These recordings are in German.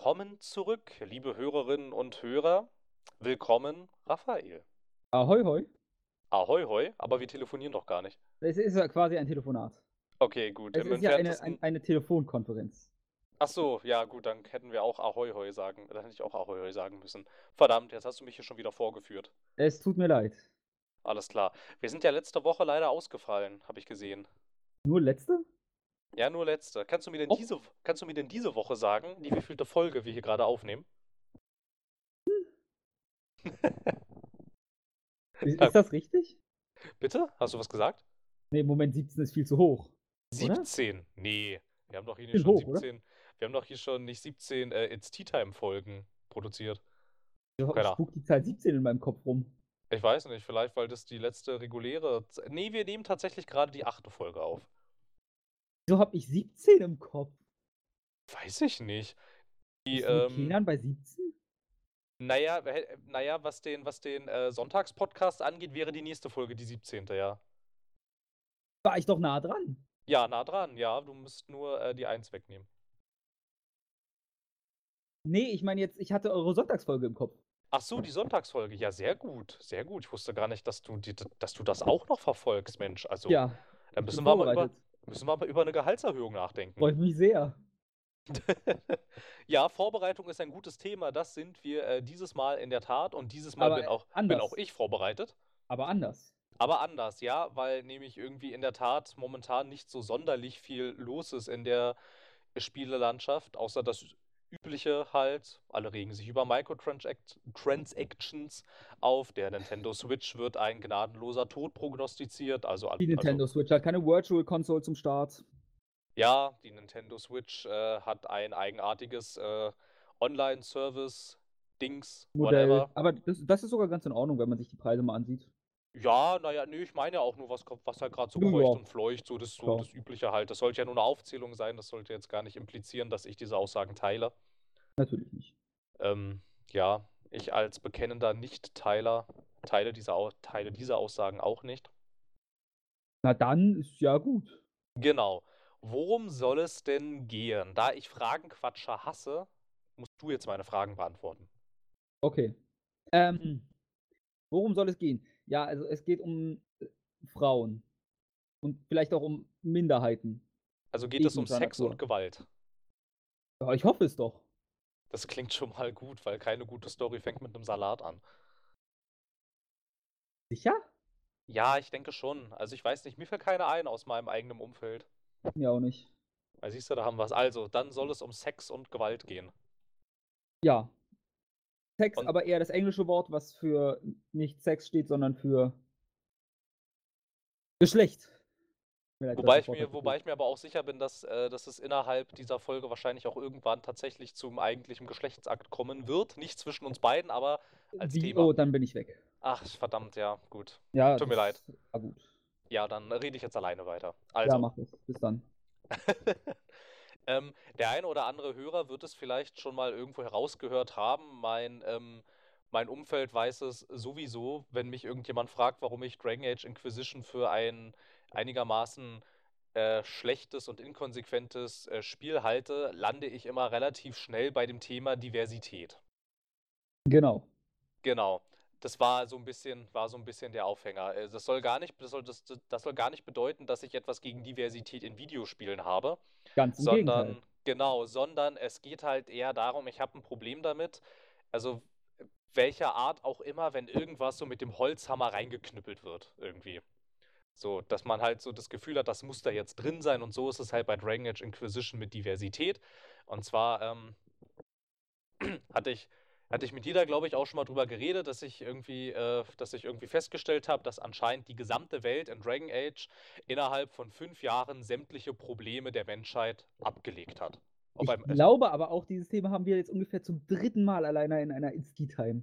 willkommen zurück, liebe Hörerinnen und Hörer. Willkommen, Raphael. Ahoi, hoi. Ahoi, hoi, aber wir telefonieren doch gar nicht. Es ist ja quasi ein Telefonat. Okay, gut. Es Im ist ja eine, ein, eine Telefonkonferenz. Ach so, ja, gut, dann hätten wir auch Ahoi, hoi sagen. Dann hätte ich auch Ahoi, hoi sagen müssen. Verdammt, jetzt hast du mich hier schon wieder vorgeführt. Es tut mir leid. Alles klar. Wir sind ja letzte Woche leider ausgefallen, habe ich gesehen. Nur letzte? Ja, nur letzte. Kannst du mir denn Oh. diese, kannst du mir denn diese Woche sagen, die wievielte Folge wir hier gerade aufnehmen? Ist, Ja. ist das richtig? Bitte? Hast du was gesagt? Nee, Moment, 17 ist viel zu hoch. Oder? 17? Nee, wir haben doch hier schon hoch, oder? 17. Wir haben doch hier schon nicht 17 äh, It's Tea Time Folgen produziert. Keiner. spukt die Zahl 17 in meinem Kopf rum. Ich weiß nicht, vielleicht weil das die letzte reguläre. Nee, wir nehmen tatsächlich gerade die achte Folge auf. Wieso hab ich 17 im Kopf? Weiß ich nicht. Die, ähm, Kindern bei 17? naja, naja, was den, was den äh, Sonntagspodcast angeht, wäre die nächste Folge die 17. Ja. War ich doch nah dran. Ja, nah dran, ja. Du musst nur äh, die 1 wegnehmen. Nee, ich meine jetzt, ich hatte eure Sonntagsfolge im Kopf. Ach so, die Sonntagsfolge. Ja, sehr gut. Sehr gut. Ich wusste gar nicht, dass du, die, dass du das auch noch verfolgst, Mensch. Also, ja. dann müssen wir, mal über. Müssen wir mal über eine Gehaltserhöhung nachdenken. Freut mich sehr. Ja, Vorbereitung ist ein gutes Thema. Das sind wir äh, dieses Mal in der Tat. Und dieses Mal bin auch, bin auch ich vorbereitet. Aber anders. Aber anders, ja, weil nämlich irgendwie in der Tat momentan nicht so sonderlich viel los ist in der Spielelandschaft, außer das übliche halt. Alle regen sich über Microtransactions auf. Der Nintendo Switch wird ein gnadenloser Tod prognostiziert. Also, al- Die Nintendo also Switch hat keine Virtual Console zum Start. ja, die Nintendo Switch äh, hat ein eigenartiges äh, Online-Service-Dings, Modell. whatever. Aber das, das ist sogar ganz in Ordnung, wenn man sich die Preise mal ansieht. Ja, naja, nee, ich meine ja auch nur, was, was halt gerade so Ja, kreucht ja. und fleucht, so das, so Klar. das Übliche halt. Das sollte ja nur eine Aufzählung sein, das sollte jetzt gar nicht implizieren, dass ich diese Aussagen teile. Natürlich nicht. Ähm, ja, ich als bekennender Nicht-Teiler teile diese, teile diese Aussagen auch nicht. Na dann ist ja gut. Genau. Worum soll es denn gehen? Da ich Fragenquatscher hasse, musst du jetzt meine Fragen beantworten. Okay. Ähm, worum soll es gehen? Ja, also es geht um äh, Frauen. Und vielleicht auch um Minderheiten. Also geht es um Sex Natur. und Gewalt. Ja, ich hoffe es doch. Das klingt schon mal gut, weil keine gute Story fängt mit einem Salat an. Sicher? Ja, ich denke schon. Also ich weiß nicht, mir fällt keine ein aus meinem eigenen Umfeld. Mir auch nicht. Weil siehst du, da haben wir es. Also, dann soll es um Sex und Gewalt gehen. Ja. Sex, Und- aber eher das englische Wort, was für nicht Sex steht, sondern für Geschlecht. Leid, dass Wobei ich mir, wobei ich mir aber auch sicher bin, dass, äh, dass es innerhalb dieser Folge wahrscheinlich auch irgendwann tatsächlich zum eigentlichen Geschlechtsakt kommen wird. Nicht zwischen uns beiden, aber als Wie, Thema. oh, dann bin ich weg. Ach, verdammt, ja, gut. Ja, Tut mir das War gut. Ja, dann rede ich jetzt alleine weiter. Ja, Also, mach das. Bis dann. ähm, der eine oder andere Hörer wird es vielleicht schon mal irgendwo herausgehört haben. Mein, ähm, mein Umfeld weiß es sowieso, wenn mich irgendjemand fragt, warum ich Dragon Age Inquisition für ein einigermaßen äh, schlechtes und inkonsequentes äh, Spiel halte, lande ich immer relativ schnell bei dem Thema Diversität. Genau. Genau. Das war so ein bisschen, war so ein bisschen der Aufhänger. Äh, Das soll gar nicht, das soll, das, das soll gar nicht bedeuten, dass ich etwas gegen Diversität in Videospielen habe, Ganz im sondern, Gegenteil. genau, sondern es geht halt eher darum, ich habe ein Problem damit, also welcher Art auch immer, wenn irgendwas so mit dem Holzhammer reingeknüppelt wird, irgendwie. So, dass man halt so das Gefühl hat, das muss da jetzt drin sein und so ist es halt bei Dragon Age Inquisition mit Diversität. Und zwar ähm, hatte ich, hatte ich mit jeder, glaube ich, auch schon mal drüber geredet, dass ich irgendwie, äh, dass ich irgendwie festgestellt habe, dass anscheinend die gesamte Welt in Dragon Age innerhalb von fünf Jahren sämtliche Probleme der Menschheit abgelegt hat. Auf Ich glaube aber auch, dieses Thema haben wir jetzt ungefähr zum dritten Mal alleine in einer Insti-Time.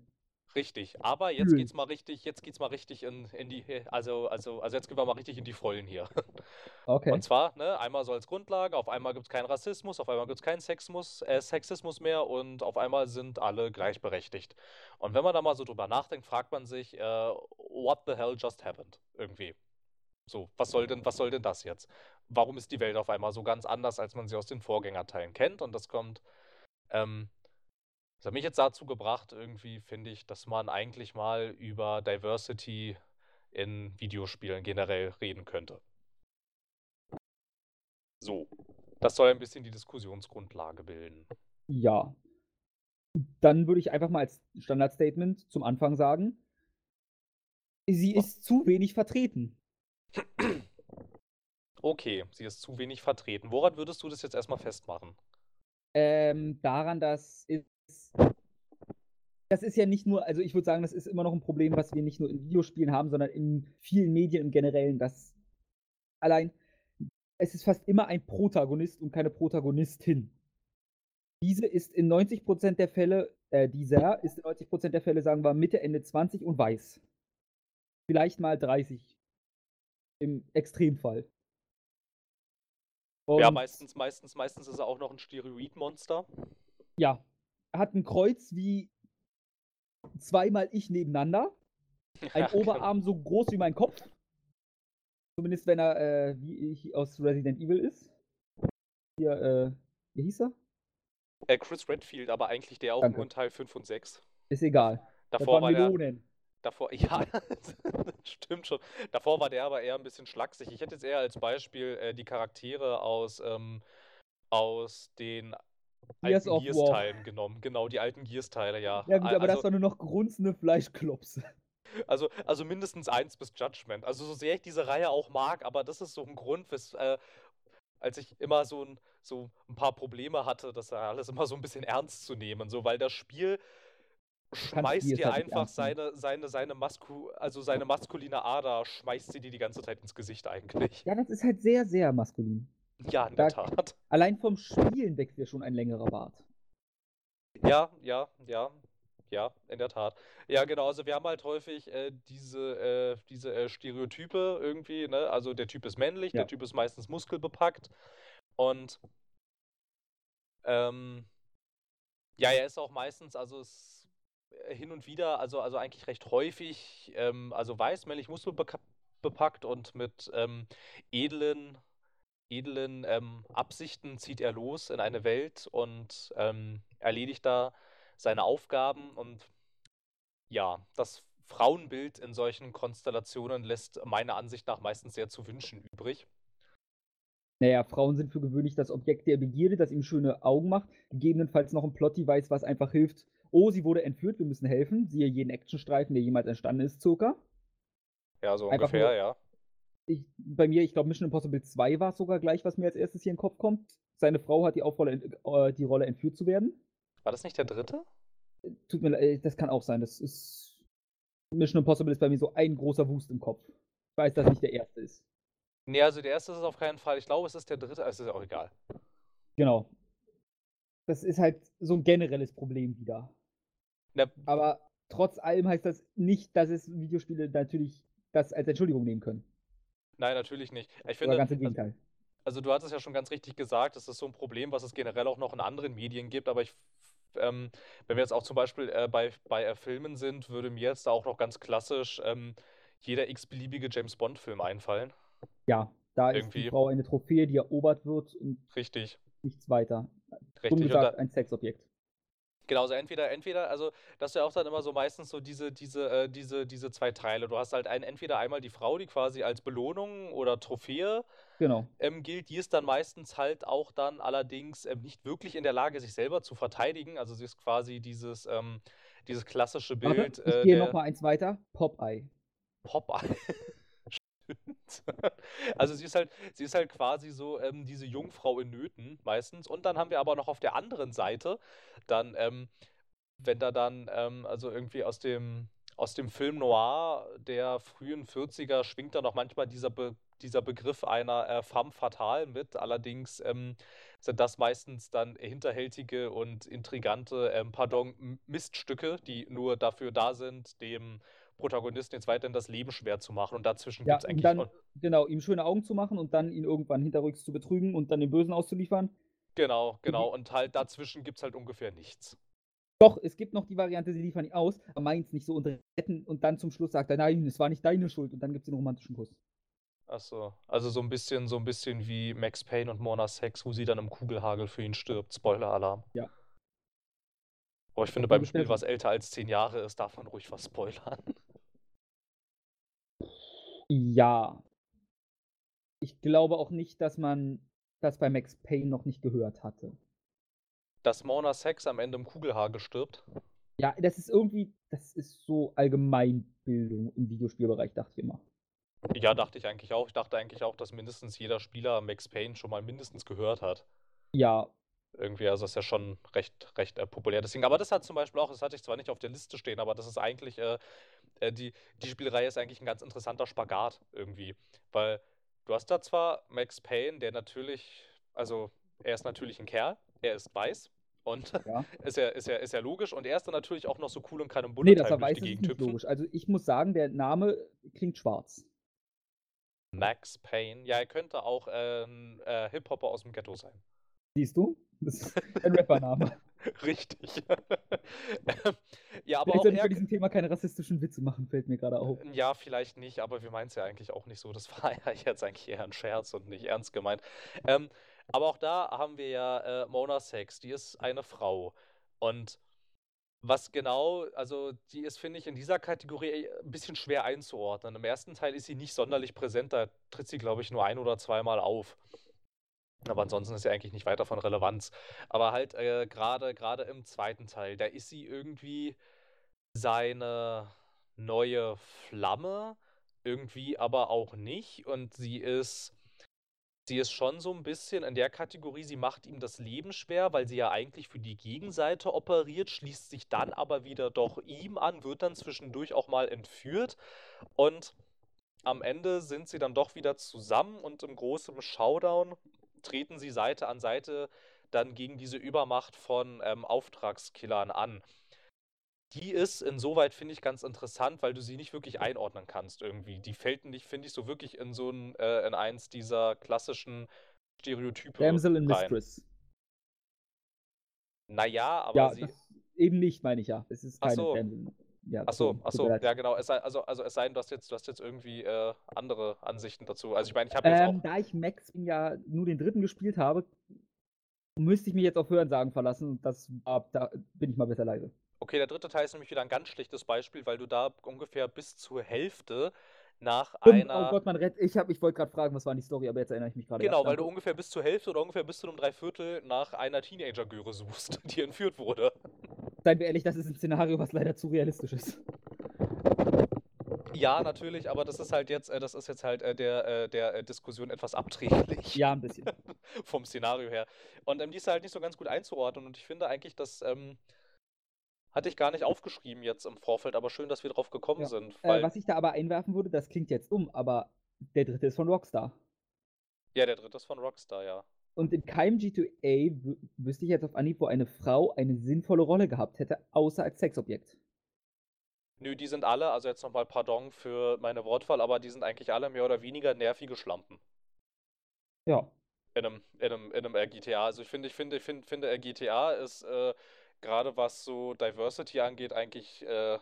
Richtig, aber jetzt geht's mal richtig, jetzt geht's mal richtig in, in die, also, also, also jetzt gehen wir mal richtig in die Vollen hier. Okay. Und zwar, ne, einmal so als Grundlage, auf einmal gibt es keinen Rassismus, auf einmal gibt es keinen Sexismus, äh, Sexismus mehr und auf einmal sind alle gleichberechtigt. Und wenn man da mal so drüber nachdenkt, fragt man sich, äh, what the hell just happened? Irgendwie. So, was soll denn, was soll denn das jetzt? Warum ist die Welt auf einmal so ganz anders, als man sie aus den Vorgängerteilen kennt? Und das kommt ähm, hat mich jetzt dazu gebracht, irgendwie finde ich, dass man eigentlich mal über Diversity in Videospielen generell reden könnte. So, das soll ein bisschen die Diskussionsgrundlage bilden. Ja. Dann würde ich einfach mal als Standardstatement zum Anfang sagen, sie ist zu wenig vertreten. Okay, sie ist zu wenig vertreten. Woran würdest du das jetzt erstmal festmachen? Ähm, daran, dass das ist ja nicht nur, also ich würde sagen, das ist immer noch ein Problem, was wir nicht nur in Videospielen haben, sondern in vielen Medien im Generellen, dass allein es ist fast immer ein Protagonist und keine Protagonistin. Diese ist in 90% der Fälle, äh, dieser ist in 90% der Fälle, sagen wir, Mitte, Ende 20 und weiß. Vielleicht mal 30. Im Extremfall. Und ja, meistens, meistens, meistens ist er auch noch ein Steroidmonster. Ja. Hat ein Kreuz wie zweimal ich nebeneinander. Ein ja, Oberarm genau. so groß wie mein Kopf. Zumindest wenn er, äh, wie ich aus Resident Evil ist. Hier, äh, wie hieß er? Äh, Chris Redfield, aber eigentlich der auch Danke. nur in Teil 5 und 6. Ist egal. Davor war Melonen. der. Davor, ja, stimmt schon. Davor war der aber eher ein bisschen schlaksig. Ich hätte jetzt eher als Beispiel äh, die Charaktere aus, ähm, aus den Gears alten Gears-Teilen genommen. Genau, die alten Gears-Teile, ja. Ja, gut, aber also, das war nur noch grunzende Fleischklopse. Also, also mindestens eins bis Judgment. Also, so sehr ich diese Reihe auch mag, aber das ist so ein Grund, wes, äh, als ich immer so ein, so ein paar Probleme hatte, das alles immer so ein bisschen ernst zu nehmen. So, weil das Spiel schmeißt dir einfach seine, seine, seine, Masku also seine maskuline Ader, schmeißt sie dir die ganze Zeit ins Gesicht eigentlich. Ja, das ist halt sehr, sehr maskulin. Ja, in da, der Tat. Allein vom Spielen wächst ja schon ein längerer Bart. Ja, ja, ja, ja, in der Tat. Ja, genau, also wir haben halt häufig äh, diese, äh, diese äh, Stereotype irgendwie, ne? Also der Typ ist männlich, ja. der Typ ist meistens muskelbepackt und ähm, ja, er ist auch meistens, also es äh, hin und wieder, also, also eigentlich recht häufig, ähm, also weiß, männlich muskelbepackt und mit ähm, edlen edlen ähm, Absichten zieht er los in eine Welt und ähm, erledigt da seine Aufgaben. Und ja, das Frauenbild in solchen Konstellationen lässt meiner Ansicht nach meistens sehr zu wünschen übrig. Naja, Frauen sind für gewöhnlich das Objekt der Begierde, das ihm schöne Augen macht, gegebenenfalls noch ein Plot-Device, was einfach hilft. Oh, sie wurde entführt, wir müssen helfen. Siehe jeden Actionstreifen, der jemals entstanden ist, circa. Ja, so einfach ungefähr, nur, ja ich, bei mir, ich glaube, Mission Impossible 2 war sogar gleich, was mir als erstes hier in den Kopf kommt. Seine Frau hat die, Aufrolle, äh, die Rolle entführt zu werden. War das nicht der dritte? Tut mir leid, das kann auch sein. Das ist. Mission Impossible ist bei mir so ein großer Wust im Kopf. Ich weiß, dass nicht der erste ist. Nee, also der erste ist es auf keinen Fall. Ich glaube, es ist der dritte, es ist auch egal. Genau. Das ist halt so ein generelles Problem wieder. Na, Aber trotz allem heißt das nicht, dass es Videospiele natürlich das als Entschuldigung nehmen können. Nein, natürlich nicht. Ich finde, ganz im Gegenteil. Also, du hattest ja schon ganz richtig gesagt, das ist so ein Problem, was es generell auch noch in anderen Medien gibt, aber ich ähm, wenn wir jetzt auch zum Beispiel äh, bei, bei äh, Filmen sind, würde mir jetzt da auch noch ganz klassisch ähm, jeder x-beliebige James Bond-Film einfallen. Ja, da Irgendwie. ist die Frau eine Trophäe, die erobert wird und Richtig. nichts weiter. Richtig. Gesagt, da, ein Sexobjekt. Genau, also entweder, entweder, also das ist ja auch dann immer so meistens so diese, diese, äh, diese, diese zwei Teile. Du hast halt ein, entweder einmal die Frau, die quasi als Belohnung oder Trophäe genau. ähm, gilt, die ist dann meistens halt auch dann allerdings ähm, nicht wirklich in der Lage, sich selber zu verteidigen. Also sie ist quasi dieses, ähm, dieses klassische Bild. Warte, ich äh, gehe nochmal eins weiter. Popeye. Popeye. also sie ist halt, sie ist halt quasi so ähm, diese Jungfrau in Nöten meistens. Und dann haben wir aber noch auf der anderen Seite dann, ähm, wenn da dann, ähm, also irgendwie aus dem, aus dem Film Noir der frühen 40er schwingt da noch manchmal dieser, Be dieser Begriff einer äh, femme fatale mit. Allerdings ähm, sind das meistens dann hinterhältige und intrigante, ähm, pardon, Miststücke, die nur dafür da sind, dem Protagonisten jetzt weiterhin das Leben schwer zu machen. Und dazwischen ja, gibt es eigentlich. Dann, noch... Genau, ihm schöne Augen zu machen und dann ihn irgendwann hinterrücks zu betrügen und dann den Bösen auszuliefern. Genau, genau. Und halt dazwischen gibt es halt ungefähr nichts. Doch, es gibt noch die Variante, sie liefern ihn aus, aber meins nicht so und retten und dann zum Schluss sagt er, nein, es war nicht deine Schuld und dann gibt es den romantischen Kuss. Achso, also so ein bisschen, so ein bisschen wie Max Payne und Mona Sex, wo sie dann im Kugelhagel für ihn stirbt. Spoiler-Alarm. Ja. Aber ich finde, beim Spiel, was älter als zehn Jahre ist, darf man ruhig was spoilern. Ja. Ich glaube auch nicht, dass man das bei Max Payne noch nicht gehört hatte. Dass Mona Sex am Ende im Kugelhagel stirbt? Ja, das ist irgendwie, das ist so Allgemeinbildung im Videospielbereich, dachte ich immer. Ja, dachte ich eigentlich auch. Ich dachte eigentlich auch, dass mindestens jeder Spieler Max Payne schon mal mindestens gehört hat. Ja. Irgendwie, also das ist ja schon recht, recht äh, populär. Deswegen, aber das hat zum Beispiel auch, das hatte ich zwar nicht auf der Liste stehen, aber das ist eigentlich, äh, äh, die, die Spielreihe ist eigentlich ein ganz interessanter Spagat irgendwie. Weil du hast da zwar Max Payne, der natürlich, also er ist natürlich ein Kerl, er ist weiß, und ja. ist, ja, ist, ja, ist ja logisch. Und er ist dann natürlich auch noch so cool und kann im Bullet nee, das durch weiß, die Gegend hüpfen. Logisch. Also ich muss sagen, der Name klingt schwarz. Max Payne. Ja, er könnte auch ein äh, Hip-Hopper aus dem Ghetto sein. Siehst du? Das ist ein Rappername. Richtig. ja, aber vielleicht auch für diesem Thema keine rassistischen Witze machen, fällt mir gerade auf. Ja, vielleicht nicht, aber wir meinen es ja eigentlich auch nicht so. Das war ja jetzt eigentlich eher ein Scherz und nicht ernst gemeint. Ähm, aber auch da haben wir ja äh, Mona Sex, die ist eine Frau. Und was genau, also die ist, finde ich, in dieser Kategorie ein bisschen schwer einzuordnen. Im ersten Teil ist sie nicht sonderlich präsent, da tritt sie, glaube ich, nur ein oder zweimal auf. Aber ansonsten ist sie eigentlich nicht weiter von Relevanz. Aber halt äh, gerade gerade im zweiten Teil, da ist sie irgendwie seine neue Flamme, irgendwie aber auch nicht. Und sie ist Sie ist schon so ein bisschen in der Kategorie, sie macht ihm das Leben schwer, weil sie ja eigentlich für die Gegenseite operiert, schließt sich dann aber wieder doch ihm an, wird dann zwischendurch auch mal entführt und am Ende sind sie dann doch wieder zusammen und im großen Showdown treten sie Seite an Seite dann gegen diese Übermacht von ähm, Auftragskillern an die ist insoweit, finde ich, ganz interessant, weil du sie nicht wirklich einordnen kannst irgendwie. Die fällt nicht, finde ich, so wirklich in so ein, äh, in eins dieser klassischen Stereotype. Damsel in rein. Mistress. Naja, aber ja, sie. eben nicht, meine ich ja. Es ist keine so. Damsel. Ja, ach so, ach so, ja genau. Es sei, also, also es sei denn, du hast jetzt, du hast jetzt irgendwie äh, andere Ansichten dazu. Also ich meine, ich habe jetzt ähm, auch. Da ich Max ja nur den dritten gespielt habe, müsste ich mich jetzt auf Hörensagen verlassen und das da bin ich mal besser leise. Okay, der dritte Teil ist nämlich wieder ein ganz schlechtes Beispiel, weil du da ungefähr bis zur Hälfte nach oh einer. Oh Gott, man rettet. Ich, ich wollte gerade fragen, was war die Story, aber jetzt erinnere ich mich gerade. Genau, weil du ungefähr bis zur Hälfte oder ungefähr bis zu einem Dreiviertel nach einer Teenager-Göre suchst, die entführt wurde. Seien wir ehrlich, das ist ein Szenario, was leider zu realistisch ist. Ja, natürlich, aber das ist halt jetzt, äh, das ist jetzt halt äh, der, äh, der Diskussion etwas abträglich. Ja, ein bisschen. vom Szenario her. Und ähm, die ist halt nicht so ganz gut einzuordnen und ich finde eigentlich, dass. Ähm, hatte ich gar nicht aufgeschrieben jetzt im Vorfeld, aber schön, dass wir drauf gekommen ja. sind. Äh, was ich da aber einwerfen würde, das klingt jetzt um, aber der dritte ist von Rockstar. Ja, der dritte ist von Rockstar, ja. Und in keinem G2A wüsste ich jetzt auf Anhieb, wo eine Frau eine sinnvolle Rolle gehabt hätte, außer als Sexobjekt. Nö, die sind alle, also jetzt nochmal Pardon für meine Wortwahl, aber die sind eigentlich alle mehr oder weniger nervige Schlampen. Ja. In einem, in einem, in einem GTA. Also ich finde, ich finde, ich finde, finde GTA ist äh, gerade was so Diversity angeht, eigentlich, äh,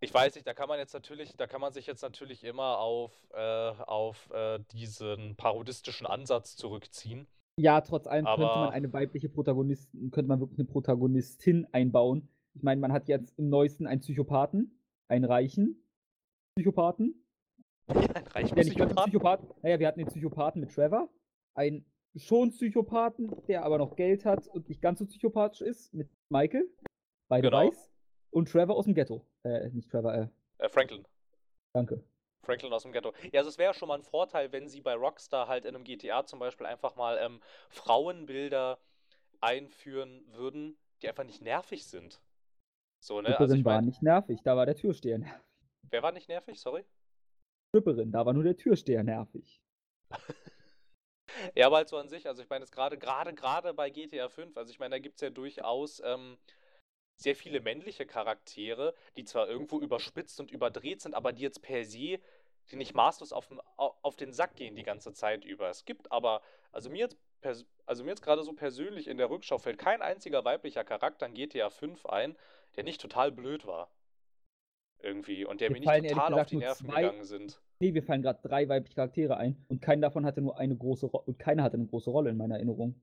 ich weiß nicht, da kann man jetzt natürlich, da kann man sich jetzt natürlich immer auf, äh, auf äh, diesen parodistischen Ansatz zurückziehen. Ja, trotz allem Aber könnte man eine weibliche Protagonistin, könnte man wirklich eine Protagonistin einbauen. Ich meine, man hat jetzt im neuesten einen Psychopathen, einen reichen Psychopathen. Ja, einen reichen Psychopathen? Psychopathen. Naja, wir hatten den Psychopathen mit Trevor, einen schon Psychopathen, der aber noch Geld hat und nicht ganz so psychopathisch ist, mit Michael, beide genau. weiß, und Trevor aus dem Ghetto. Äh, nicht Trevor, äh. äh Franklin. Danke. Franklin aus dem Ghetto. Ja, also es wäre schon mal ein Vorteil, wenn sie bei Rockstar halt in einem GTA zum Beispiel einfach mal ähm, Frauenbilder einführen würden, die einfach nicht nervig sind. So, ne? also ich mein, war nicht nervig, da war der Türsteher nervig. Wer war nicht nervig, sorry? Stripperin, da war nur der Türsteher nervig. Ja, aber halt so an sich, also ich meine jetzt gerade, gerade, gerade bei GTA 5, also ich meine, da gibt es ja durchaus ähm, sehr viele männliche Charaktere, die zwar irgendwo überspitzt und überdreht sind, aber die jetzt per se, die nicht maßlos auf, auf den Sack gehen die ganze Zeit über. Es gibt aber, also mir jetzt, also mir jetzt gerade so persönlich in der Rückschau fällt kein einziger weiblicher Charakter in GTA 5 ein, der nicht total blöd war. Irgendwie. Und der mir nicht total auf die Nerven zwei, gegangen sind. Nee, wir fallen gerade drei weibliche Charaktere ein und keiner davon hatte nur eine große Rolle und keiner hatte eine große Rolle in meiner Erinnerung.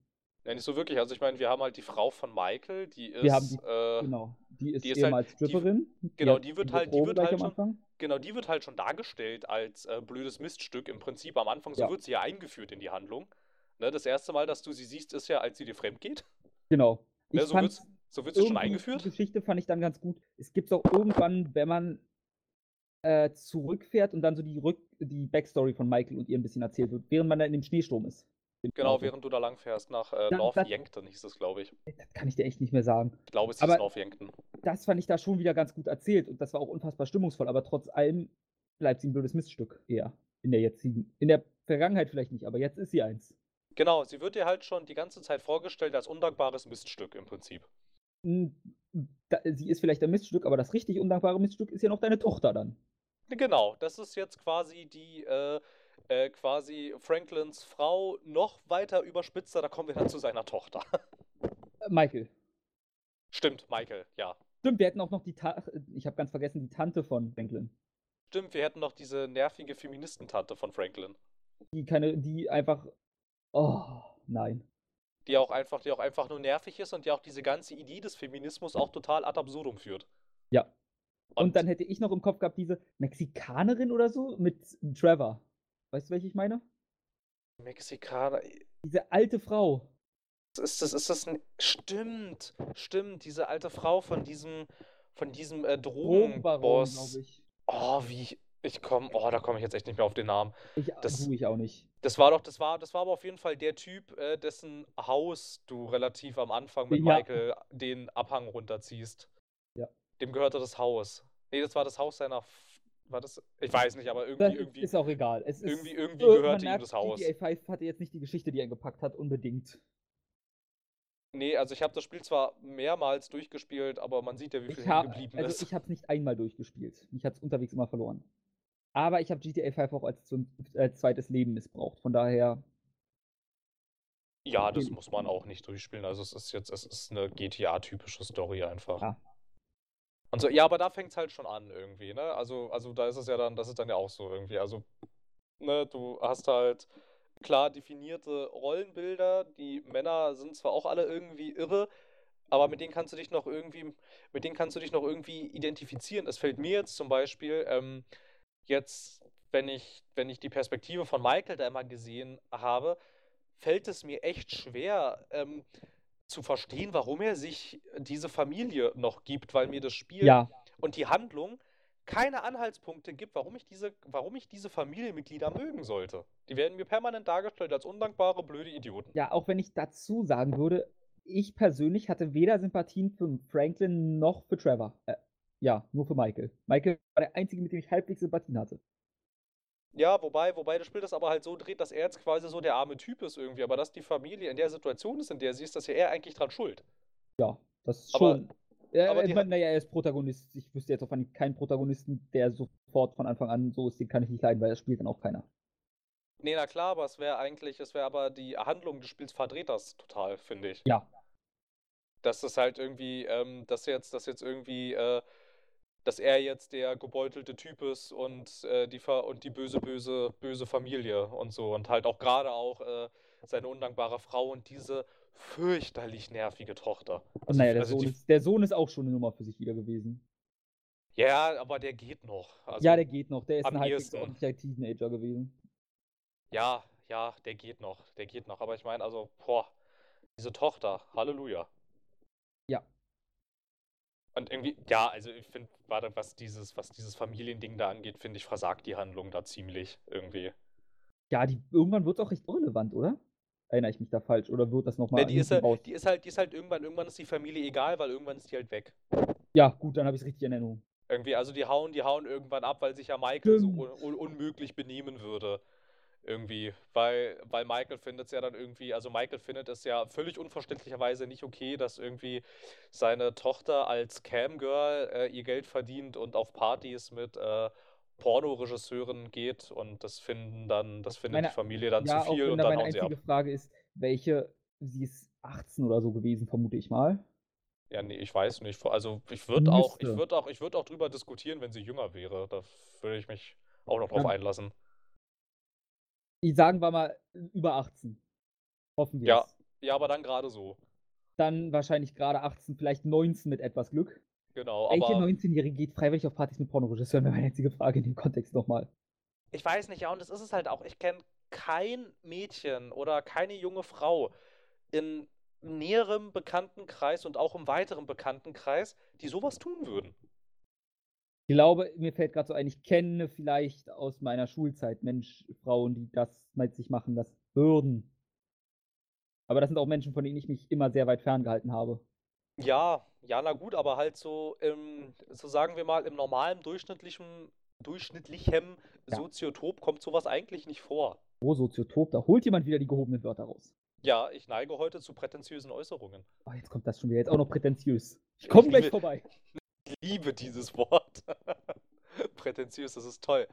Ja, nicht so wirklich. Also ich meine, wir haben halt die Frau von Michael, die ist. Wir haben die, äh, genau. Die ist, die ist halt- ehemals die- Stripperin. genau, hat die wird halt- die wird halt schon-. Genau, die wird halt schon dargestellt als äh, blödes Miststück im Prinzip am Anfang. So Ja. wird sie ja eingeführt in die Handlung. Ne, das erste Mal, dass du sie siehst, ist ja, als sie dir fremd geht. Genau. Ne, so wird's, so wird sie schon eingeführt. Die Geschichte fand ich dann ganz gut. Es gibt auch irgendwann, wenn man äh, zurückfährt und dann so die Rück die Backstory von Michael und ihr ein bisschen erzählt wird, während man dann in dem Schneesturm ist. Genau, während du da lang fährst nach äh, Da- North das- Yankton hieß es, glaube ich. Das kann ich dir echt nicht mehr sagen. Ich glaube, es hieß Aber- North Yankton. Das fand ich da schon wieder ganz gut erzählt und das war auch unfassbar stimmungsvoll, aber trotz allem bleibt sie ein blödes Miststück eher. In der jetzigen. In der Vergangenheit vielleicht nicht, aber jetzt ist sie eins. Genau, sie wird dir halt schon die ganze Zeit vorgestellt als undankbares Miststück im Prinzip. Sie ist vielleicht ein Miststück, aber das richtig undankbare Miststück ist ja noch deine Tochter dann. Genau, das ist jetzt quasi die, äh, äh, quasi Franklins Frau noch weiter überspitzer, da kommen wir dann zu seiner Tochter. Äh, Michael. Stimmt, Michael, ja. Stimmt, wir hätten auch noch die Ta ich habe ganz vergessen, die Tante von Franklin. Stimmt, wir hätten noch diese nervige Feministentante von Franklin. Die keine, die einfach. Oh, nein. Die auch einfach, die auch einfach nur nervig ist und die auch diese ganze Idee des Feminismus auch total ad absurdum führt. Ja. Und, dann hätte ich noch im Kopf gehabt, diese Mexikanerin oder so mit Trevor. Weißt du, welche ich meine? Mexikaner. Diese alte Frau. Ist das, ist das ein. Stimmt, stimmt, diese alte Frau von diesem, von diesem äh, Drogenboss. glaube ich. Oh, wie ich. Ich komme. Oh, da komme ich jetzt echt nicht mehr auf den Namen. Ich Das- tue ich auch nicht. Das war doch, das war, das war aber auf jeden Fall der Typ, äh, dessen Haus du relativ am Anfang mit Ja. Michael den Abhang runterziehst. Dem gehörte das Haus. Nee, das war das Haus seiner. War das? Ich weiß nicht, aber Das irgendwie, ist, irgendwie, ist auch egal. Es ist, irgendwie, irgendwie äh, man gehörte ihm das Haus. GTA 5 hatte jetzt nicht die Geschichte, die er gepackt hat, unbedingt. Nee, also ich habe das Spiel zwar mehrmals durchgespielt, aber man sieht ja, wie viel Ich habe geblieben also ist. ich habe es nicht einmal durchgespielt. Mich hat es unterwegs immer verloren. Aber ich habe GTA 5 auch als, als zweites Leben missbraucht. Von daher, Ja, das muss man auch nicht durchspielen. Also es ist jetzt, es ist eine GTA-typische Story einfach. Ja. Und so, ja, aber da fängt es halt schon an irgendwie, ne? Also, also da ist es ja dann, das ist dann ja auch so irgendwie. Also, ne, du hast halt klar definierte Rollenbilder. Die Männer sind zwar auch alle irgendwie irre, aber mit denen kannst du dich noch irgendwie, mit denen kannst du dich noch irgendwie identifizieren. Es fällt mir jetzt zum Beispiel, ähm, jetzt, wenn ich, wenn ich die Perspektive von Michael da immer gesehen habe, fällt es mir echt schwer, ähm, zu verstehen, warum er sich diese Familie noch gibt, weil mir das Spiel ja, und die Handlung keine Anhaltspunkte gibt, warum ich diese, warum ich diese Familienmitglieder mögen sollte. Die werden mir permanent dargestellt als undankbare, blöde Idioten. ja, auch wenn ich dazu sagen würde, ich persönlich hatte weder Sympathien für Franklin noch für Trevor. Äh, ja, nur für Michael. Michael war der einzige, mit dem ich halbwegs Sympathien hatte. Ja, wobei, wobei das Spiel das aber halt so dreht, dass er jetzt quasi so der arme Typ ist irgendwie, aber dass die Familie in der Situation ist, in der sie ist, dass ja er eigentlich dran schuld. Ja, das ist Aber- schon. Ja, aber aber die- naja, er ist Protagonist. Ich wüsste jetzt auch von keinen Protagonisten, der sofort von Anfang an so ist, den kann ich nicht leiden, weil das spielt dann auch keiner. Nee, na klar, aber es wäre eigentlich, es wäre aber die Handlung des Spiels verdreht das total, finde ich. Ja. Dass das halt irgendwie, ähm, dass jetzt, dass jetzt irgendwie, äh, dass er jetzt der gebeutelte Typ ist und äh, die und die böse, böse, böse Familie und so. Und halt auch gerade auch äh, seine undankbare Frau und diese fürchterlich nervige Tochter. Und naja, der, also Sohn ist, der Sohn ist auch schon eine Nummer für sich wieder gewesen. ja, aber der geht noch. Also, ja, der geht noch. Der ist ein halbwegs ordentlicher Teenager gewesen. ja, ja, der geht noch. Der geht noch. Aber ich meine, also, boah, diese Tochter, Halleluja. Und irgendwie, ja, also ich finde, gerade was dieses, was dieses Familiending da angeht, finde ich, versagt die Handlung da ziemlich irgendwie. Ja, die, irgendwann wird es auch recht irrelevant, oder? Erinnere ich mich da falsch? Oder wird das nochmal Ne, die, ist halt, raus? die ist halt, die ist halt irgendwann, irgendwann ist die Familie egal, weil irgendwann ist die halt weg. Ja, gut, dann habe ich es richtig in Erinnerung. Irgendwie, also die hauen, die hauen irgendwann ab, weil sich ja Michael so un Stimmt. un unmöglich benehmen würde. Irgendwie. Weil, weil Michael findet es ja dann irgendwie, also Michael findet es ja völlig unverständlicherweise nicht okay, dass irgendwie seine Tochter als Camgirl äh, ihr Geld verdient und auf Partys mit äh, Pornoregisseuren geht und das finden dann, das findet Meine- die Familie dann ja, zu viel und da dann meine hauen sie ab. einzige Frage ist, welche, sie ist 18 oder so gewesen, vermute ich mal. Ja, nee, ich weiß nicht. Also ich würde auch, ich würde auch, ich würde auch drüber diskutieren, wenn sie jünger wäre. Da würde ich mich auch noch drauf Ja. einlassen. Sagen wir mal über 18. Hoffen wir Ja, Ja, aber dann gerade so. Dann wahrscheinlich gerade 18, vielleicht 19 mit etwas Glück. Genau, Welche aber 19-Jährige geht freiwillig auf Partys mit Pornoregisseuren? Wäre meine einzige Frage in dem Kontext nochmal. ich weiß nicht, ja, und das ist es halt auch. Ich kenne kein Mädchen oder keine junge Frau in näherem Bekanntenkreis und auch im weiteren Bekanntenkreis, die sowas tun würden. Ich glaube, mir fällt gerade so ein, ich kenne vielleicht aus meiner Schulzeit Mensch, Frauen, die das mit sich machen lassen würden. Aber das sind auch Menschen, von denen ich mich immer sehr weit ferngehalten habe. Ja, ja, na gut, aber halt so im, so sagen wir mal, im normalen durchschnittlichen, durchschnittlichem Ja. Soziotop kommt sowas eigentlich nicht vor. Oh, Soziotop, da holt jemand wieder die gehobenen Wörter raus. Ja, ich neige heute zu prätentiösen Äußerungen. Oh, jetzt kommt das schon wieder, jetzt auch noch prätentiös. Ich komme gleich vorbei. Ich liebe dieses Wort. Prätentiös, das ist toll.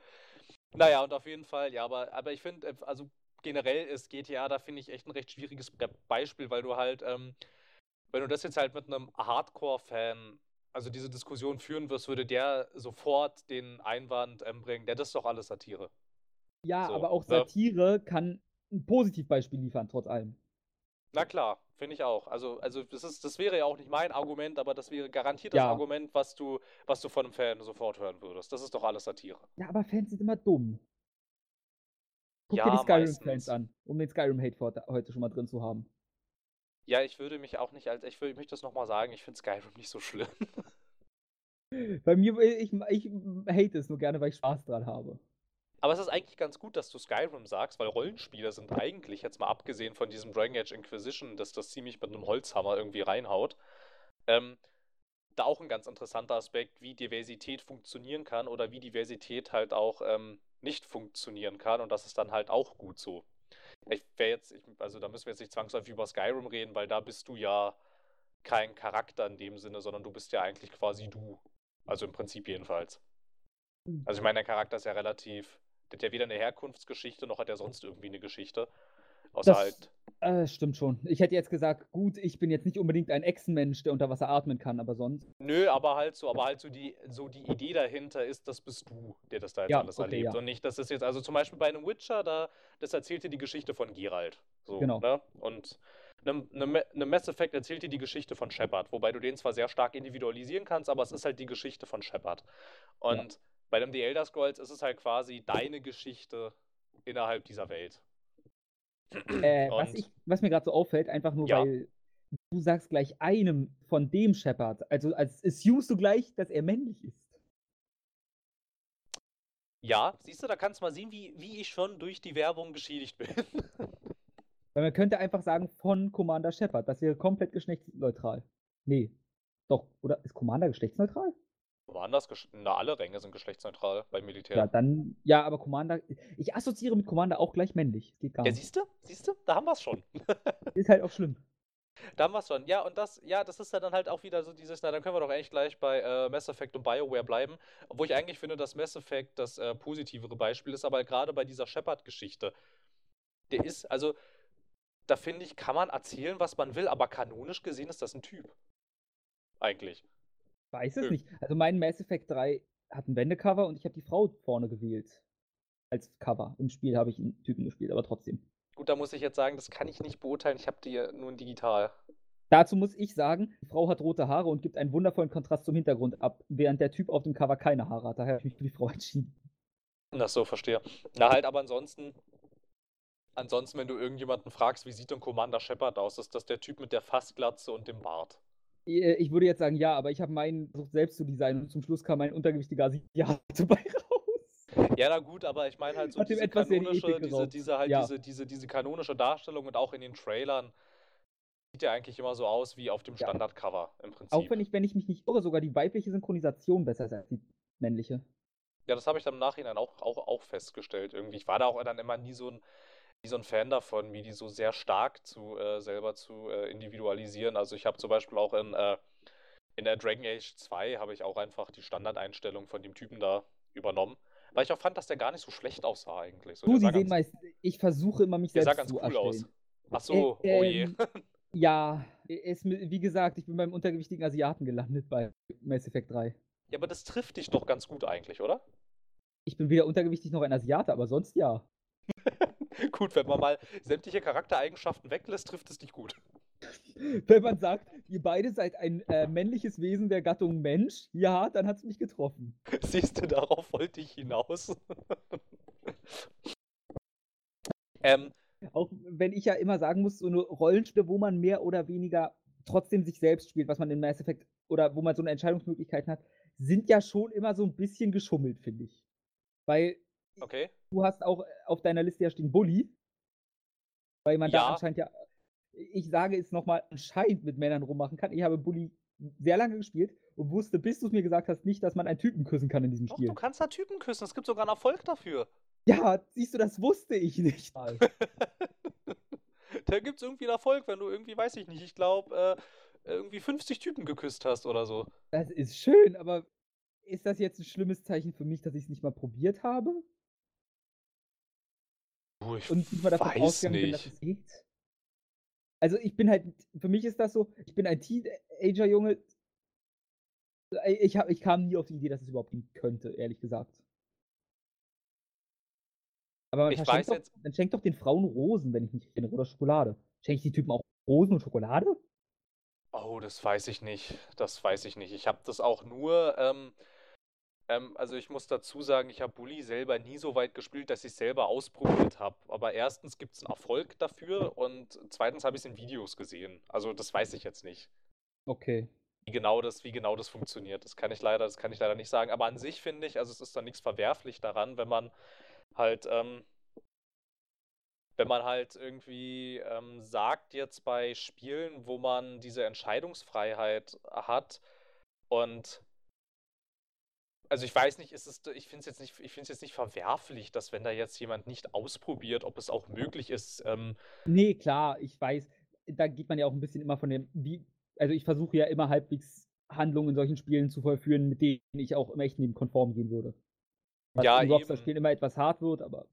Naja, und auf jeden Fall, ja, aber, aber ich finde, also generell ist GTA, da finde ich echt ein recht schwieriges Be Beispiel, weil du halt, ähm, wenn du das jetzt halt mit einem Hardcore-Fan, also diese Diskussion führen wirst, würde der sofort den Einwand ähm, bringen, der das ist doch alles Satire. Ja, So, aber auch ne? Satire kann ein Positivbeispiel liefern, trotz allem. Na klar, finde ich auch. Also, also das ist, das wäre ja auch nicht mein Argument, aber das wäre garantiert das Ja. Argument, was du, was du von einem Fan sofort hören würdest. Das ist doch alles Satire. Ja, aber Fans sind immer dumm. Guck dir Ja, die Skyrim-Fans an, um den Skyrim-Hate heute schon mal drin zu haben. Ja, ich würde mich auch nicht als, ich würde, ich möchte das nochmal sagen, ich finde Skyrim nicht so schlimm. Bei mir, ich, ich hate es nur gerne, weil ich Spaß dran habe. Aber es ist eigentlich ganz gut, dass du Skyrim sagst, weil Rollenspiele sind eigentlich, jetzt mal abgesehen von diesem Dragon Age Inquisition, dass das ziemlich mit einem Holzhammer irgendwie reinhaut, ähm, da auch ein ganz interessanter Aspekt, wie Diversität funktionieren kann oder wie Diversität halt auch ähm, nicht funktionieren kann und das ist dann halt auch gut so. Ich wäre jetzt, ich, also da müssen wir jetzt nicht zwangsläufig über Skyrim reden, weil da bist du ja kein Charakter in dem Sinne, sondern du bist ja eigentlich quasi du. Also im Prinzip jedenfalls. Also ich meine, der Charakter ist ja relativ, der hat ja weder eine Herkunftsgeschichte, noch hat er sonst irgendwie eine Geschichte. Außer Das- halt, Äh, stimmt schon. Ich hätte jetzt gesagt, gut, ich bin jetzt nicht unbedingt ein Echsenmensch, der unter Wasser atmen kann, aber sonst. nö, aber halt so, aber halt so die, so die Idee dahinter ist, das bist du, der das da jetzt Ja, alles okay, erlebt. ja. Und nicht, dass es jetzt, also zum Beispiel bei einem Witcher, da, das erzählt dir die Geschichte von Geralt. So, Genau. ne? Und einem, einem, Ma- einem Mass Effect erzählt dir die Geschichte von Shepard, wobei du den zwar sehr stark individualisieren kannst, aber es ist halt die Geschichte von Shepard. Und bei einem The Elder Scrolls ist es halt quasi deine Geschichte innerhalb dieser Welt. Äh, was, ich, was mir gerade so auffällt, einfach nur, Ja. weil du sagst gleich einem von dem Shepard. Also als assumest du gleich, dass er männlich ist. Ja, siehst du, da kannst du mal sehen, wie, wie ich schon durch die Werbung geschädigt bin. Weil man könnte einfach sagen, von Commander Shepard. Das wäre komplett geschlechtsneutral. Nee. Doch, oder? Ist Commander geschlechtsneutral? Gesch- na, alle Ränge sind geschlechtsneutral beim Militär. Ja, dann. Ja, aber Commander. Ich assoziiere mit Commander auch gleich männlich. Geht gar Ja, nicht. siehst du? Siehst du? Da haben wir es schon. Ist halt auch schlimm. Da haben wir es schon. Ja, und das, ja, das ist ja dann halt auch wieder so dieses, na, dann können wir doch eigentlich gleich bei äh, Mass Effect und BioWare bleiben. Obwohl ich eigentlich finde, dass Mass Effect das äh, positivere Beispiel ist, aber gerade bei dieser Shepard-Geschichte, der ist, also, da finde ich, kann man erzählen, was man will, aber kanonisch gesehen ist das ein Typ. Eigentlich. Weiß es Nö. nicht. Also mein Mass Effect 3 hat ein Wendecover und ich habe die Frau vorne gewählt. Als Cover. Im Spiel habe ich einen Typen gespielt, aber trotzdem. Gut, da muss ich jetzt sagen, das kann ich nicht beurteilen. Ich habe die nur digital. Dazu muss ich sagen, die Frau hat rote Haare und gibt einen wundervollen Kontrast zum Hintergrund ab, während der Typ auf dem Cover keine Haare hat. Daher habe ich mich für die Frau entschieden. Ach so, verstehe. Na halt, aber ansonsten, ansonsten, wenn du irgendjemanden fragst, wie sieht denn Commander Shepard aus, ist das der Typ mit der Fassglatze und dem Bart. Äh, Ich würde jetzt sagen, ja, aber ich habe meinen versucht selbst zu designen und zum Schluss kam ein untergewichtiger Asiate bei raus. Ja, na gut, aber ich meine halt so Hat diese kanonische, diese, diese halt Ja. diese, diese, diese kanonische Darstellung und auch in den Trailern sieht ja eigentlich immer so aus wie auf dem Ja. Standardcover im Prinzip. Auch wenn ich, wenn ich mich nicht irre, sogar die weibliche Synchronisation besser ist als die männliche. Ja, das habe ich dann im Nachhinein auch, auch, auch festgestellt irgendwie. Ich war da auch dann immer nie so ein, nie so ein Fan davon, wie die so sehr stark zu äh, selber zu äh, individualisieren. Also ich habe zum Beispiel auch in, äh, in der Dragon Age 2 habe ich auch einfach die Standardeinstellung von dem Typen da übernommen. Weil ich auch fand, dass der gar nicht so schlecht aussah eigentlich. So, Du, der sah sehen ganz, meist, ich versuche immer mich der sah selbst ganz zu cool aus. Ach so, Äh, oh je. ähm, Ja, mi- wie gesagt, ich bin beim untergewichtigen Asiaten gelandet bei Mass Effect 3. Ja, aber das trifft dich doch ganz gut eigentlich, oder? Ich bin weder untergewichtig noch ein Asiate, aber sonst ja. gut, wenn man mal sämtliche Charaktereigenschaften weglässt, trifft es nicht gut. Wenn man sagt, ihr beide seid ein äh, männliches Wesen der Gattung Mensch, ja, dann hat es mich getroffen. Siehst du, darauf wollte ich hinaus. ähm, Auch wenn ich ja immer sagen muss, so eine Rollenspiele, wo man mehr oder weniger trotzdem sich selbst spielt, was man in Mass Effect oder wo man so eine Entscheidungsmöglichkeit hat, sind ja schon immer so ein bisschen geschummelt, finde ich. Weil okay. du hast auch auf deiner Liste ja stehen Bully. Weil man da Ja. anscheinend ja, ich sage es nochmal, anscheinend mit Männern rummachen kann. Ich habe Bully sehr lange gespielt und wusste, bis du es mir gesagt hast, nicht, dass man einen Typen küssen kann in diesem Doch, Spiel. du kannst da Typen küssen. Es gibt sogar einen Erfolg dafür. Ja, siehst du, das wusste ich nicht mal. da gibt es irgendwie einen Erfolg, wenn du irgendwie, weiß ich nicht, ich glaube, äh, irgendwie 50 Typen geküsst hast oder so. Das ist schön, aber ist das jetzt ein schlimmes Zeichen für mich, dass ich es nicht mal probiert habe? Du, ich Und nicht mal davon weiß ausgegangen bin, dass nicht. es geht? Also ich bin halt, für mich ist das so, ich bin ein Teenager-Junge. Äh, Ich, hab, ich kam nie auf die Idee, dass es überhaupt gehen könnte, ehrlich gesagt. Aber man Ich weiß doch, jetzt- dann schenkt doch den Frauen Rosen, wenn ich mich erinnere, oder Schokolade. Schenke ich die Typen auch Rosen und Schokolade? Oh, das weiß ich nicht. Das weiß ich nicht. Ich habe das auch nur, ähm, ähm, also ich muss dazu sagen, ich habe Bully selber nie so weit gespielt, dass ich selber ausprobiert habe. Aber erstens gibt es einen Erfolg dafür und zweitens habe ich es in Videos gesehen. Also das weiß ich jetzt nicht. Okay. Wie genau das, wie genau das funktioniert. Das kann ich leider, das kann ich leider nicht sagen. Aber an sich finde ich, also es ist da nichts verwerflich daran, wenn man halt, ähm, wenn man halt irgendwie ähm, sagt, jetzt bei Spielen, wo man diese Entscheidungsfreiheit hat und also ich weiß nicht, ist es, ich finde es jetzt nicht, ich finde es jetzt nicht verwerflich, dass wenn da jetzt jemand nicht ausprobiert, ob es auch möglich ist, ähm, Nee, klar, ich weiß. Da geht man ja auch ein bisschen immer von dem, wie, also ich versuche ja immer halbwegs Handlungen in solchen Spielen zu vollführen, mit denen ich auch im echten Leben konform gehen würde. Was Ja, in. Rockstar-Spielen immer etwas hart wird, aber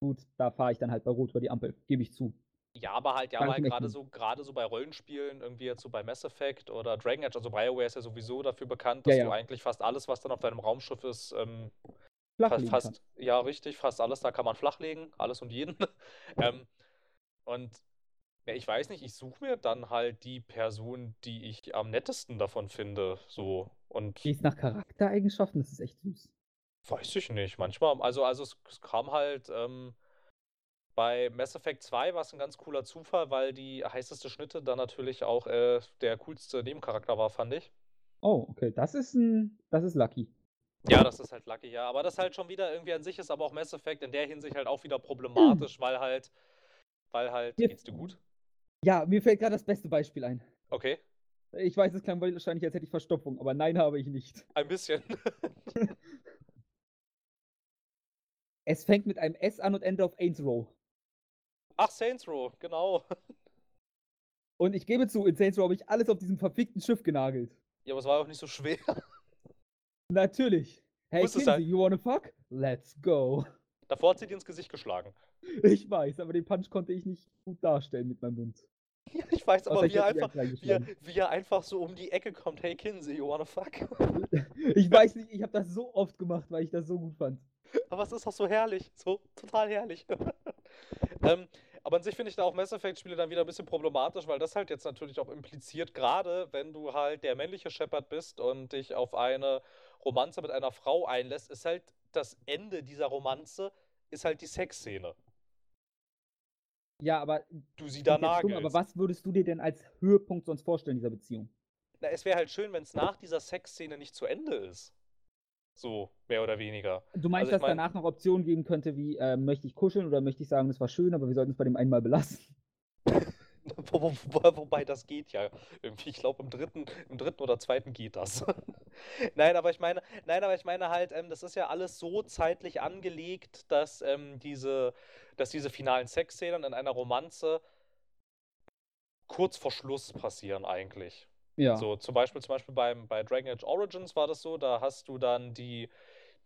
gut, da fahre ich dann halt bei Rot über die Ampel, gebe ich zu. Ja, aber halt, ja, aber ich halt gerade so, gerade so bei Rollenspielen, irgendwie jetzt so bei Mass Effect oder Dragon Age, also BioWare ist ja sowieso dafür bekannt, Ja, dass ja. du eigentlich fast alles, was dann auf deinem Raumschiff ist, ähm, fast, fast, ja, richtig, fast alles, da kann man flachlegen, alles und jeden. ähm, und ja, ich weiß nicht, ich suche mir dann halt die Person, die ich am nettesten davon finde, so. Und Gehst nach Charaktereigenschaften, das ist echt süß. Weiß ich nicht. Manchmal, also, also es, es kam halt ähm, bei Mass Effect 2 war es ein ganz cooler Zufall, weil die heißeste Schnitte dann natürlich auch äh, der coolste Nebencharakter war, fand ich. Oh, okay, das ist ein, das ist lucky. Ja, das ist halt lucky, ja. Aber das halt schon wieder irgendwie an sich ist, aber auch Mass Effect in der Hinsicht halt auch wieder problematisch, weil halt, weil halt, Mir- geht's dir gut? Ja, mir fällt gerade das beste Beispiel ein. Okay, Ich weiß, es klang wahrscheinlich, als hätte ich Verstopfung, aber nein, habe ich nicht. ein bisschen. Es fängt mit einem S an und endet auf Ains Row. Ach, Saints Row, genau. Und ich gebe zu, in Saints Row habe ich alles auf diesem verfickten Schiff genagelt. Ja, aber es war auch nicht so schwer. Natürlich. Hey, Muss Kinsey, you wanna fuck? Let's go. Davor hat sie dir ins Gesicht geschlagen. Ich weiß, aber den Punch konnte ich nicht gut darstellen mit meinem Mund. Ja, ich weiß, aber wie er, einfach, wie, er, wie er einfach so um die Ecke kommt. Hey Kinsey, you wanna fuck? Ich weiß nicht, ich habe das so oft gemacht, weil ich das so gut fand. Aber es ist auch so herrlich. So total herrlich. Ähm, aber an sich finde ich da auch Mass Effect-Spiele dann wieder ein bisschen problematisch, weil das halt jetzt natürlich auch impliziert, gerade wenn du halt der männliche Shepard bist und dich auf eine Romanze mit einer Frau einlässt, ist halt das Ende dieser Romanze, ist halt die Sexszene. Ja, aber, Du sie da nagelst. aber was würdest du dir denn als Höhepunkt sonst vorstellen dieser Beziehung? Na, es wäre halt schön, wenn es nach dieser Sexszene nicht zu Ende ist. So, mehr oder weniger. Du meinst, Also dass mein- danach noch Optionen geben könnte, wie äh, möchte ich kuscheln oder möchte ich sagen, es war schön, aber wir sollten es bei dem einmal belassen? Wo, wo, wo, wobei das geht ja irgendwie. Ich glaube, im dritten, im dritten oder zweiten geht das. nein, aber ich meine, nein, aber ich meine halt, ähm, das ist ja alles so zeitlich angelegt, dass ähm, diese, dass diese finalen Sexszenen in einer Romanze kurz vor Schluss passieren eigentlich. Ja. So, zum Beispiel, zum Beispiel beim, bei Dragon Age Origins war das so, da hast du dann die,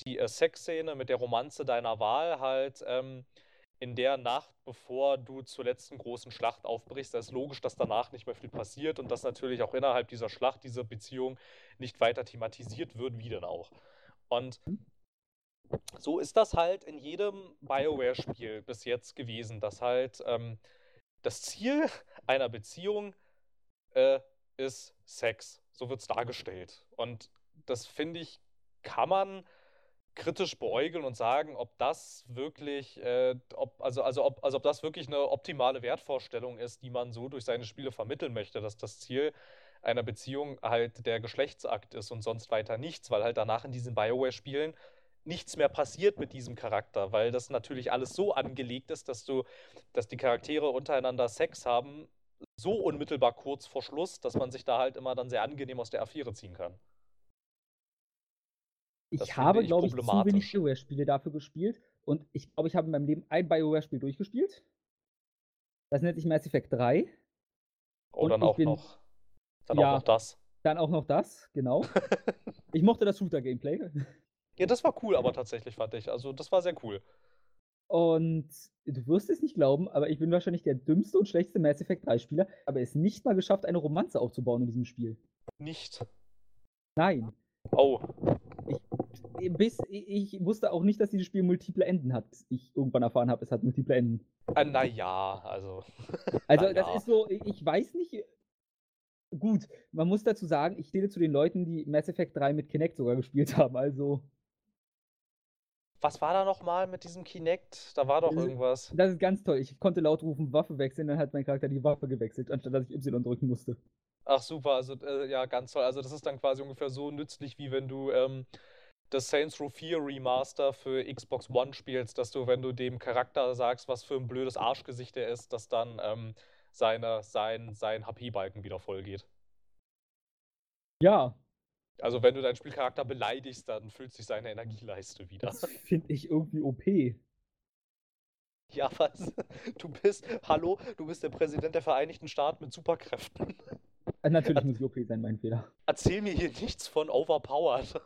die äh, Sexszene mit der Romanze deiner Wahl halt ähm, in der Nacht, bevor du zur letzten großen Schlacht aufbrichst. Da ist logisch, dass danach nicht mehr viel passiert und dass natürlich auch innerhalb dieser Schlacht diese Beziehung nicht weiter thematisiert wird, wie denn auch. Und so ist das halt in jedem BioWare-Spiel bis jetzt gewesen, dass halt ähm, das Ziel einer Beziehung äh, ist Sex. So wird es dargestellt. Und das finde ich, kann man kritisch beäugeln und sagen, ob das wirklich, äh, ob, also, also, ob, also ob das wirklich eine optimale Wertvorstellung ist, die man so durch seine Spiele vermitteln möchte, dass das Ziel einer Beziehung halt der Geschlechtsakt ist und sonst weiter nichts, weil halt danach in diesen Bioware-Spielen nichts mehr passiert mit diesem Charakter, weil das natürlich alles so angelegt ist, dass du, dass die Charaktere untereinander Sex haben, so unmittelbar kurz vor Schluss, dass man sich da halt immer dann sehr angenehm aus der Affäre ziehen kann. Ich habe, glaube ich, zu wenig BioWare-Spiele dafür gespielt und ich glaube, ich habe in meinem Leben ein BioWare-Spiel durchgespielt. Das nennt sich Mass Effect 3. Oh, und dann auch bin, noch. Dann ja, auch noch das. Dann auch noch das, genau. ich mochte das Shooter-Gameplay. Ja, das war cool, aber tatsächlich fand ich. Also, das war sehr cool. Und du wirst es nicht glauben, aber ich bin wahrscheinlich der dümmste und schlechteste Mass Effect 3-Spieler, aber es nicht mal geschafft, eine Romanze aufzubauen in diesem Spiel. Nicht? Nein. Oh. Ich, bis, ich wusste auch nicht, dass dieses Spiel multiple Enden hat. Ich irgendwann erfahren habe, es hat multiple Enden. Ah, naja, also. Also, na das ist so, ich weiß nicht. Gut, man muss dazu sagen, ich stehe zu den Leuten, die Mass Effect 3 mit Kinect sogar gespielt haben, also. Was war da nochmal mit diesem Kinect? Da war doch das irgendwas. das ist ganz toll. Ich konnte laut rufen, Waffe wechseln, dann hat mein Charakter die Waffe gewechselt, anstatt dass ich Y drücken musste. Ach super, also äh, ja, ganz toll. Also das ist dann quasi ungefähr so nützlich, wie wenn du ähm, das Saints Row 4 Remaster für Xbox One spielst, dass du, wenn du dem Charakter sagst, was für ein blödes Arschgesicht er ist, dass dann ähm, seine, sein, sein HP-Balken wieder voll geht. Ja. Also wenn du deinen Spielcharakter beleidigst, dann füllt sich seine Energieleiste wieder. Das finde ich irgendwie OP. Ja, was? Du bist, hallo, du bist der Präsident der Vereinigten Staaten mit Superkräften. Äh, natürlich muss ich OP sein, mein Fehler. Erzähl mir hier nichts von overpowered.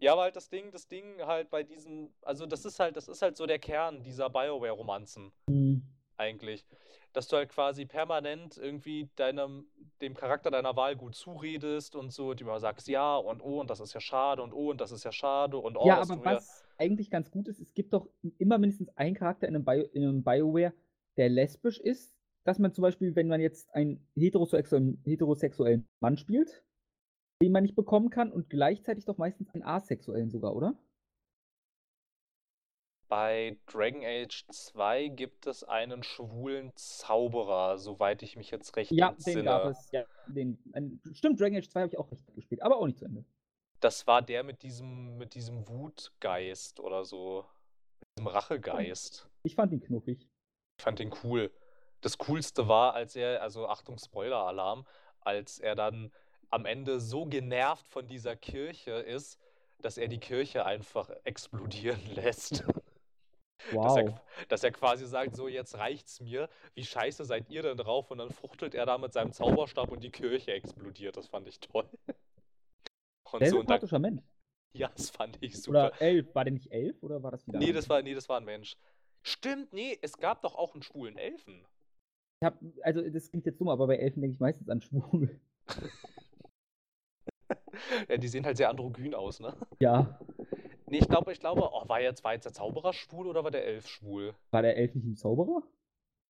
Ja, aber halt das Ding, das Ding halt bei diesen, also das ist halt, das ist halt so der Kern dieser Bioware-Romanzen. Mhm. Eigentlich. Dass du halt quasi permanent irgendwie deinem, dem Charakter deiner Wahl gut zuredest und so, und immer sagst, ja und oh, und das ist ja schade und oh, und das ist ja schade und oh, Ja, aber was eigentlich ganz gut ist, es gibt doch immer mindestens einen Charakter in einem, Bio, in einem Bioware, der lesbisch ist, dass man zum Beispiel, wenn man jetzt einen heterosexuellen, heterosexuellen Mann spielt, den man nicht bekommen kann und gleichzeitig doch meistens einen asexuellen sogar, oder? Bei Dragon Age 2 gibt es einen schwulen Zauberer, soweit ich mich jetzt recht ja, entsinne. Den gab es, ja, den Stimmt, Dragon Age 2 habe ich auch recht gespielt, aber auch nicht zu Ende. Das war der mit diesem, mit diesem Wutgeist oder so. Mit diesem Rachegeist. Ich fand ihn knuffig. Ich fand ihn cool das Coolste war, als er, also Achtung, Spoiler-Alarm, als er dann am Ende so genervt von dieser Kirche ist, dass er die Kirche einfach explodieren lässt. Wow. Dass, er, dass er quasi sagt, so jetzt reicht's mir, wie scheiße seid ihr denn drauf? Und dann fuchtelt er da mit seinem Zauberstab und die Kirche explodiert. Das fand ich toll. Und Sehr so, sympathischer und dann, Mensch. Ja, das fand ich super. Oder elf, war der nicht elf oder war das wieder? Nee, das war, nee, das war ein Mensch. Stimmt, nee, es gab doch auch einen schwulen Elfen. Ich hab, also das klingt jetzt dumm, aber bei Elfen denke ich meistens an schwul. ja, die sehen halt sehr androgyn aus, ne? Ja. Nee, ich glaube, ich glaube, oh, war jetzt, war jetzt der Zauberer schwul oder war der Elf schwul? War der Elf nicht ein Zauberer?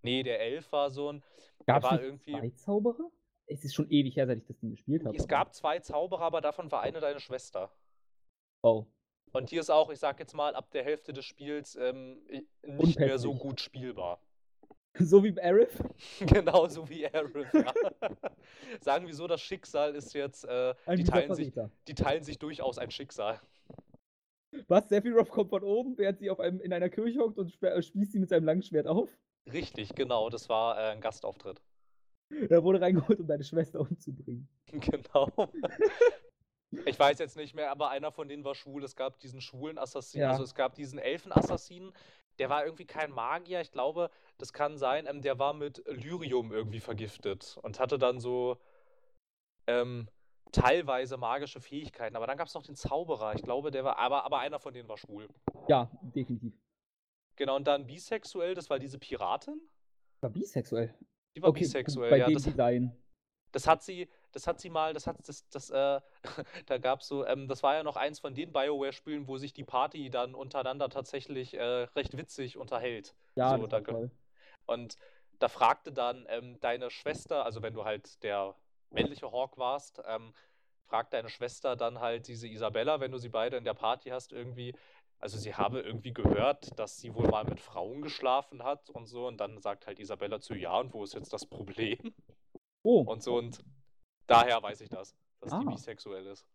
Nee, der Elf war so ein. Gab es irgendwie... zwei Zauberer? Es ist schon ewig her, seit ich das Ding gespielt habe. Es gab zwei Zauberer, aber davon war eine deine Schwester. Oh. Und hier ist auch, ich sag jetzt mal, ab der Hälfte des Spiels ähm, nicht mehr so gut spielbar. So wie Arif? genau, so wie Arif, ja. Sagen wir so, das Schicksal ist jetzt, äh, die, teilen sich, die teilen sich durchaus ein Schicksal. Was? Sephiroth kommt von oben, während sie auf einem, in einer Kirche hockt und äh, spießt sie mit seinem langen Schwert auf? Richtig, genau, das war äh, ein Gastauftritt. Er wurde reingeholt, um deine Schwester umzubringen. Genau. Ich weiß jetzt nicht mehr, aber einer von denen war schwul. Es gab diesen schwulen Assassinen, ja. also es gab diesen Elfenassassinen, der war irgendwie kein Magier. Ich glaube, das kann sein, ähm, der war mit Lyrium irgendwie vergiftet und hatte dann so ähm, teilweise magische Fähigkeiten. Aber dann gab es noch den Zauberer. Ich glaube, der war, aber, aber einer von denen war schwul. Ja, definitiv. Genau, und dann bisexuell, das war diese Piratin. War bisexuell? Die war okay, bisexuell, bei ja. Dem das, Design. das hat sie, das hat sie mal, das hat das, das, äh, da gab es so, ähm, das war ja noch eins von den BioWare-Spielen, wo sich die Party dann untereinander tatsächlich äh, recht witzig unterhält. Ja, so, das da, und da fragte dann ähm, deine Schwester, also wenn du halt der männliche Hawk warst, ähm, fragt deine Schwester dann halt diese Isabella, wenn du sie beide in der Party hast, irgendwie, also sie habe irgendwie gehört, dass sie wohl mal mit Frauen geschlafen hat und so. Und dann sagt halt Isabella zu, ja, und wo ist jetzt das Problem? Oh, Und so, und daher weiß ich das, dass die Ah. bisexuell ist.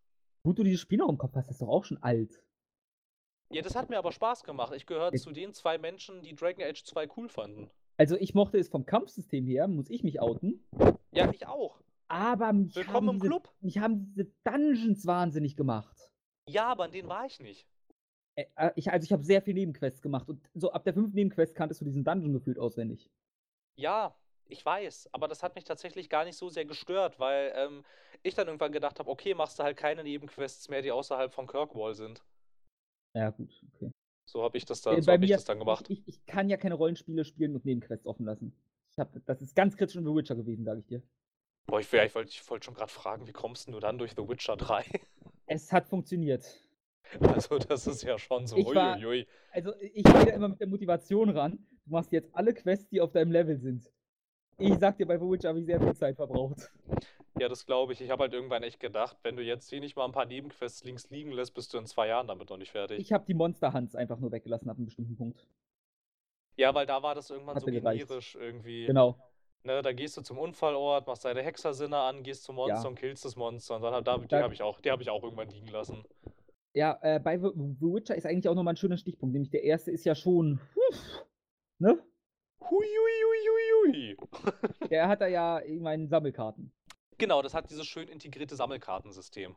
gut, du dieses Spiel noch im Kopf hast, das ist doch auch schon alt. Ja, das hat mir aber Spaß gemacht. Ich gehöre zu den zwei Menschen, die Dragon Age 2 cool fanden. Also ich mochte es vom Kampfsystem her, muss ich mich outen. Ja, ich auch. Aber mich Willkommen haben im diese, Club. mich haben diese Dungeons wahnsinnig gemacht. Ja, aber an denen war ich nicht. Äh, äh, Ich, also ich habe sehr viele Nebenquests gemacht und so ab der fünften Nebenquest kanntest du diesen Dungeon gefühlt auswendig. Ja, ich weiß, aber das hat mich tatsächlich gar nicht so sehr gestört, weil ähm, ich dann irgendwann gedacht habe, okay, machst du halt keine Nebenquests mehr, die außerhalb von Kirkwall sind. Ja, gut, okay. So habe ich das Äh, dann, so bei hab ich das dann gemacht. Ich, ich, ich kann ja keine Rollenspiele spielen und Nebenquests offen lassen. Ich hab, das ist ganz kritisch in The Witcher gewesen, sage ich dir. Boah, ich, wär- ich wollte ich wollt schon gerade fragen, wie kommst du dann durch The Witcher 3? Es hat funktioniert. Also, das ist ja schon so, Ich war- uiuiui. Also ich gehe da immer mit der Motivation ran. Du machst jetzt alle Quests, die auf deinem Level sind. Ich sag dir, bei The Witcher habe ich sehr viel Zeit verbraucht. Ja, das glaube ich. Ich habe halt irgendwann echt gedacht, wenn du jetzt hier nicht mal ein paar Nebenquests links liegen lässt, bist du in zwei Jahren damit noch nicht fertig. Ich habe die Monster Hunts einfach nur weggelassen ab einem bestimmten Punkt. ja, weil da war das irgendwann so Hatte gereicht. generisch irgendwie. Genau. Ne, da gehst du zum Unfallort, machst deine Hexersinne an, gehst zum Monster Ja. und killst das Monster. Und dann hab, da, die habe ich auch, die habe ich auch irgendwann liegen lassen. Ja, äh, bei The, Witcher ist eigentlich auch nochmal ein schöner Stichpunkt. Nämlich der erste ist ja schon. Uff, ne? Huiuiuiuiui. Der hat da ja, ich meine, Sammelkarten. Genau, das hat dieses schön integrierte Sammelkartensystem.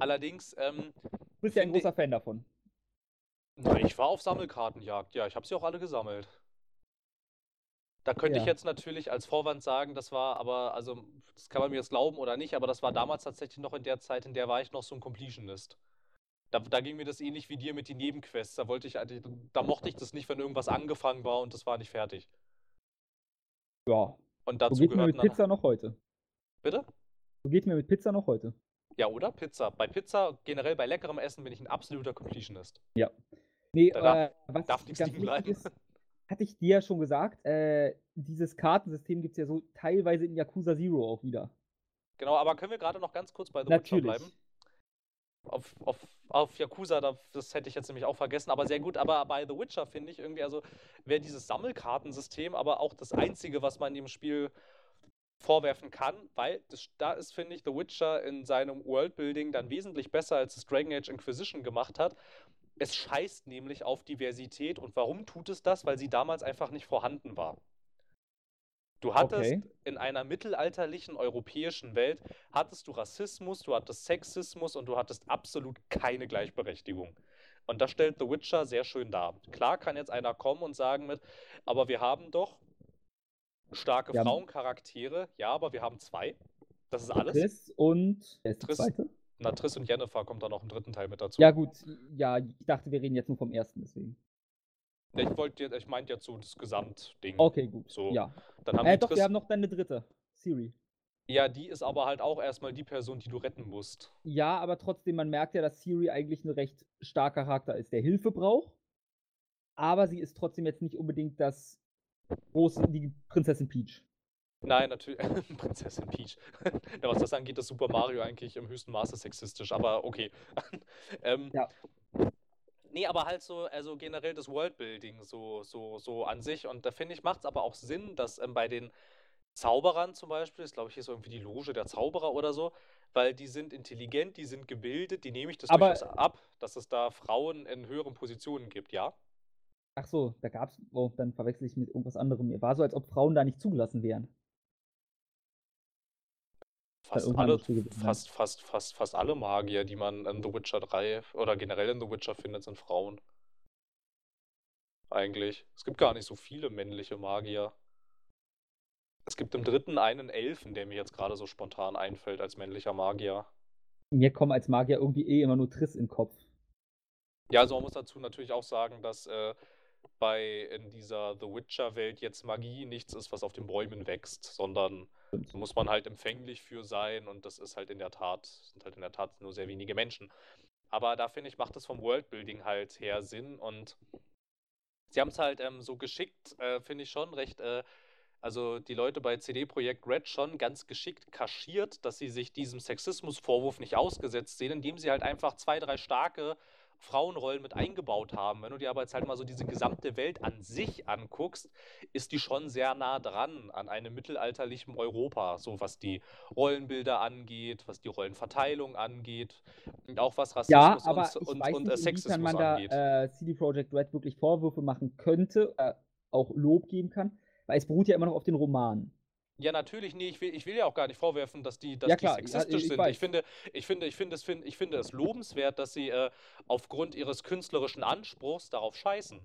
Allerdings, ähm, Du bist ja ein großer Fan davon. na, ich war auf Sammelkartenjagd. Ja, ich habe sie auch alle gesammelt. Da könnte ich Ja. jetzt natürlich als Vorwand sagen, das war aber, also, das kann man mir jetzt glauben oder nicht, aber das war damals tatsächlich noch in der Zeit, in der war ich noch so ein Completionist. Da, da ging mir das ähnlich wie dir mit den Nebenquests. Da wollte ich, eigentlich- da mochte ich das nicht, wenn irgendwas angefangen war und das war nicht fertig. Ja. Und So dazu geht's mir mit. Pizza noch heute. Bitte? So geht's mir mit Pizza noch heute. Ja, oder? Pizza. Bei Pizza, generell bei leckerem Essen, bin ich ein absoluter Completionist. Nee, Da darf- äh, was darf nichts liegen bleiben. ist, hatte ich dir ja schon gesagt, äh, dieses Kartensystem gibt es ja so teilweise in Yakuza Zero auch wieder. Genau, aber können wir gerade noch ganz kurz bei The Witcher Natürlich. bleiben? Auf, auf, auf Yakuza, da, das hätte ich jetzt nämlich auch vergessen, aber sehr gut. Aber bei The Witcher finde ich irgendwie, also wäre dieses Sammelkartensystem aber auch das Einzige, was man dem Spiel vorwerfen kann, weil das, da ist, finde ich, The Witcher in seinem Worldbuilding dann wesentlich besser, als es Dragon Age Inquisition gemacht hat. Es scheißt nämlich auf Diversität und warum tut es das? Weil sie damals einfach nicht vorhanden war. Du hattest Okay. in einer mittelalterlichen europäischen Welt hattest du Rassismus, du hattest Sexismus und du hattest absolut keine Gleichberechtigung. Und das stellt The Witcher sehr schön dar. Klar kann jetzt einer kommen und sagen mit, aber wir haben doch starke haben- Frauencharaktere. Ja, aber wir haben zwei. Das ist alles. Triss und. Triss. zweite? Na, Triss und Jennifer kommt dann noch im dritten Teil mit dazu. Ja, gut. Ja, ich dachte, wir reden jetzt nur vom ersten, deswegen. Ich wollte, jetzt- ich meinte jetzt so das Gesamtding. Okay, gut. So. Ja. Dann haben Äh, die doch, Triss. wir haben noch dann eine dritte. Siri. Ja, die ist aber halt auch erstmal die Person, die du retten musst. Ja, aber trotzdem, man merkt ja, dass Siri eigentlich ein recht starker Charakter ist, der Hilfe braucht. Aber sie ist trotzdem jetzt nicht unbedingt das große, die Prinzessin Peach. Nein, natürlich. Prinzessin Peach. ja, was das angeht, ist Super Mario eigentlich im höchsten Maße sexistisch, aber okay. ähm, Ja. Nee, aber halt so, also generell das Worldbuilding so, so, so an sich. Und da finde ich, macht es aber auch Sinn, dass ähm, bei den Zauberern zum Beispiel, ist glaube ich hier so irgendwie die Loge der Zauberer oder so, weil die sind intelligent, die sind gebildet, die nehme ich das Aber- durchaus ab, dass es da Frauen in höheren Positionen gibt, ja? Ach so, da gab's. Oh, dann verwechsel ich mit irgendwas anderem. Mir war so, als ob Frauen da nicht zugelassen wären. Fast alle, fast, fast, fast, fast alle Magier, die man in The Witcher 3 oder generell in The Witcher findet, sind Frauen. Eigentlich. Es gibt gar nicht so viele männliche Magier. Es gibt im dritten einen Elfen, der mir jetzt gerade so spontan einfällt als männlicher Magier. Mir kommen als Magier irgendwie eh immer nur Triss in den Kopf. Ja, also man muss dazu natürlich auch sagen, dass äh, bei in dieser The Witcher-Welt jetzt Magie nichts ist, was auf den Bäumen wächst, sondern da muss man halt empfänglich für sein und das ist halt in der Tat, sind halt in der Tat nur sehr wenige Menschen. Aber da finde ich, macht es vom Worldbuilding halt her Sinn und sie haben es halt ähm, so geschickt, äh, finde ich schon recht, äh, also die Leute bei CD Projekt Red schon ganz geschickt kaschiert, dass sie sich diesem Sexismusvorwurf nicht ausgesetzt sehen, indem sie halt einfach zwei, drei starke Frauenrollen mit eingebaut haben. Wenn du dir aber jetzt halt mal so diese gesamte Welt an sich anguckst, ist die schon sehr nah dran an einem mittelalterlichen Europa, so was die Rollenbilder angeht, was die Rollenverteilung angeht und auch was Rassismus ja, und, und, weiß und nicht, äh, Sexismus man angeht. da äh, CD Projekt Red wirklich Vorwürfe machen könnte, äh, auch Lob geben kann, weil es beruht ja immer noch auf den Romanen. Ja, natürlich, nee, ich will, ich will ja auch gar nicht vorwerfen, dass die, dass Ja, die klar, ja, sexistisch ich sind. weiß. Ich finde, ich finde, ich finde es, find, ich finde es lobenswert, dass sie äh, aufgrund ihres künstlerischen Anspruchs darauf scheißen.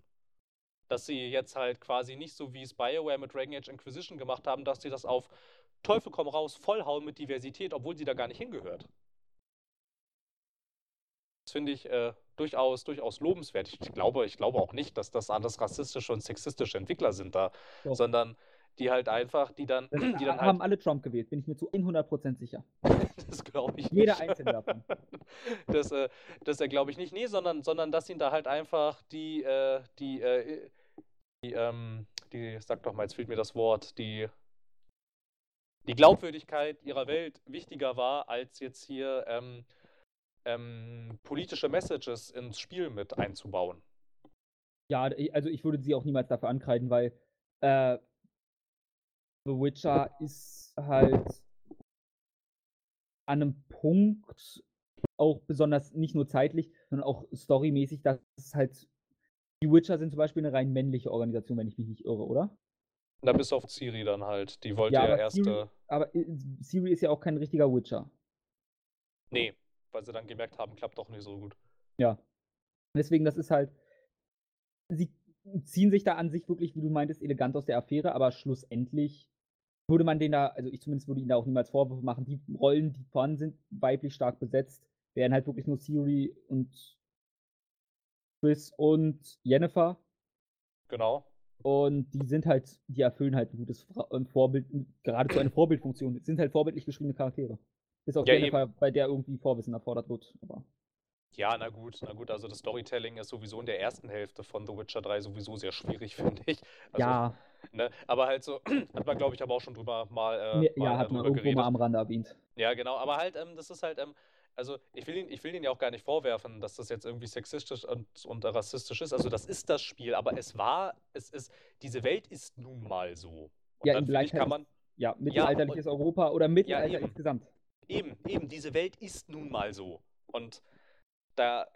Dass sie jetzt halt quasi nicht so wie es BioWare mit Dragon Age Inquisition gemacht haben, dass sie das auf Teufel komm raus vollhauen mit Diversität, obwohl sie da gar nicht hingehört. Das finde ich äh, durchaus, durchaus lobenswert. Ich glaube, ich glaube auch nicht, dass das alles rassistische und sexistische Entwickler sind da, Doch. sondern die halt einfach, die dann, Das die dann haben halt, alle Trump gewählt, bin ich mir zu 100% sicher. das glaube ich Jeder nicht. einzelne davon. Das, äh, das äh, glaube ich nicht. Nee, sondern, sondern dass ihnen da halt einfach die, äh, die, äh, die, ähm, die, sag doch mal, jetzt fehlt mir das Wort, die, die Glaubwürdigkeit ihrer Welt wichtiger war, als jetzt hier ähm, ähm, politische Messages ins Spiel mit einzubauen. Ja, also ich würde sie auch niemals dafür ankreiden, weil äh, The Witcher ist halt an einem Punkt auch besonders nicht nur zeitlich, sondern auch storymäßig, dass es halt die Witcher sind zum Beispiel eine rein männliche Organisation, wenn ich mich nicht irre, oder? Na, bis auf Ciri dann halt. Die wollte Ja, ja, aber erst. Ciri- Aber äh, Ciri ist ja auch kein richtiger Witcher. nee, weil sie dann gemerkt haben, klappt doch nicht so gut. Ja. Deswegen, das ist halt. Sie ziehen sich da an sich wirklich, wie du meintest, elegant aus der Affäre, aber schlussendlich würde man den da, also ich zumindest würde ihnen da auch niemals Vorwürfe machen. Die Rollen, die vorhanden sind, weiblich stark besetzt, wären halt wirklich nur Siri und Chris und Jennifer. Genau. Und die sind halt, die erfüllen halt ein gutes Vorbild, geradezu eine Vorbildfunktion. Es sind halt vorbildlich geschriebene Charaktere. Bis auf Ja, Jennifer, bei der irgendwie Vorwissen erfordert wird. Aber Ja, na gut, na gut, also das Storytelling ist sowieso in der ersten Hälfte von The Witcher 3 sowieso sehr schwierig, finde ich. Also, ja, Ne, aber halt so, hat man, glaube ich, aber auch schon drüber mal, äh, mal ja, äh, hat man drüber irgendwo mal am Rande erwähnt. Ja, genau, aber halt, ähm, das ist halt, ähm, also ich will ihn, ich will ihn ja auch gar nicht vorwerfen, dass das jetzt irgendwie sexistisch und, und rassistisch ist. Also das ist das Spiel, aber es war, es ist, diese Welt ist nun mal so. Und Ja, dann in ich, kann man, Ja, mittelalterliches Europa oder Mittelalter eben. insgesamt. Eben, eben, diese Welt ist nun mal so. Und da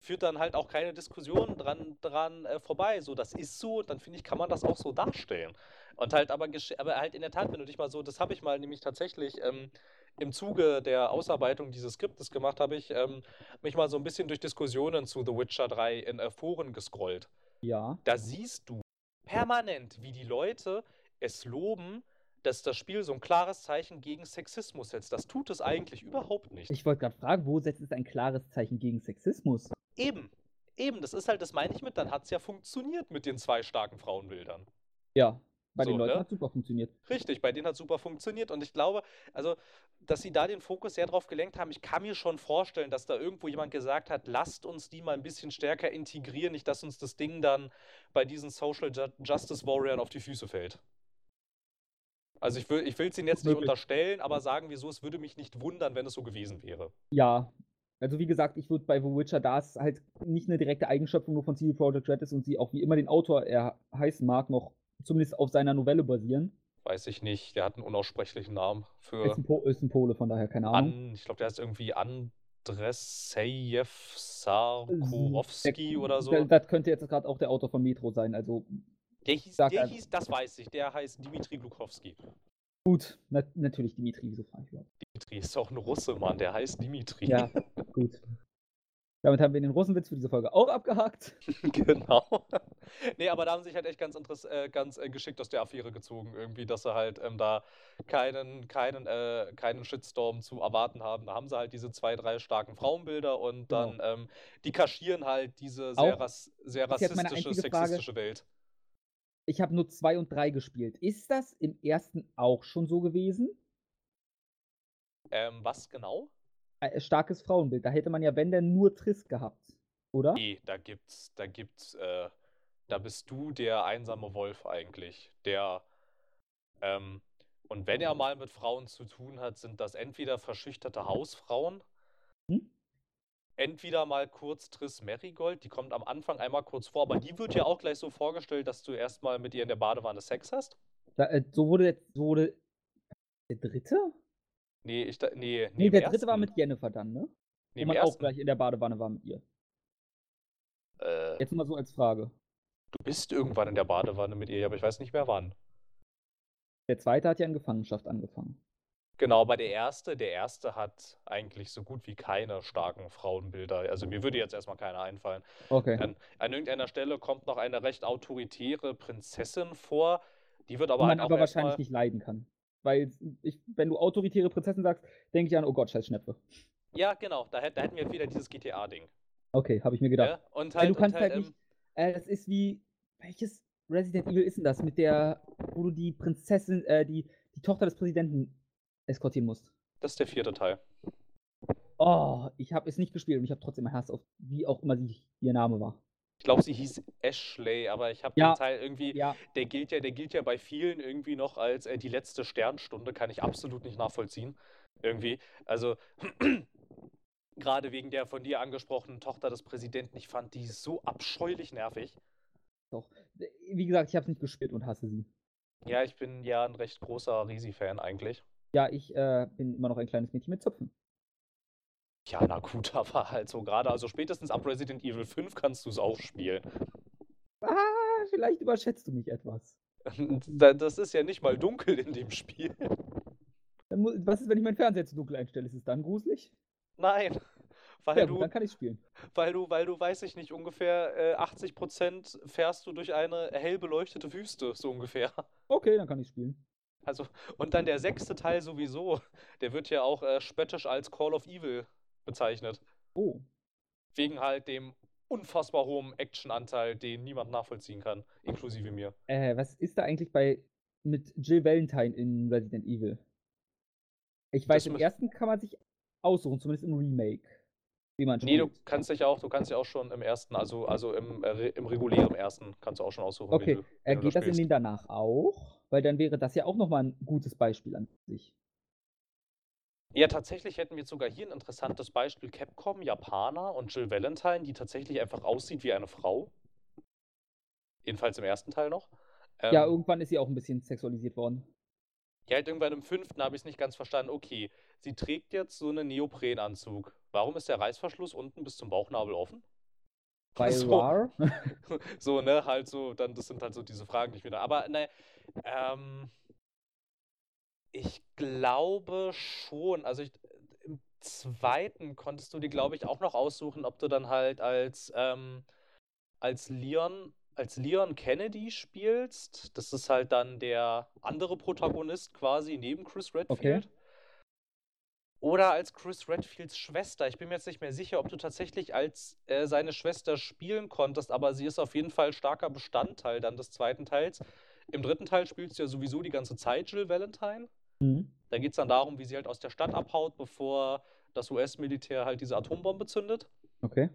führt dann halt auch keine Diskussion dran, dran äh, vorbei. So, das ist so, dann finde ich, kann man das auch so darstellen. Und halt aber, aber halt in der Tat, wenn du dich mal so, das habe ich mal nämlich tatsächlich ähm, im Zuge der Ausarbeitung dieses Skriptes gemacht, habe ich ähm, mich mal so ein bisschen durch Diskussionen zu The Witcher 3 in äh, Foren gescrollt. Ja. Da siehst du permanent, wie die Leute es loben, dass das Spiel so ein klares Zeichen gegen Sexismus setzt. Das tut es eigentlich überhaupt nicht. Ich wollte gerade fragen, wo setzt es ein klares Zeichen gegen Sexismus? Eben, eben, das ist halt, das meine ich mit, dann hat es ja funktioniert mit den zwei starken Frauenbildern. Ja, bei So, den Leuten ne? hat super funktioniert. Richtig, bei denen hat super funktioniert und ich glaube, also, dass sie da den Fokus sehr drauf gelenkt haben, ich kann mir schon vorstellen, dass da irgendwo jemand gesagt hat, lasst uns die mal ein bisschen stärker integrieren, nicht dass uns das Ding dann bei diesen Social Ju Justice Warriors auf die Füße fällt. Also ich will ich es ihnen jetzt nicht unterstellen, aber sagen wir so, es würde mich nicht wundern, wenn es so gewesen wäre. Ja. Also wie gesagt, ich würde bei The Witcher, da es halt nicht eine direkte Eigenschöpfung nur von CD Projekt Red ist und sie auch wie immer den Autor er heißen mag, noch zumindest auf seiner Novelle basieren. Weiß ich nicht, der hat einen unaussprechlichen Namen Ist für ein, po ist ein Pole, von daher keine Ahnung. An, ich glaube, der heißt irgendwie Andresejew Sarkowski oder so. Das könnte jetzt gerade auch der Autor von Metro sein. Also Der hieß, sag der einfach- hieß, das weiß ich, der heißt Dimitri Glukowski. gut, na, natürlich Dimitri, wieso frage ich überhaupt? Dimitri ist auch ein Russe, Mann, der heißt Dimitri. Ja, gut. Damit haben wir den Russenwitz für diese Folge auch abgehakt. genau. nee, aber da haben sie sich halt echt ganz, äh, ganz äh, geschickt aus der Affäre gezogen, irgendwie, dass sie halt ähm, da keinen, keinen, äh, keinen Shitstorm zu erwarten haben. Da haben sie halt diese zwei, drei starken Frauenbilder und Genau. dann, ähm, die kaschieren halt diese sehr, Auch- ras sehr rassistische, einzige Frage. sexistische Welt. Ich habe nur zwei und drei gespielt. Ist das im ersten auch schon so gewesen? Ähm, was genau? Äh, starkes Frauenbild. Da hätte man ja, wenn denn, nur Triss gehabt. Oder? Nee, da gibt's, da gibt's, äh, da bist du der einsame Wolf eigentlich, der, ähm, und wenn er mal mit Frauen zu tun hat, sind das entweder verschüchterte Hausfrauen? Entweder mal kurz Triss Marigold, die kommt am Anfang einmal kurz vor, aber die wird ja auch gleich so vorgestellt, dass du erstmal mit ihr in der Badewanne Sex hast. Da, äh, so wurde jetzt, so wurde. Der dritte? Nee, ich, nee, nee, Nee, der dritte war mit Jennifer dann, ne? Nee, Wo man auch gleich in der Badewanne war mit ihr. Äh, Jetzt mal so als Frage. du bist irgendwann in der Badewanne mit ihr, aber ich weiß nicht mehr wann. Der zweite hat ja in Gefangenschaft angefangen. Genau, aber der erste, der erste hat eigentlich so gut wie keine starken Frauenbilder. Also mir würde jetzt erstmal keiner einfallen. Okay. An, an irgendeiner Stelle kommt noch eine recht autoritäre Prinzessin vor. Die wird Die aber man halt auch aber wahrscheinlich erstmal. nicht leiden kann. Weil, ich, wenn du autoritäre Prinzessin sagst, denke ich an, oh Gott, scheiß Schnepfe. Ja, genau, da, hätt- da hätten wir wieder dieses GTA-Ding. Okay, habe ich mir gedacht. Ja? Und halt, du kannst halt, halt nicht. Äh, das ist wie. Welches Resident Evil ist denn das? Mit der, wo du die Prinzessin, äh, die, die Tochter des Präsidenten eskortieren musst. das ist der vierte Teil. Oh, ich habe es nicht gespielt und ich habe trotzdem Hass auf, wie auch immer sie, ihr Name war. Ich glaube, sie hieß Ashley, aber ich habe Ja. den Teil irgendwie. Ja, Der gilt ja, der gilt ja bei vielen irgendwie noch als äh, die letzte Sternstunde, kann ich absolut nicht nachvollziehen. Irgendwie. Also, gerade wegen der von dir angesprochenen Tochter des Präsidenten, ich fand die so abscheulich nervig. doch. Wie gesagt, ich habe es nicht gespielt und hasse sie. Ja, ich bin ja ein recht großer Risi-Fan eigentlich. Ja, ich äh, bin immer noch ein kleines Mädchen mit Zöpfen. Ja, na gut, aber halt so gerade, also spätestens ab Resident Evil 5 kannst du es auch spielen. Ah, vielleicht überschätzt du mich etwas. Da- Das ist ja nicht mal dunkel in dem Spiel. Dann mu- was ist, wenn ich meinen Fernseher zu dunkel einstelle? Ist es dann gruselig? Nein, weil Ja, gut, du, dann kann ich spielen. weil du, weil du, weiß ich nicht, ungefähr äh, 80% fährst du durch eine hell beleuchtete Wüste, so ungefähr. Okay, dann kann ich spielen. Also, und dann der sechste Teil sowieso, der wird ja auch äh, spöttisch als Call of Evil bezeichnet. Oh. Wegen halt dem unfassbar hohen Actionanteil, den niemand nachvollziehen kann, inklusive mir. Äh, was ist da eigentlich bei mit Jill Valentine in Resident Evil? Ich weiß, Das im ersten kann man sich aussuchen, zumindest im Remake. Wie man Nee, du kannst dich auch, du kannst dich auch schon im ersten, also, also im, äh, im regulären ersten, kannst du auch schon aussuchen, Okay, wie du, äh, wie du geht das in spielst. den danach auch? Weil dann wäre das ja auch nochmal ein gutes Beispiel an sich. Ja, tatsächlich hätten wir jetzt sogar hier ein interessantes Beispiel. Capcom, Japaner und Jill Valentine, die tatsächlich einfach aussieht wie eine Frau. Jedenfalls im ersten Teil noch. ja, Ähm, irgendwann ist sie auch ein bisschen sexualisiert worden. Ja, halt irgendwann im fünften habe ich es nicht ganz verstanden. Okay, sie trägt jetzt so einen Neoprenanzug. Warum ist der Reißverschluss unten bis zum Bauchnabel offen? Bei So. So, ne, halt so, dann, das sind halt so diese Fragen, die ich wieder. Aber, ne, ähm, ich glaube schon, also ich, im zweiten konntest du dir, glaube ich, auch noch aussuchen, ob du dann halt als, ähm, als Leon, als Leon Kennedy spielst. Das ist halt dann der andere Protagonist quasi neben Chris Redfield. Oder als Chris Redfields Schwester. Ich bin mir jetzt nicht mehr sicher, ob du tatsächlich als äh, seine Schwester spielen konntest, aber sie ist auf jeden Fall starker Bestandteil dann des zweiten Teils. Im dritten Teil spielst du ja sowieso die ganze Zeit Jill Valentine. Mhm. Da geht es dann darum, wie sie halt aus der Stadt abhaut, bevor das US-Militär halt diese Atombombe zündet. Okay.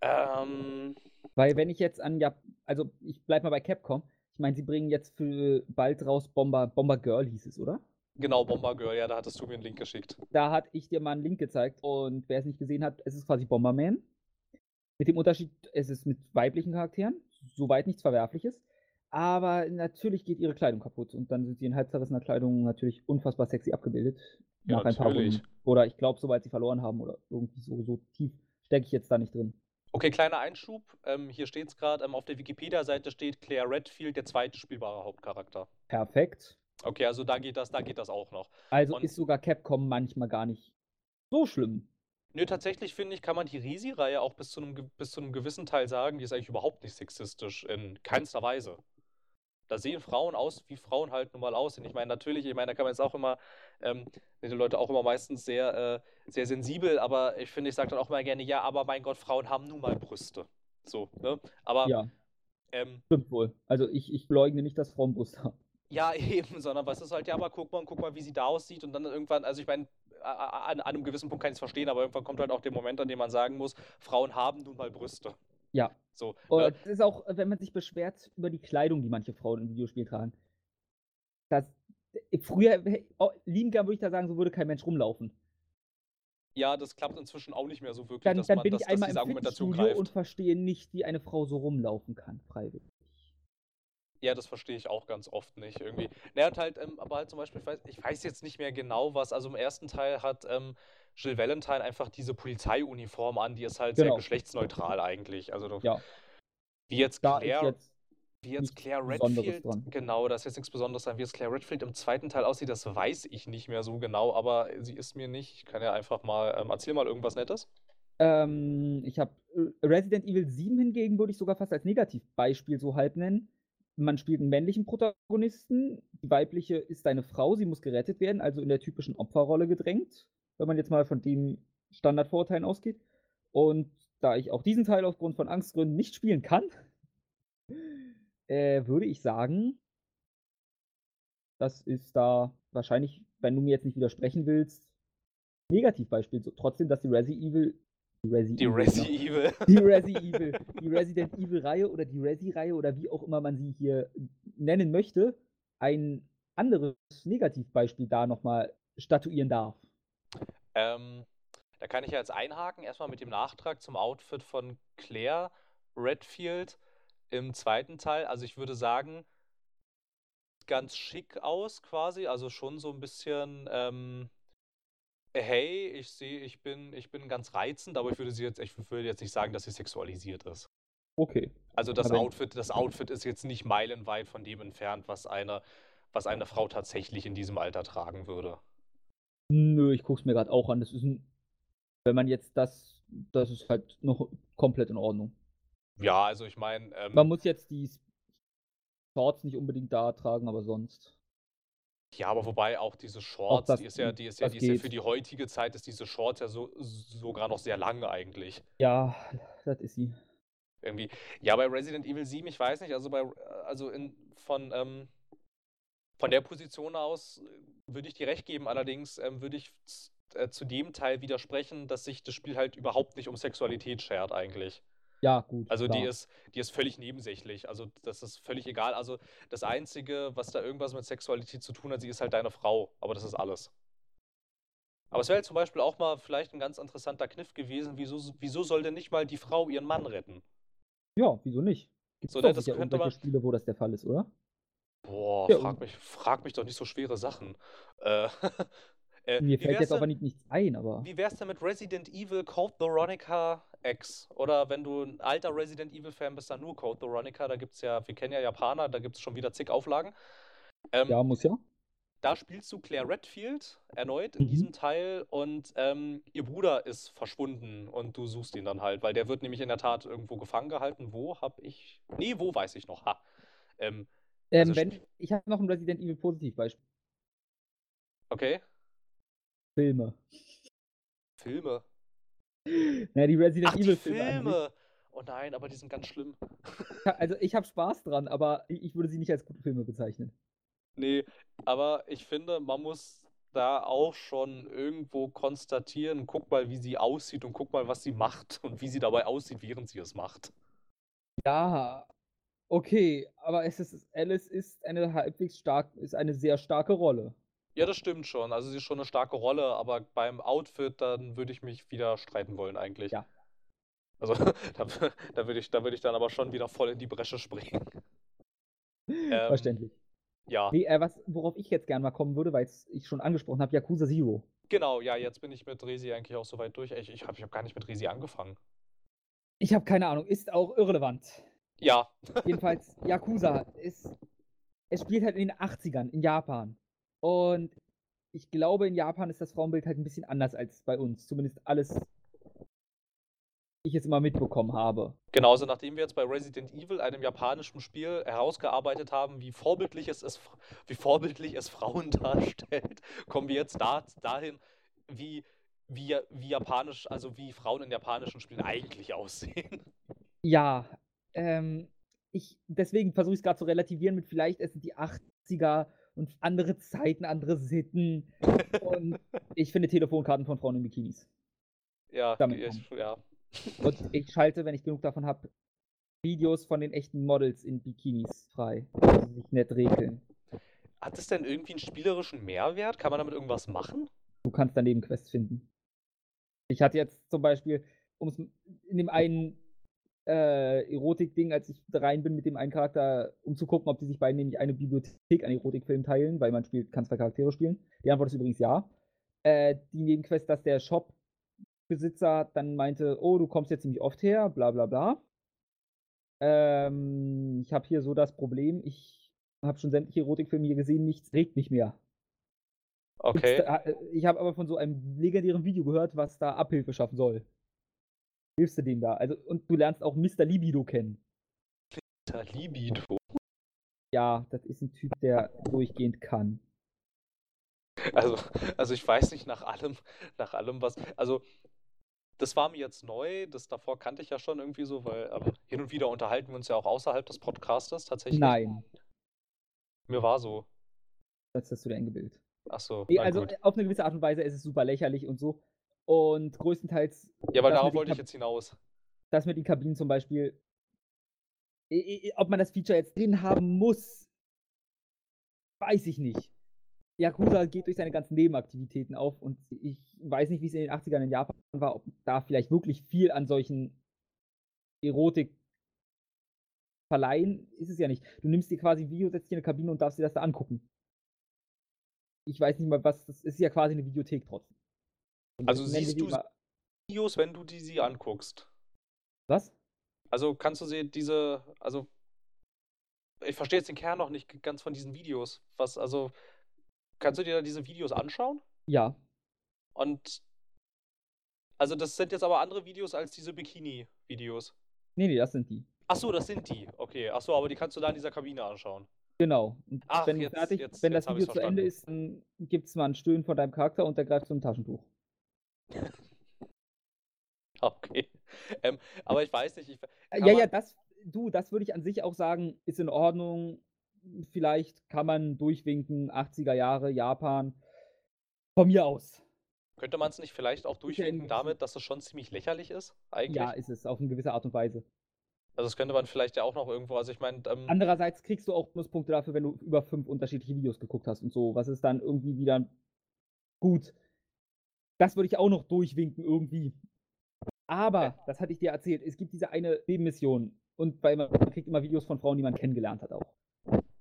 Ähm, Weil wenn ich jetzt an Jap also ich bleib mal bei Capcom. Ich meine, sie bringen jetzt für bald raus Bomber, Bomber Girl hieß es, oder? Genau, Bomber Girl, ja, da hattest du mir einen Link geschickt. Da hatte ich dir mal einen Link gezeigt und wer es nicht gesehen hat, es ist quasi Bomberman. Mit dem Unterschied, es ist mit weiblichen Charakteren, soweit nichts Verwerfliches. Aber natürlich geht ihre Kleidung kaputt und dann sind sie in halb zerrissener Kleidung natürlich unfassbar sexy abgebildet. Ja, nach ein paar. Runden. Oder ich glaube, soweit sie verloren haben oder irgendwie so, so tief stecke ich jetzt da nicht drin. Okay, kleiner Einschub. Ähm, hier steht es gerade, ähm, auf der Wikipedia-Seite steht Claire Redfield, der zweite spielbare Hauptcharakter. Perfekt. Okay, also da geht das, da geht das auch noch. Also Und- ist sogar Capcom manchmal gar nicht so schlimm. Nö, tatsächlich finde ich, kann man die Resi-Reihe auch bis zu, einem, bis zu einem gewissen Teil sagen, die ist eigentlich überhaupt nicht sexistisch, in keinster Weise. Da sehen Frauen aus, wie Frauen halt nun mal aussehen. Ich meine, natürlich, ich meine, da kann man jetzt auch immer, ähm, sind die Leute auch immer meistens sehr, äh, sehr sensibel, aber ich finde, ich sage dann auch mal gerne, ja, aber mein Gott, Frauen haben nun mal Brüste. So, ne? Aber. Ja. Ähm, Stimmt wohl. Also ich, ich leugne nicht, dass Frauen Brust haben. Ja, eben, sondern was ist halt, ja, aber guck mal, guck mal, wie sie da aussieht und dann irgendwann, also ich meine, an, an, einem gewissen Punkt kann ich es verstehen, aber irgendwann kommt halt auch der Moment, an dem man sagen muss, Frauen haben nun mal Brüste. Ja. So. Oder es ist auch, wenn man sich beschwert über die Kleidung, die manche Frauen im Videospiel tragen. Das, früher, oh, lieben gern würde ich da sagen, so würde kein Mensch rumlaufen. Ja, das klappt inzwischen auch nicht mehr so wirklich, dann, dass dann man bin dass, ich einmal dass diese im Argumentation und verstehe nicht, wie eine Frau so rumlaufen kann, freiwillig. Ja, das verstehe ich auch ganz oft nicht irgendwie. Naja, und halt, ähm, aber halt zum Beispiel, ich weiß, ich weiß jetzt nicht mehr genau was. Also im ersten Teil hat ähm, Jill Valentine einfach diese Polizeiuniform an, die ist halt sehr Genau. geschlechtsneutral eigentlich. Also Ja, wie jetzt da Claire, jetzt wie jetzt Claire Redfield, genau, das ist jetzt nichts Besonderes sein. Wie jetzt Claire Redfield im zweiten Teil aussieht, das weiß ich nicht mehr so genau, aber sie ist mir nicht. Ich kann ja einfach mal, ähm, erzähl mal irgendwas Nettes. Ähm, ich habe Resident Evil 7 hingegen würde ich sogar fast als Negativbeispiel so halb nennen. Man spielt einen männlichen Protagonisten, die weibliche ist eine Frau, sie muss gerettet werden, also in der typischen Opferrolle gedrängt, wenn man jetzt mal von den Standardvorurteilen ausgeht. Und da ich auch diesen Teil aufgrund von Angstgründen nicht spielen kann, äh, würde ich sagen, das ist da wahrscheinlich, wenn du mir jetzt nicht widersprechen willst, Negativbeispiel. So, trotzdem, dass die Resi Evil. Die Resi Die Evil, Resi genau. Evil. Die Resi Evil, die Resident Evil Reihe oder die Resi Reihe oder wie auch immer man sie hier nennen möchte, ein anderes Negativbeispiel da nochmal statuieren darf. Ähm, da kann ich ja jetzt einhaken, erstmal mit dem Nachtrag zum Outfit von Claire Redfield im zweiten Teil. Also ich würde sagen, ganz schick aus quasi, also schon so ein bisschen, ähm, hey, ich sehe, ich bin, ich bin ganz reizend, aber ich würde sie jetzt, ich würde jetzt nicht sagen, dass sie sexualisiert ist. Okay. Also das Aber- Outfit, das Outfit ist jetzt nicht meilenweit von dem entfernt, was eine, was eine Frau tatsächlich in diesem Alter tragen würde. Nö, ich guck's mir gerade auch an. Das ist ein. Wenn man jetzt das. Das ist halt noch komplett in Ordnung. Ja, also ich meine, ähm, Man muss jetzt die Shorts nicht unbedingt da tragen, aber sonst. Ja, aber wobei auch diese Shorts, das- die ist ja, die ist ja, die ist ja für die heutige Zeit ist diese Shorts ja so sogar noch sehr lang eigentlich. Ja, das ist sie. Irgendwie. Ja, bei Resident Evil 7, ich weiß nicht, also bei also in von ähm, von der Position aus äh, würde ich dir recht geben, allerdings ähm, würde ich äh, zu dem Teil widersprechen, dass sich das Spiel halt überhaupt nicht um Sexualität schert eigentlich. Ja, gut. Also die klar. ist, die ist völlig nebensächlich. Also das ist völlig egal. Also das Einzige, was da irgendwas mit Sexualität zu tun hat, sie ist halt deine Frau. Aber das ist alles. Aber es wäre halt zum Beispiel auch mal vielleicht ein ganz interessanter Kniff gewesen, wieso, wieso soll denn nicht mal die Frau ihren Mann retten? Ja, wieso nicht? Gibt So, doch ne, das sicher irgendwelche Spiele, wo das der Fall ist, oder? Boah, Ja, frag mich, frag mich doch nicht so schwere Sachen. Äh, äh, Mir fällt jetzt denn- aber nicht, nichts ein, aber. Wie wär's denn mit Resident Evil Code Veronica X? Oder wenn du ein alter Resident Evil-Fan bist, dann nur Code Veronica. Da gibt's ja, wir kennen ja Japaner, da gibt's schon wieder zig Auflagen. Ähm, Ja, muss ja. Da spielst du Claire Redfield erneut in Mhm. diesem Teil und ähm, ihr Bruder ist verschwunden und du suchst ihn dann halt, weil der wird nämlich in der Tat irgendwo gefangen gehalten. Wo hab ich. Nee, wo weiß ich noch. Ha. Ähm, Ähm, also wenn, ich habe noch ein Resident Evil Positivbeispiel. okay. Filme. Filme. Naja, die Resident Ach, Evil Filme. Filme! Oh nein, aber die sind ganz schlimm. Also ich habe Spaß dran, aber ich ich würde sie nicht als gute Filme bezeichnen. Nee, aber ich finde, man muss da auch schon irgendwo konstatieren, guck mal, wie sie aussieht und guck mal, was sie macht und wie sie dabei aussieht, während sie es macht. Ja, okay, aber es ist, Alice ist eine halbwegs stark, ist eine sehr starke Rolle. Ja, das stimmt schon. Also sie ist schon eine starke Rolle, aber beim Outfit, dann würde ich mich wieder streiten wollen eigentlich. Ja. Also da, da würde ich, da würde ich dann aber schon wieder voll in die Bresche springen. Ähm, Verständlich. Ja, Nee, äh, was, worauf ich jetzt gerne mal kommen würde, weil ich schon angesprochen habe, Yakuza Zero. genau, ja, jetzt bin ich mit Resi eigentlich auch soweit durch. Ich, ich habe ich hab gar nicht mit Resi angefangen. Ich habe keine Ahnung, ist auch irrelevant. Ja, Jedenfalls, Yakuza ist. Es spielt halt in den 80ern in Japan. Und ich glaube, in Japan ist das Frauenbild halt ein bisschen anders als bei uns. Zumindest alles ich es immer mitbekommen habe. Genauso, nachdem wir jetzt bei Resident Evil, einem japanischen Spiel, herausgearbeitet haben, wie vorbildlich es, ist, wie vorbildlich es Frauen darstellt, kommen wir jetzt da, dahin, wie, wie, wie japanisch, also wie Frauen in japanischen Spielen eigentlich aussehen. Ja, ähm, ich, deswegen versuche ich es gerade zu relativieren mit vielleicht es sind die 80er und andere Zeiten, andere Sitten. und ich finde Telefonkarten von Frauen in Bikinis. Ja, Damit ich, ja. Und ich schalte, wenn ich genug davon habe, Videos von den echten Models in Bikinis frei, die sich nett regeln. Hat es denn irgendwie einen spielerischen Mehrwert? Kann man damit irgendwas machen? Du kannst daneben Quests finden. Ich hatte jetzt zum Beispiel, um es in dem einen äh, Erotik-Ding, als ich rein bin mit dem einen Charakter, um zu gucken, ob die sich beiden nämlich eine Bibliothek an Erotikfilmen teilen, weil man spielt, kann zwei Charaktere spielen. Die Antwort ist übrigens ja. Äh, die Nebenquest, dass der Shop Besitzer dann meinte, oh, du kommst jetzt ziemlich oft her, bla bla bla. Ähm, ich habe hier so das Problem, ich habe schon sämtliche Erotikfilme hier gesehen, nichts regt mich mehr. Okay. Äh, ich habe aber von so einem legendären Video gehört, was da Abhilfe schaffen soll. Hilfst du dem da? Also, und du lernst auch Mr. Libido kennen. Mr. Libido? Ja, das ist ein Typ, der durchgehend kann. Also, also ich weiß nicht nach allem, nach allem was. Also das war mir jetzt neu, das davor kannte ich ja schon irgendwie so, weil ähm, hin und wieder unterhalten wir uns ja auch außerhalb des Podcastes tatsächlich. Nein. Mir war so. Das hast du dir eingebildet. Ach so. Also gut. auf eine gewisse Art und Weise ist es super lächerlich und so. Und größtenteils. Ja, weil darauf wollte ich jetzt hinaus. Das mit den Kabinen zum Beispiel. Ob man das Feature jetzt drin haben muss, weiß ich nicht. Yakuza geht durch seine ganzen Nebenaktivitäten auf und ich weiß nicht, wie es in den 80ern in Japan war, ob da vielleicht wirklich viel an solchen Erotik verleihen, ist es ja nicht. Du nimmst dir quasi ein Video, setzt dich in eine Kabine und darfst dir das da angucken. Ich weiß nicht mal, was, das ist ja quasi eine Videothek trotzdem. Und also siehst du Videos, wenn du die sie anguckst? Was? Also kannst du sie diese, also ich verstehe jetzt den Kern noch nicht ganz von diesen Videos. Was, also Kannst du dir da diese Videos anschauen? Ja. Und also das sind jetzt aber andere Videos als diese Bikini-Videos. Nee, nee, das sind die. Ach so, das sind die. Okay. Ach so, aber die kannst du da in dieser Kabine anschauen. Genau. Und Ach, wenn, jetzt, fertig, jetzt, wenn jetzt das Video zu Ende ist, dann gibt es mal ein Stöhnen von deinem Charakter und der greift zum Taschentuch. Okay. Ähm, aber ich weiß nicht. Ich, ja, ja, das, du, das würde ich an sich auch sagen, ist in Ordnung vielleicht kann man durchwinken, 80er Jahre, Japan. Von mir aus. Könnte man es nicht vielleicht auch durchwinken damit, dass es schon ziemlich lächerlich ist, eigentlich? Ja, ist es, auf eine gewisse Art und Weise. Also das könnte man vielleicht ja auch noch irgendwo, also ich meine... Ähm Andererseits kriegst du auch Pluspunkte dafür, wenn du über fünf unterschiedliche Videos geguckt hast und so. Was ist dann irgendwie wieder gut. Das würde ich auch noch durchwinken irgendwie. Aber, das hatte ich dir erzählt, es gibt diese eine Nebenmission und weil man kriegt immer Videos von Frauen, die man kennengelernt hat auch.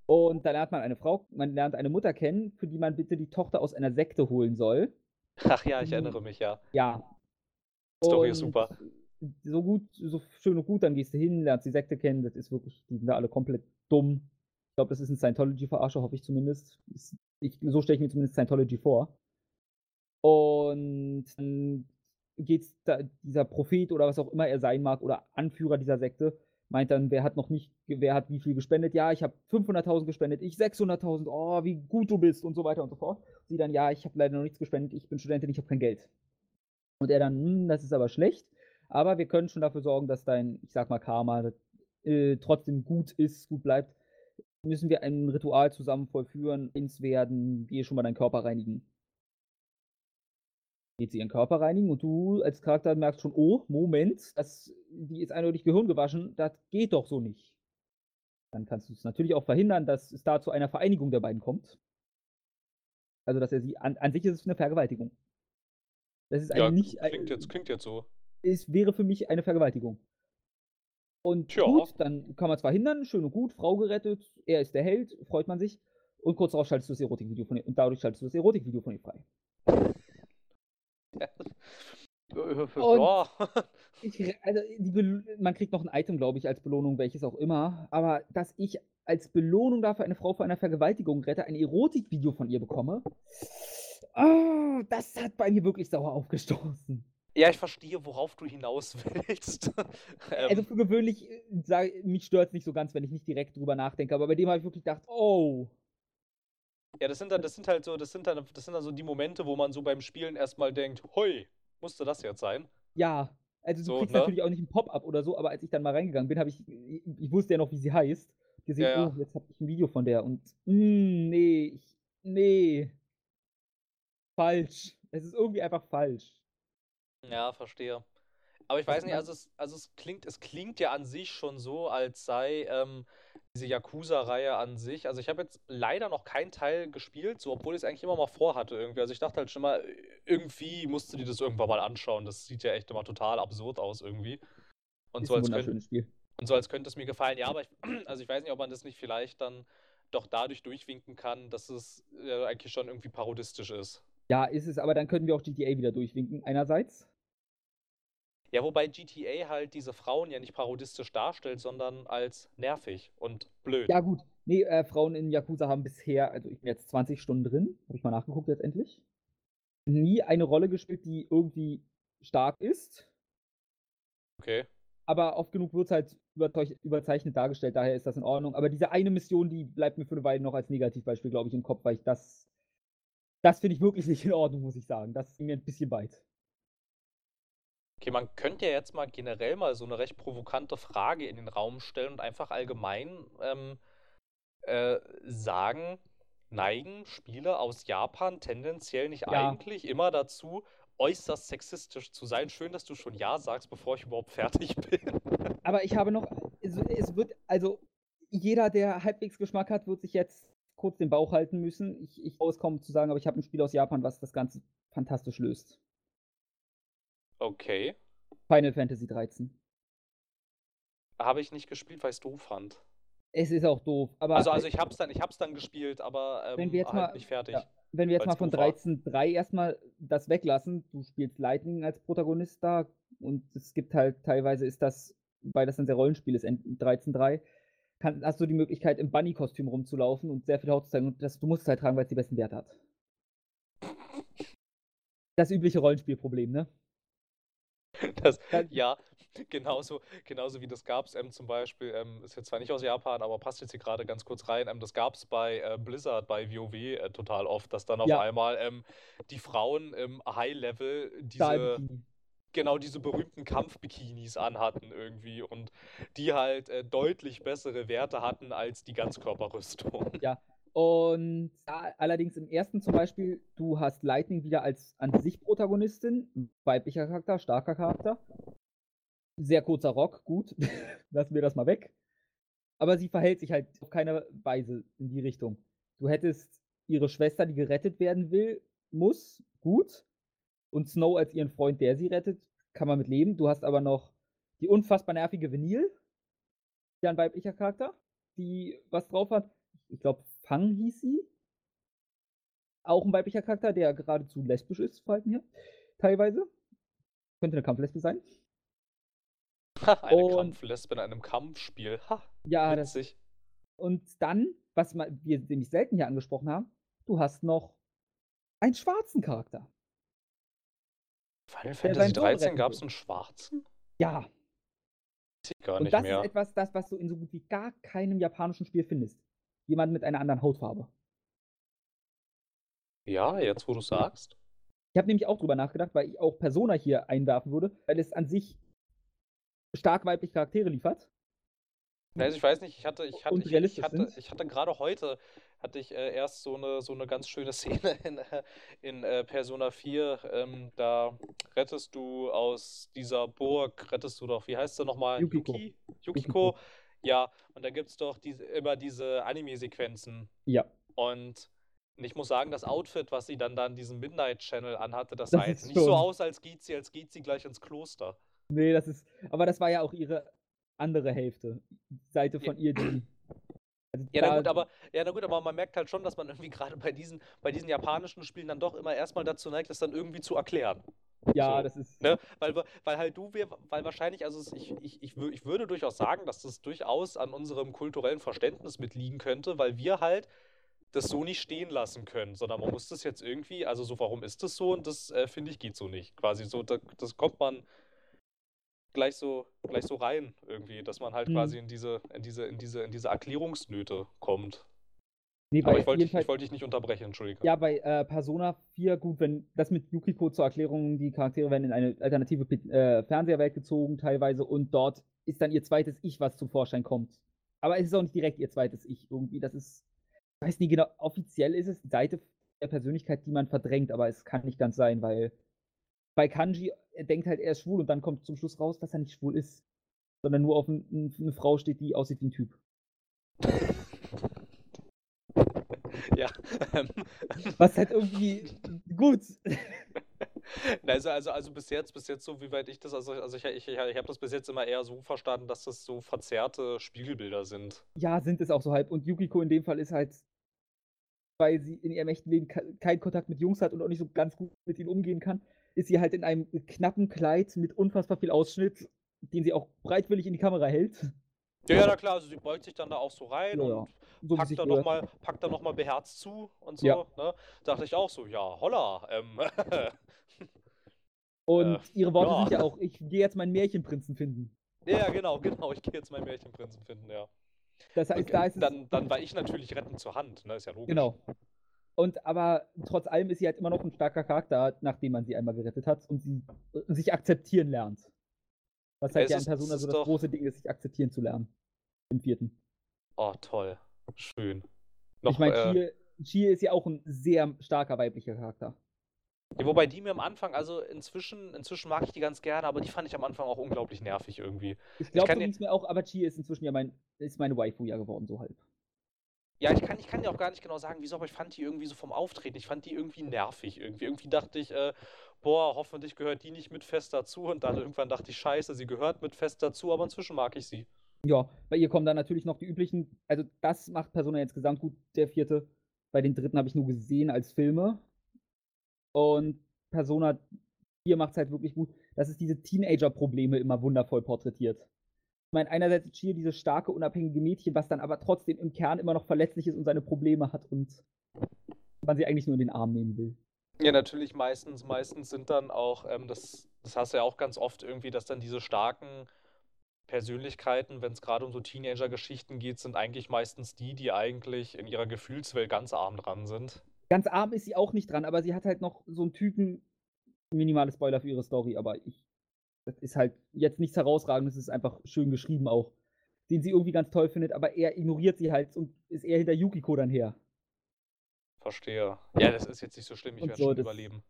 Und da lernt man eine Frau, man lernt eine Mutter kennen, für die man bitte die Tochter aus einer Sekte holen soll. Ach ja, ich erinnere mich, ja. Ja. Story und ist super. So gut, so schön und gut, dann gehst du hin, lernst die Sekte kennen, das ist wirklich, die sind da alle komplett dumm. Ich glaube, das ist ein Scientology-Verarsche, hoffe ich zumindest. Ich, so stelle ich mir zumindest Scientology vor. Und dann geht dieser Prophet oder was auch immer er sein mag oder Anführer dieser Sekte, meint dann, wer hat noch nicht, wer hat wie viel gespendet? Ja, ich habe 500.000 gespendet, ich 600.000, oh, wie gut du bist und so weiter und so fort. Sie dann, ja, ich habe leider noch nichts gespendet, ich bin Studentin, ich habe kein Geld. Und er dann, hm, das ist aber schlecht, aber wir können schon dafür sorgen, dass dein, ich sag mal, Karma äh, trotzdem gut ist, gut bleibt. Müssen wir ein Ritual zusammen vollführen, ins werden, wir schon mal deinen Körper reinigen geht sie ihren Körper reinigen und du als Charakter merkst schon, oh, Moment, das, die ist eindeutig Gehirn gewaschen, das geht doch so nicht. Dann kannst du es natürlich auch verhindern, dass es da zu einer Vereinigung der beiden kommt. Also, dass er sie, an, an sich ist es eine Vergewaltigung. Das ist ja, nicht. Klingt jetzt, klingt jetzt so. Es wäre für mich eine Vergewaltigung. Und Tja. gut, dann kann man es verhindern, schön und gut, Frau gerettet, er ist der Held, freut man sich. Und kurz darauf schaltest du das Erotikvideo von ihr, und dadurch schaltest du das Erotikvideo von ihr frei. Ja. Ich, also man kriegt noch ein Item, glaube ich, als Belohnung, welches auch immer. Aber dass ich als Belohnung dafür eine Frau vor einer Vergewaltigung rette, ein Erotikvideo von ihr bekomme, oh, das hat bei mir wirklich sauer aufgestoßen. Ja, ich verstehe, worauf du hinaus willst. Also ähm, für gewöhnlich, äh, sag, mich stört es nicht so ganz, wenn ich nicht direkt drüber nachdenke, aber bei dem habe ich wirklich gedacht, oh, ja, das sind dann, das sind halt so, das sind dann, das sind dann so die Momente, wo man so beim Spielen erstmal denkt, hui, musste das jetzt sein? ja. Also du So, kriegst ne? natürlich auch nicht ein Pop-up oder so, aber als ich dann mal reingegangen bin, habe ich, ich wusste ja noch, wie sie heißt, gesehen, Ja, ja. oh, jetzt habe ich ein Video von der und mm, nee, ich, nee, falsch. Es ist irgendwie einfach falsch. Ja, verstehe. Aber ich weiß nicht, also es, also es klingt, es klingt ja an sich schon so, als sei ähm, diese Yakuza-Reihe an sich. Also ich habe jetzt leider noch keinen Teil gespielt, so obwohl ich es eigentlich immer mal vorhatte irgendwie. Also ich dachte halt schon mal, irgendwie musst du dir das irgendwann mal anschauen. Das sieht ja echt immer total absurd aus irgendwie. Und Ist so als könnte, Spiel. und so als könnte es mir gefallen. Ja, aber ich, also ich weiß nicht, ob man das nicht vielleicht dann doch dadurch durchwinken kann, dass es äh, eigentlich schon irgendwie parodistisch ist. Ja, ist es, aber dann können wir auch GTA wieder durchwinken. Einerseits. Ja, wobei GTA halt diese Frauen ja nicht parodistisch darstellt, sondern als nervig und blöd. Ja, gut. Nee, äh, Frauen in Yakuza haben bisher, also ich bin jetzt 20 Stunden drin, habe ich mal nachgeguckt letztendlich, nie eine Rolle gespielt, die irgendwie stark ist, Okay. aber oft genug wird es halt überzeichnet dargestellt, daher ist das in Ordnung. Aber diese eine Mission, die bleibt mir für eine Weile noch als Negativbeispiel, glaube ich, im Kopf, weil ich das, das finde ich wirklich nicht in Ordnung, muss ich sagen. Das ging mir ein bisschen weit. Okay, man könnte ja jetzt mal generell mal so eine recht provokante Frage in den Raum stellen und einfach allgemein ähm, äh, sagen, neigen Spiele aus Japan tendenziell nicht Ja. eigentlich immer dazu, äußerst sexistisch zu sein? Schön, dass du schon Ja sagst, bevor ich überhaupt fertig bin. Aber ich habe noch, es, es wird, also jeder, der halbwegs Geschmack hat, wird sich jetzt kurz den Bauch halten müssen. Ich, ich kaum zu sagen, aber ich habe ein Spiel aus Japan, was das Ganze fantastisch löst. Okay. Final Fantasy 13. Habe ich nicht gespielt, weil ich es doof fand. Es ist auch doof, aber Also, also ich hab's dann, ich hab's dann gespielt, aber ähm, Wenn wir jetzt halt mal- nicht fertig. ja. wenn wir jetzt mal von doof war. 13.3 erstmal das weglassen, du spielst Lightning als Protagonist da und es gibt halt teilweise ist das, weil das ein sehr Rollenspiel ist, in 13.3, kann, hast du die Möglichkeit im Bunny-Kostüm rumzulaufen und sehr viel Haut zu zeigen und das, du musst es halt tragen, weil es die besten Werte hat. Das übliche Rollenspielproblem, ne? Das, ja, genauso, genauso wie das gab es ähm, zum Beispiel, ähm, ist jetzt zwar nicht aus Japan, aber passt jetzt hier gerade ganz kurz rein, ähm, das gab es bei äh, Blizzard, bei WoW äh, total oft, dass dann auf Ja. einmal ähm, die Frauen im High-Level diese, Stahlbikini. genau diese berühmten Kampfbikinis anhatten irgendwie und die halt äh, deutlich bessere Werte hatten als die Ganzkörperrüstung. Ja. Und da, allerdings im ersten zum Beispiel, du hast Lightning wieder als an sich Protagonistin, weiblicher Charakter, starker Charakter. Sehr kurzer Rock, gut. Lassen wir das mal weg. Aber sie verhält sich halt auf keine Weise in die Richtung. Du hättest ihre Schwester, die gerettet werden will, muss, gut. Und Snow als ihren Freund, der sie rettet, kann man mit leben. Du hast aber noch die unfassbar nervige Vanille, ja ein weiblicher Charakter, die was drauf hat. Ich glaube, Fang hieß sie. Auch ein weiblicher Charakter, der geradezu lesbisch ist, Verhalten hier. Teilweise. Könnte eine Kampflesbe sein. Eine Und- Kampflesbe in einem Kampfspiel. Ha, Ja, das. witzig. Und dann, was wir nämlich selten hier angesprochen haben, du hast noch einen schwarzen Charakter. Final Fantasy seinen Sohn 13 retten gab es einen schwarzen? Ja, gar und nicht das mehr. ist etwas, das, was du in so gut wie gar keinem japanischen Spiel findest. Jemand mit einer anderen Hautfarbe. Ja, jetzt wo du sagst. Ich habe nämlich auch drüber nachgedacht, weil ich auch Persona hier einwerfen würde, weil es an sich stark weibliche Charaktere liefert. Also ich weiß nicht, ich hatte, ich hatte, ich, ich hatte, ich hatte gerade heute, hatte ich äh, erst so eine, so eine ganz schöne Szene in, äh, in äh, Persona 4. Ähm, da rettest du aus dieser Burg, rettest du doch, wie heißt sie nochmal? Yukiko. Yuki? Yukiko? Ja, und da gibt es doch diese, immer diese Anime-Sequenzen. Ja. Und ich muss sagen, das Outfit, was sie dann da in diesem Midnight Channel anhatte, das Das sah jetzt nicht so aus, als geht sie, als geht sie gleich ins Kloster. Nee, das ist. Aber das war ja auch ihre andere Hälfte. Seite von ihr, die. Also Ja, na gut, aber, ja, na gut, aber man merkt halt schon, dass man irgendwie gerade bei diesen, bei diesen japanischen Spielen dann doch immer erstmal dazu neigt, das dann irgendwie zu erklären. Ja, so, das ist. Ne? Weil, weil halt du, wir, weil wahrscheinlich, also ich, ich, ich, ich würde durchaus sagen, dass das durchaus an unserem kulturellen Verständnis mitliegen könnte, weil wir halt das so nicht stehen lassen können, sondern man muss das jetzt irgendwie, also so, warum ist das so? Und das äh, finde ich geht so nicht. Quasi so, da, das kommt man gleich so, gleich so rein irgendwie, dass man halt Mhm. quasi in diese, in diese, in diese, in diese Erklärungsnöte kommt. Nee, Aber ich wollte ich wollte dich nicht unterbrechen, entschuldige. Ja, bei äh, Persona 4, gut, wenn das mit Yukiko zur Erklärung, die Charaktere werden in eine alternative äh, Fernseherwelt gezogen teilweise und dort ist dann ihr zweites Ich, was zum Vorschein kommt. Aber es ist auch nicht direkt ihr zweites Ich irgendwie. Das ist, ich weiß nicht genau, offiziell ist es die Seite der Persönlichkeit, die man verdrängt, aber es kann nicht ganz sein, weil bei Kanji, er denkt halt, er ist schwul und dann kommt zum Schluss raus, dass er nicht schwul ist, sondern nur auf ein, ein, eine Frau steht, die aussieht wie ein Typ. Ja. ähm, Was halt irgendwie gut. Also, also, also bis jetzt, bis jetzt, so wie weit ich das, also, also ich, ich, ich, habe das bis jetzt immer eher so verstanden, dass das so verzerrte Spiegelbilder sind. Ja, sind es auch so halb. Und Yukiko in dem Fall ist halt, weil sie in ihrem echten Leben ke- keinen Kontakt mit Jungs hat und auch nicht so ganz gut mit ihnen umgehen kann, ist sie halt in einem knappen Kleid mit unfassbar viel Ausschnitt, den sie auch breitwillig in die Kamera hält. Ja, ja, na klar, also sie beugt sich dann da auch so rein Ja, und So packt dann gehört. nochmal packt dann noch mal beherzt zu und so. Ja. Ne? Dachte ich auch so, ja, holla. Ähm, Und äh, ihre Worte ja. sind ja auch, ich gehe jetzt meinen Märchenprinzen finden. ja, genau, genau. Ich gehe jetzt meinen Märchenprinzen finden, ja. Das heißt, Okay, da ist dann, dann war ich natürlich rettend zur Hand, ne? Ist ja logisch. Genau. Und aber trotz allem ist sie halt immer noch ein starker Charakter, nachdem man sie einmal gerettet hat und sie äh, sich akzeptieren lernt. Was halt Es ja in Persona es so ist das doch- große Ding ist, sich akzeptieren zu lernen. Im vierten. Oh, toll. Schön. ich Noch, meine, äh, Chie, ist ja auch ein sehr starker weiblicher Charakter. Ja, wobei die mir am Anfang, also inzwischen, inzwischen mag ich die ganz gerne, aber die fand ich am Anfang auch unglaublich nervig irgendwie. Ich glaube, dir- ging's mir auch, aber Chie ist inzwischen ja mein, ist meine Waifu ja geworden, so halb. Ja, ich kann, ich kann dir auch gar nicht genau sagen, wieso, aber ich fand die irgendwie so vom Auftreten, ich fand die irgendwie nervig irgendwie. Irgendwie dachte ich, äh, boah, hoffentlich gehört die nicht mit fest dazu. Und dann irgendwann dachte ich, scheiße, sie gehört mit fest dazu, aber inzwischen mag ich sie. Ja, bei ihr kommen dann natürlich noch die üblichen, also das macht Persona insgesamt gut, der vierte. Bei den dritten habe ich nur gesehen als Filme. Und Persona 4 macht es halt wirklich gut, dass es diese Teenager-Probleme immer wundervoll porträtiert. Ich meine, einerseits ist Chie dieses starke, unabhängige Mädchen, was dann aber trotzdem im Kern immer noch verletzlich ist und seine Probleme hat und man sie eigentlich nur in den Arm nehmen will. Ja, natürlich meistens, meistens sind dann auch, ähm, das, das hast du ja auch ganz oft irgendwie, dass dann diese starken Persönlichkeiten, wenn es gerade um so Teenager-Geschichten geht, sind eigentlich meistens die, die eigentlich in ihrer Gefühlswelt ganz arm dran sind. Ganz arm ist sie auch nicht dran, aber sie hat halt noch so einen Typen, minimale Spoiler für ihre Story, aber ich, das ist halt jetzt nichts herausragendes, es ist einfach schön geschrieben auch, den sie irgendwie ganz toll findet, aber er ignoriert sie halt und ist eher hinter Yukiko dann her. Verstehe. Ja, das ist jetzt nicht so schlimm, ich werde so, schon das- überleben.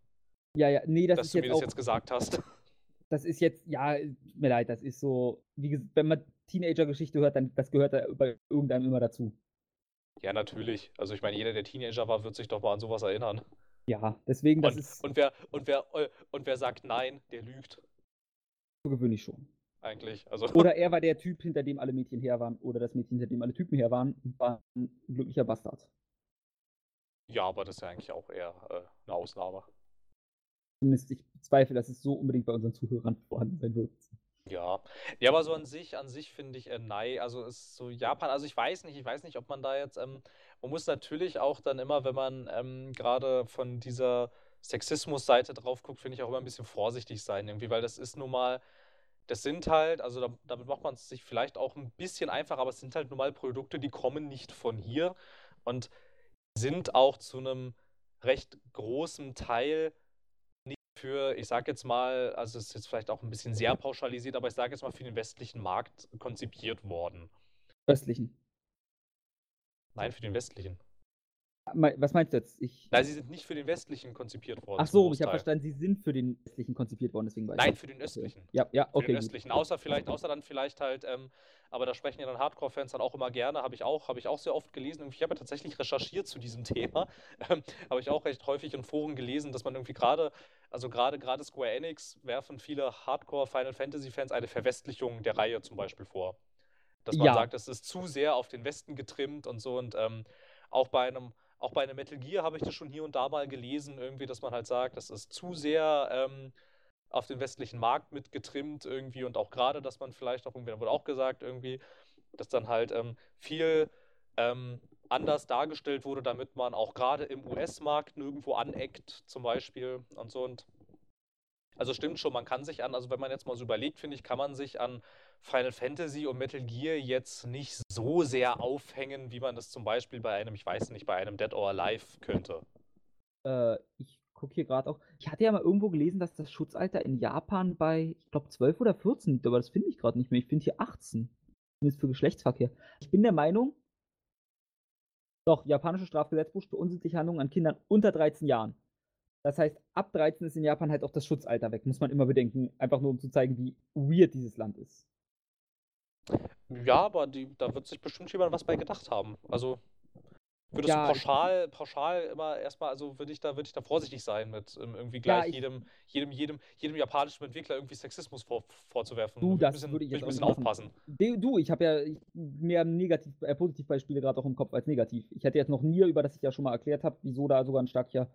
Ja, ja, nee, das dass ist du mir jetzt das auch, jetzt gesagt hast. das ist jetzt, ja, tut mir leid, das ist so, wie gesagt, wenn man Teenager-Geschichte hört, dann das gehört da bei irgendeinem immer dazu. Ja, natürlich. Also ich meine, jeder, der Teenager war, wird sich doch mal an sowas erinnern. Ja, deswegen, das Und, ist und, wer, und, wer, äh, und wer sagt nein, der lügt so gewöhnlich schon. eigentlich. Also Oder er war der Typ, hinter dem alle Mädchen her waren, oder das Mädchen, hinter dem alle Typen her waren, war ein glücklicher Bastard. Ja, aber das ist ja eigentlich auch eher äh, eine Ausnahme. Zumindest ich bezweifle, dass es so unbedingt bei unseren Zuhörern vorhanden sein wird. Ja. Ja, aber so an sich, an sich finde ich äh, nein. Also ist so Japan, also ich weiß nicht, ich weiß nicht, ob man da jetzt, ähm, man muss natürlich auch dann immer, wenn man ähm, gerade von dieser Sexismus-Seite drauf guckt, finde ich auch immer ein bisschen vorsichtig sein irgendwie, weil das ist nun mal, das sind halt, also da, damit macht man es sich vielleicht auch ein bisschen einfacher, aber es sind halt nun mal Produkte, die kommen nicht von hier und sind auch zu einem recht großen Teil nicht für, ich sage jetzt mal, also es ist jetzt vielleicht auch ein bisschen sehr pauschalisiert, aber ich sage jetzt mal für den westlichen Markt konzipiert worden. Östlichen. Nein, für den westlichen. Was meinst du jetzt? Ich. Nein, sie sind nicht für den westlichen konzipiert worden. Ach so, ich habe verstanden, sie sind für den östlichen konzipiert worden, deswegen weiß Nein, ich. für den östlichen. Ja, ja, Für okay. den gut. östlichen. Außer vielleicht, außer dann vielleicht halt, ähm, aber da sprechen ja dann Hardcore-Fans dann auch immer gerne, habe ich auch, habe ich auch sehr oft gelesen. Ich habe ja tatsächlich recherchiert zu diesem Thema. Ähm, habe ich auch recht häufig in Foren gelesen, dass man irgendwie gerade, also gerade gerade Square Enix werfen viele Hardcore-Final Fantasy-Fans eine Verwestlichung der Reihe zum Beispiel vor. Dass man Ja. sagt, es ist zu sehr auf den Westen getrimmt und so. Und ähm, auch bei einem, auch bei einem Metal Gear habe ich das schon hier und da mal gelesen, irgendwie, dass man halt sagt, das ist zu sehr ähm, auf den westlichen Markt mitgetrimmt irgendwie und auch gerade, dass man vielleicht auch irgendwie, da wurde auch gesagt irgendwie, dass dann halt ähm, viel ähm, anders dargestellt wurde, damit man auch gerade im US-Markt nirgendwo aneckt, zum Beispiel und so. Und also stimmt schon, man kann sich an, also wenn man jetzt mal so überlegt, finde ich, kann man sich an Final Fantasy und Metal Gear jetzt nicht so sehr aufhängen, wie man das zum Beispiel bei einem, ich weiß nicht, bei einem Dead or Alive könnte. Äh, ich gucke hier gerade auch. Ich hatte ja mal irgendwo gelesen, dass das Schutzalter in Japan bei, ich glaube, 12 oder 14 liegt, aber das finde ich gerade nicht mehr. Ich finde hier 18. Zumindest für Geschlechtsverkehr. Ich bin der Meinung, doch, japanische Strafgesetzbuch für unsittliche Handlungen an Kindern unter 13 Jahren. Das heißt, ab 13 ist in Japan halt auch das Schutzalter weg, muss man immer bedenken. Einfach nur, um zu zeigen, wie weird dieses Land ist. Ja, aber die, da wird sich bestimmt jemand was bei gedacht haben. Also würdest ja, du pauschal, pauschal immer erstmal, also würde ich da, würde ich da vorsichtig sein mit ähm, irgendwie gleich ja, jedem, jedem, jedem, jedem japanischen Entwickler irgendwie Sexismus vor, vorzuwerfen. Du, das bisschen, würde ich jetzt ein bisschen aufpassen. Du, ich habe ja mehr negativ, äh, Positivbeispiele gerade auch im Kopf als negativ. Ich hätte jetzt noch nie, über das ich ja schon mal erklärt habe, wieso da sogar ein starker,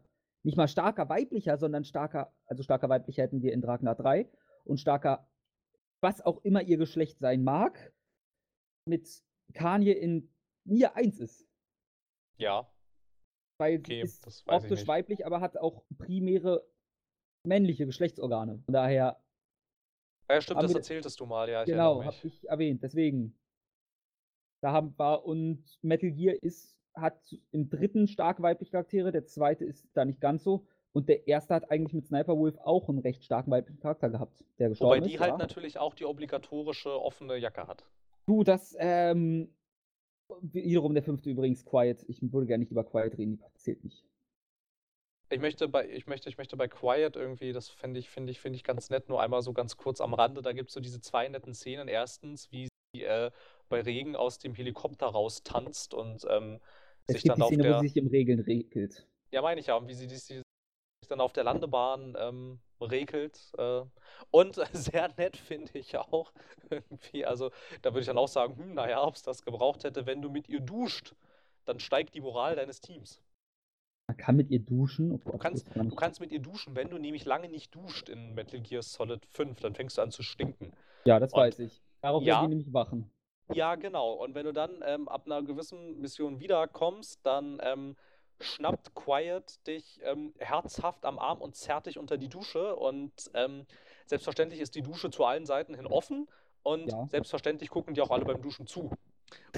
nicht mal starker weiblicher, sondern starker, also starker weiblicher hätten wir in Dragnar 3 und starker was auch immer ihr Geschlecht sein mag, mit Kanye in Nier 1 ist. Ja. Weil okay, sie ist optisch weiblich, aber hat auch primäre männliche Geschlechtsorgane. Von daher. Ja, stimmt, das erzähltest du mal, ja. genau, habe ich erwähnt. Deswegen. Da haben wir, und Metal Gear ist, hat im dritten stark weibliche Charaktere, der zweite ist da nicht ganz so. Und der erste hat eigentlich mit Sniper Wolf auch einen recht starken weiblichen Charakter gehabt, der gestorben Wobei die ist, halt ja. natürlich auch die obligatorische offene Jacke hat. Du, das, ähm, wiederum der fünfte übrigens, Quiet. Ich würde gerne nicht über Quiet reden, die zählt nicht. Ich möchte bei, ich möchte, ich möchte bei Quiet irgendwie, das finde ich, finde ich, finde ich ganz nett, nur einmal so ganz kurz am Rande, da gibt es so diese zwei netten Szenen. Erstens, wie sie äh, bei Regen aus dem Helikopter raus tanzt und ähm, sich dann die Szene, auf der. Wo sie sich im Regeln regelt. Ja, meine ich ja, und wie sie, die, dann auf der Landebahn ähm, regelt. Äh, und sehr nett finde ich auch irgendwie, also da würde ich dann auch sagen, hm, naja, ob es das gebraucht hätte, wenn du mit ihr duscht, dann steigt die Moral deines Teams. Man kann mit ihr duschen? Du, kannst, du kannst mit ihr duschen, wenn du nämlich lange nicht duscht in Metal Gear Solid 5, dann fängst du an zu stinken. Ja, das und, weiß ich. Darauf ja, werden die nämlich wachen. Ja, genau. Und wenn du dann ähm, ab einer gewissen Mission wiederkommst, dann ähm, schnappt Quiet dich ähm, herzhaft am Arm und zerrt dich unter die Dusche. Und ähm, selbstverständlich ist die Dusche zu allen Seiten hin offen. Und ja. selbstverständlich gucken die auch alle beim Duschen zu.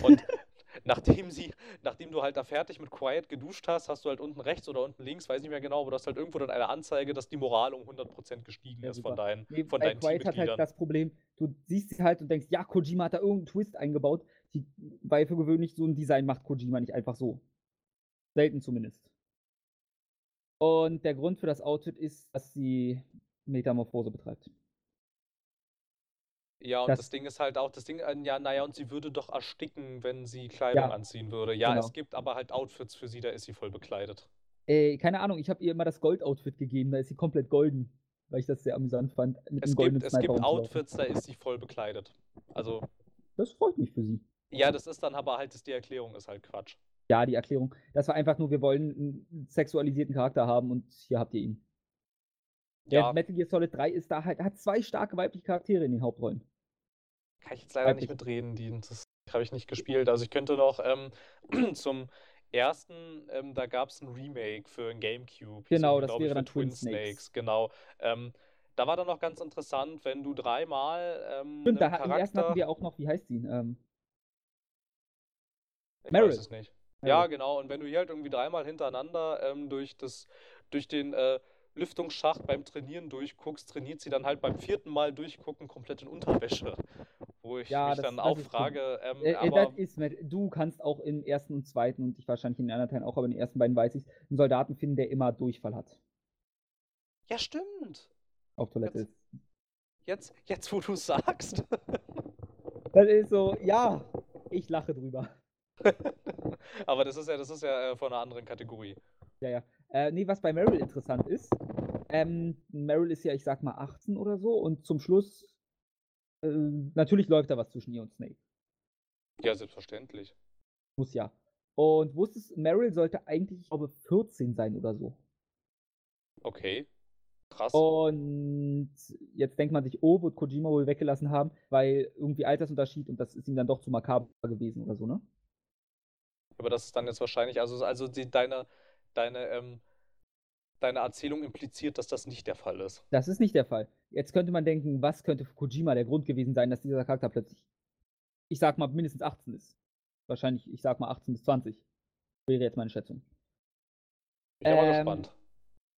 Und nachdem sie, nachdem du halt da fertig mit Quiet geduscht hast, hast du halt unten rechts oder unten links, weiß nicht mehr genau, aber du hast halt irgendwo dann eine Anzeige, dass die Moral um 100% gestiegen ja, ist von deinen, nee, von deinen Quiet hat halt das Problem, du siehst sie halt und denkst, ja, Kojima hat da irgendeinen Twist eingebaut, die, weil für gewöhnlich so ein Design macht Kojima nicht einfach so. Selten zumindest. Und der Grund für das Outfit ist, dass sie Metamorphose betreibt. Ja, und das, das, Ding ist halt auch, das Ding, äh, ja, naja, und sie würde doch ersticken, wenn sie Kleidung ja, anziehen würde. Ja, genau. es gibt aber halt Outfits für sie, da ist sie voll bekleidet. Ey, keine Ahnung, ich habe ihr immer das Gold-Outfit gegeben, da ist sie komplett golden, weil ich das sehr amüsant fand. es gibt, es gibt Outfits, da ist sie voll bekleidet. Also. Das freut mich für sie. Ja, das ist dann aber halt, die Erklärung ist halt Quatsch ja, die Erklärung. Das war einfach nur, wir wollen einen sexualisierten Charakter haben und hier habt ihr ihn. Ja. Der Metal Gear Solid 3 ist da halt, hat zwei starke weibliche Charaktere in den Hauptrollen. Kann ich jetzt leider nicht mitreden, die, das habe ich nicht gespielt. Also ich könnte noch ähm, zum ersten, ähm, da gab es ein Remake für ein Gamecube. Genau, so, das wäre dann Twin Snakes. Snakes. Genau. Ähm, da war dann noch ganz interessant, wenn du dreimal. Ähm, Stimmt, da, Charakter... im ersten hatten wir auch noch, wie heißt sie? Ähm, ich Meryl. weiß es nicht. Ja, genau. Und wenn du hier halt irgendwie dreimal hintereinander ähm, durch, das, durch den äh, Lüftungsschacht beim Trainieren durchguckst, trainiert sie dann halt beim vierten Mal durchgucken komplett in Unterwäsche. Wo ich ja, mich das, dann das auch frage. Ähm, äh, äh, aber ist, du kannst auch im ersten und zweiten und ich wahrscheinlich in den anderen Teilen auch, aber in den ersten beiden weiß ich, einen Soldaten finden, der immer Durchfall hat. Ja, stimmt. Auf Toilette jetzt, Jetzt, jetzt wo du sagst. das ist so, ja, ich lache drüber. Aber das ist ja, das ist ja äh, von einer anderen Kategorie. Ja, ja. Äh, nee, was bei Meryl interessant ist, ähm, Meryl ist ja, ich sag mal, 18 oder so und zum Schluss, äh, natürlich läuft da was zwischen ihr und Snake. Ja, selbstverständlich. Muss ja. Und wusstest, Meryl sollte eigentlich, ich glaube, 14 sein oder so. Okay. Krass. Und jetzt denkt man sich, oh, wird Kojima wohl weggelassen haben, weil irgendwie Altersunterschied und das ist ihm dann doch zu makaber gewesen oder so, ne? Aber das ist dann jetzt wahrscheinlich, also, also die, deine, deine, ähm, deine Erzählung impliziert, dass das nicht der Fall ist. Das ist nicht der Fall. Jetzt könnte man denken, was könnte für Kojima der Grund gewesen sein, dass dieser Charakter plötzlich, ich sag mal, mindestens 18 ist. Wahrscheinlich, ich sag mal 18 bis 20. Wäre jetzt meine Schätzung. Bin ich aber Ähm, gespannt.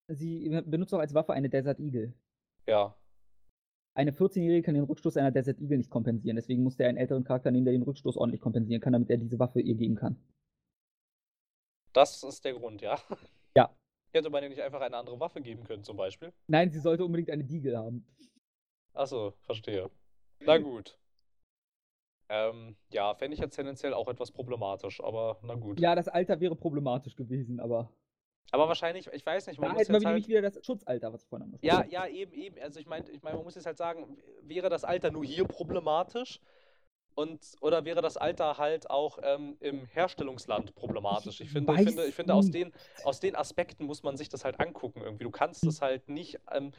Sie benutzt auch als Waffe eine Desert Eagle. Ja. Eine 14-Jährige kann den Rückstoß einer Desert Eagle nicht kompensieren. Deswegen muss der einen älteren Charakter nehmen, der den Rückstoß ordentlich kompensieren kann, damit er diese Waffe ihr geben kann. Das ist der Grund, ja. Ja. Hätte man ihr nicht einfach eine andere Waffe geben können, zum Beispiel? Nein, sie sollte unbedingt eine Deagle haben. Achso, verstehe. Na gut. Ähm, ja, fände ich jetzt tendenziell auch etwas problematisch, aber na gut. Ja, das Alter wäre problematisch gewesen, aber Aber wahrscheinlich, ich weiß nicht, man da muss hätten wir halt. wieder das Schutzalter, was vorhin angesprochen Ja, ja, eben, eben. Also ich meine, ich mein, man muss jetzt halt sagen, wäre das Alter nur hier problematisch? Und, oder wäre das Alter halt auch ähm, im Herstellungsland problematisch? Ich finde, ich finde, ich finde aus, den, aus den Aspekten muss man sich das halt angucken irgendwie. Du kannst es halt nicht, ähm,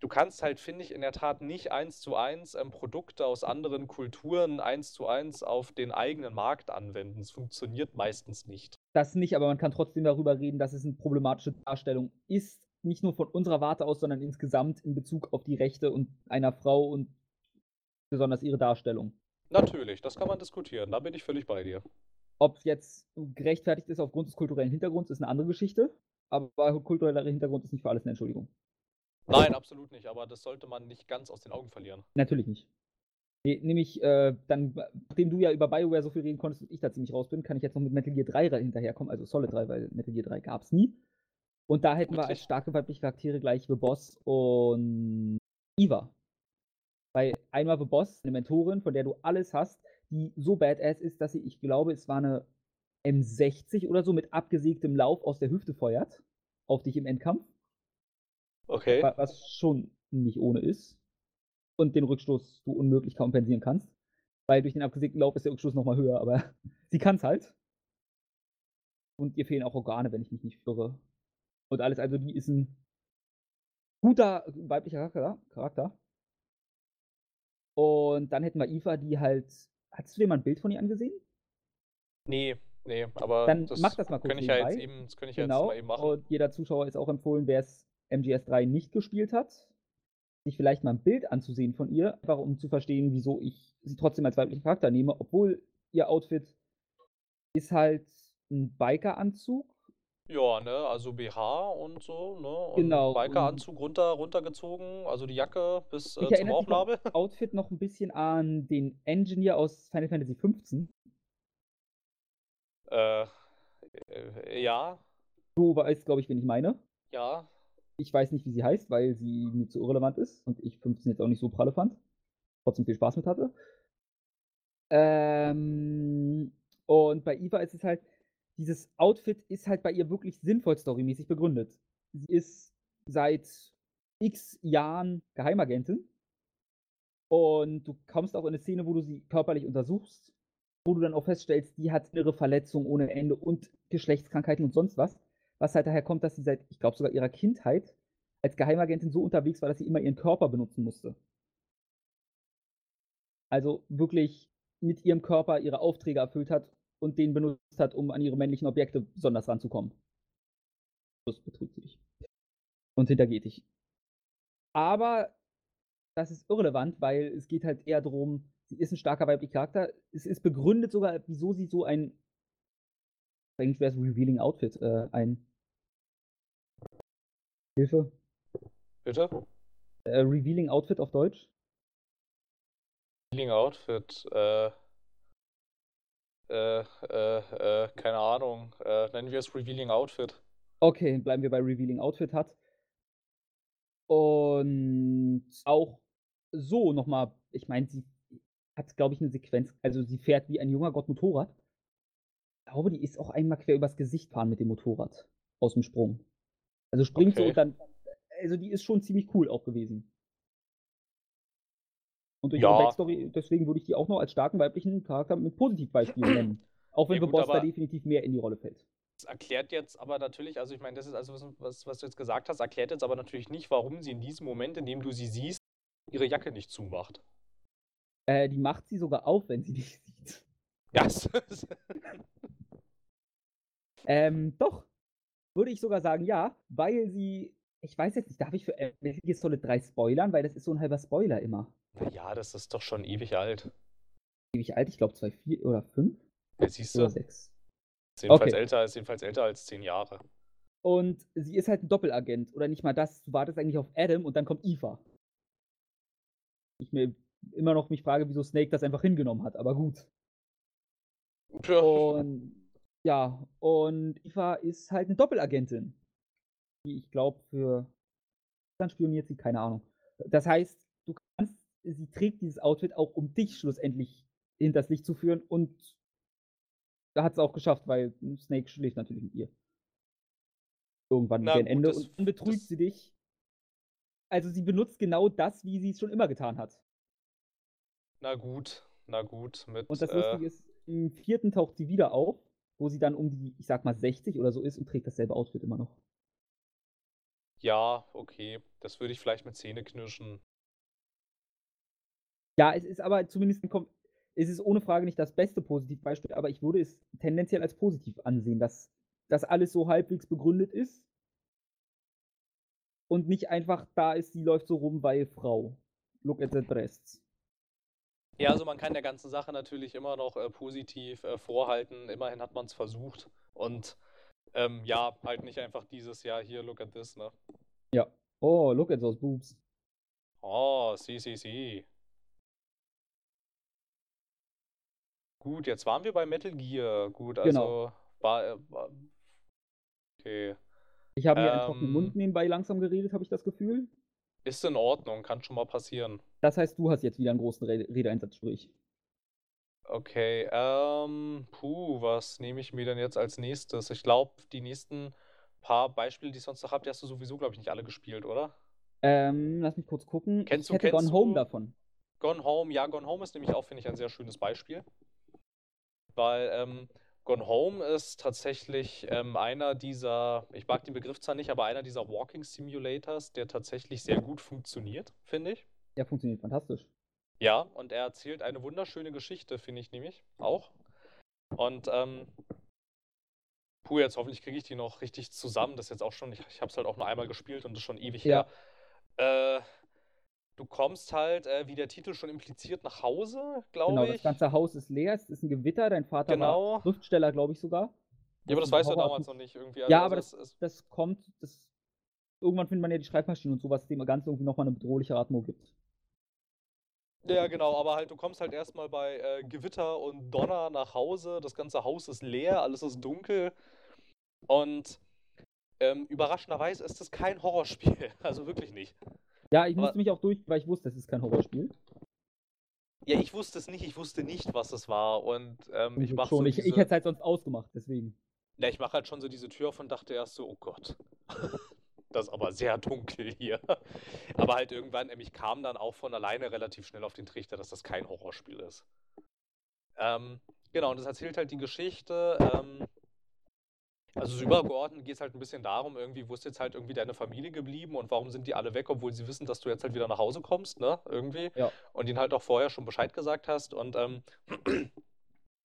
du kannst halt, finde ich, in der Tat nicht eins zu eins ähm, Produkte aus anderen Kulturen eins zu eins auf den eigenen Markt anwenden. Es funktioniert meistens nicht. Das nicht, aber man kann trotzdem darüber reden, dass es eine problematische Darstellung ist. Nicht nur von unserer Warte aus, sondern insgesamt in Bezug auf die Rechte und einer Frau und besonders ihre Darstellung. Natürlich, das kann man diskutieren. Da bin ich völlig bei dir. Ob es jetzt gerechtfertigt ist aufgrund des kulturellen Hintergrunds, ist eine andere Geschichte. Aber kultureller Hintergrund ist nicht für alles eine Entschuldigung. Nein, absolut nicht, aber das sollte man nicht ganz aus den Augen verlieren. Natürlich nicht. Nee, nämlich, äh, dann, nachdem du ja über BioWare so viel reden konntest und ich da ziemlich raus bin, kann ich jetzt noch mit Metal Gear 3 re- hinterherkommen, also Solid 3, weil Metal Gear 3 gab es nie. Und da hätten wir als starke weibliche Charaktere gleich The Boss und Eva. Weil einmal The Boss, eine Mentorin, von der du alles hast, die so badass ist, dass sie, ich glaube, es war eine M60 oder so mit abgesägtem Lauf aus der Hüfte feuert auf dich im Endkampf. Okay. wa- was schon nicht ohne ist. Und den Rückstoß du unmöglich kompensieren kannst. Weil durch den abgesägten Lauf ist der Rückstoß nochmal höher, aber sie kann es halt. Und ihr fehlen auch Organe, wenn ich mich nicht irre. Und alles, also die ist ein guter weiblicher Charakter. Und dann hätten wir Eva, die halt. Hattest du dir mal ein Bild von ihr angesehen? Nee, nee, aber Dann das mach das mal kurz kann ich ja jetzt eben, das kann ich Genau. jetzt mal eben machen. Und jeder Zuschauer ist auch empfohlen, wer es MGS3 nicht gespielt hat, sich vielleicht mal ein Bild anzusehen von ihr, einfach um zu verstehen, wieso ich sie trotzdem als weiblichen Charakter nehme, obwohl ihr Outfit ist halt ein Biker-Anzug. Ja, ne, also BH und so, ne, und Genau, Bikeranzug runter, runtergezogen, also die Jacke bis äh, zum Bauchnabel. Outfit noch ein bisschen an den Engineer aus Final Fantasy XV. äh, äh, ja, Du weißt, glaube ich, wen ich meine. ja, Ich weiß nicht, wie sie heißt, weil sie mir zu irrelevant ist und ich 15 jetzt auch nicht so pralle fand. Trotzdem viel Spaß mit hatte. Ähm, und bei Eva ist es halt, dieses Outfit ist halt bei ihr wirklich sinnvoll storymäßig begründet. Sie ist seit x Jahren Geheimagentin und du kommst auch in eine Szene, wo du sie körperlich untersuchst, wo du dann auch feststellst, die hat innere Verletzungen ohne Ende und Geschlechtskrankheiten und sonst was. Was halt daher kommt, dass sie seit, ich glaube, sogar ihrer Kindheit als Geheimagentin so unterwegs war, dass sie immer ihren Körper benutzen musste. Also wirklich mit ihrem Körper ihre Aufträge erfüllt hat und den benutzt hat, um an ihre männlichen Objekte besonders ranzukommen. Das betrügt sie dich. Und hintergeht dich. Aber das ist irrelevant, weil es geht halt eher darum, sie ist ein starker weiblicher Charakter. Es ist begründet sogar, wieso sie so ein eigentlich wäre es Revealing Outfit, äh, ein Hilfe. bitte? Äh, Revealing Outfit auf Deutsch. Healing Outfit, äh, äh, äh, äh, keine Ahnung, äh, nennen wir es Revealing Outfit. Okay, bleiben wir bei Revealing Outfit hat. Und auch so nochmal, ich meine, sie hat, glaube ich, eine Sequenz, also sie fährt wie ein junger Gott Motorrad. Ich glaube, die ist auch einmal quer übers Gesicht fahren mit dem Motorrad aus dem Sprung. Also springt so Okay. und dann, also die ist schon ziemlich cool auch gewesen. Und durch Ja. Backstory, deswegen würde ich die auch noch als starken weiblichen Charakter mit Positivbeispielen nennen. Auch wenn Ja, gut, da definitiv mehr in die Rolle fällt. Das erklärt jetzt aber natürlich, also ich meine, das ist also was, was, was du jetzt gesagt hast, erklärt jetzt aber natürlich nicht, warum sie in diesem Moment, in dem du sie siehst, ihre Jacke nicht zumacht. Äh, die macht sie sogar auf, wenn sie dich sieht. Ja, Ähm, doch. Würde ich sogar sagen, ja, weil sie ich weiß jetzt nicht, darf ich für Metal Gear Solid 3 spoilern? Weil das ist so ein halber Spoiler immer. Ja, das ist doch schon ewig alt. Ewig alt, ich glaube 2, 4 oder 5 Ja, siehst oder du? 6. Ist jedenfalls, Okay. älter, ist jedenfalls älter als zehn Jahre. Und sie ist halt ein Doppelagent. Oder nicht mal das. Du wartest eigentlich auf Adam und dann kommt Eva. Ich mir immer noch mich frage, wieso Snake das einfach hingenommen hat, aber gut. Und ja, und Eva ist halt eine Doppelagentin. Die ich glaube für dann spioniert sie, keine Ahnung. Das heißt, du kannst, sie trägt dieses Outfit auch, um dich schlussendlich hinters Licht zu führen und da hat es auch geschafft, weil Snake schläft natürlich mit ihr. Irgendwann Na gegen Ende und dann betrügt sie dich. Also sie benutzt genau das, wie sie es schon immer getan hat. na gut, na gut. Mit, Und das äh, Lustige ist, im vierten taucht sie wieder auf, wo sie dann um die, ich sag mal, 60 oder so ist und trägt dasselbe Outfit immer noch. Ja, okay. Das würde ich vielleicht mit Zähne knirschen. Ja, es ist aber zumindest ein Kom es ist ohne Frage nicht das beste Positivbeispiel, aber ich würde es tendenziell als positiv ansehen, dass das alles so halbwegs begründet ist und nicht einfach da ist, sie läuft so rum, weil Frau. Look at the breasts. Ja, also man kann der ganzen Sache natürlich immer noch äh, positiv äh, vorhalten. Immerhin hat man es versucht. Und ähm, ja, halt nicht einfach dieses Jahr hier, look at this, ne? Ja. Oh, look at those boobs. Oh, sie, sie, sie. Gut, jetzt waren wir bei Metal Gear. Gut, also Genau. war, äh, war okay. Ich habe mir einen trockenen Ähm. Mund nebenbei langsam geredet, habe ich das Gefühl. Ist in Ordnung, kann schon mal passieren. Das heißt, du hast jetzt wieder einen großen Rede Redeeinsatz, sprich. Okay, ähm, puh, was nehme ich mir denn jetzt als nächstes? Ich glaube, die nächsten paar Beispiele, die ich sonst noch habe, die hast du sowieso, glaube ich, nicht alle gespielt, oder? Ähm, lass mich kurz gucken. Kennst ich du- hätte kennst Gone Home du- davon. Gone Home, ja, Gone Home ist nämlich auch, finde ich, ein sehr schönes Beispiel. Weil ähm, Gone Home ist tatsächlich ähm, einer dieser, ich mag den Begriff zwar nicht, aber einer dieser Walking Simulators, der tatsächlich sehr gut funktioniert, finde ich. Ja, funktioniert fantastisch. Ja, und er erzählt eine wunderschöne Geschichte, finde ich nämlich auch. Und ähm, puh, jetzt hoffentlich kriege ich die noch richtig zusammen. Das ist jetzt auch schon, ich, ich habe es halt auch nur einmal gespielt und das ist schon ewig Ja. her. Äh, du kommst halt, äh, wie der Titel schon impliziert, nach Hause, glaube Genau, ich. das ganze Haus ist leer, es ist ein Gewitter, dein Vater Genau. war Schriftsteller, glaube ich sogar. Ja, aber das weißt du ja damals noch nicht irgendwie. Ja, Also aber es ist, Das kommt, das irgendwann findet man ja die Schreibmaschine und sowas, dem Ganze irgendwie nochmal eine bedrohliche Atmo gibt. Ja, genau, aber halt, du kommst halt erstmal bei äh, Gewitter und Donner nach Hause. Das ganze Haus ist leer, alles ist dunkel. Und ähm, überraschenderweise ist es kein Horrorspiel. Also wirklich nicht. Ja, ich Aber- musste mich auch durch, weil ich wusste, es ist kein Horrorspiel. Ja, ich wusste es nicht, ich wusste nicht, was es war. Und ähm, ich mache schon. so ich, diese, ich hätte es halt sonst ausgemacht, deswegen. ja, ich mach halt schon so diese Tür auf und dachte erst so, oh Gott. Das ist aber sehr dunkel hier. Aber halt irgendwann, ich kam dann auch von alleine relativ schnell auf den Trichter, dass das kein Horrorspiel ist. Ähm, genau, und das erzählt halt die Geschichte. Ähm, also so übergeordnet geht es halt ein bisschen darum, irgendwie, wo ist jetzt halt irgendwie deine Familie geblieben und warum sind die alle weg, obwohl sie wissen, dass du jetzt halt wieder nach Hause kommst, ne? Irgendwie. Ja. Und ihnen halt auch vorher schon Bescheid gesagt hast. Und ähm,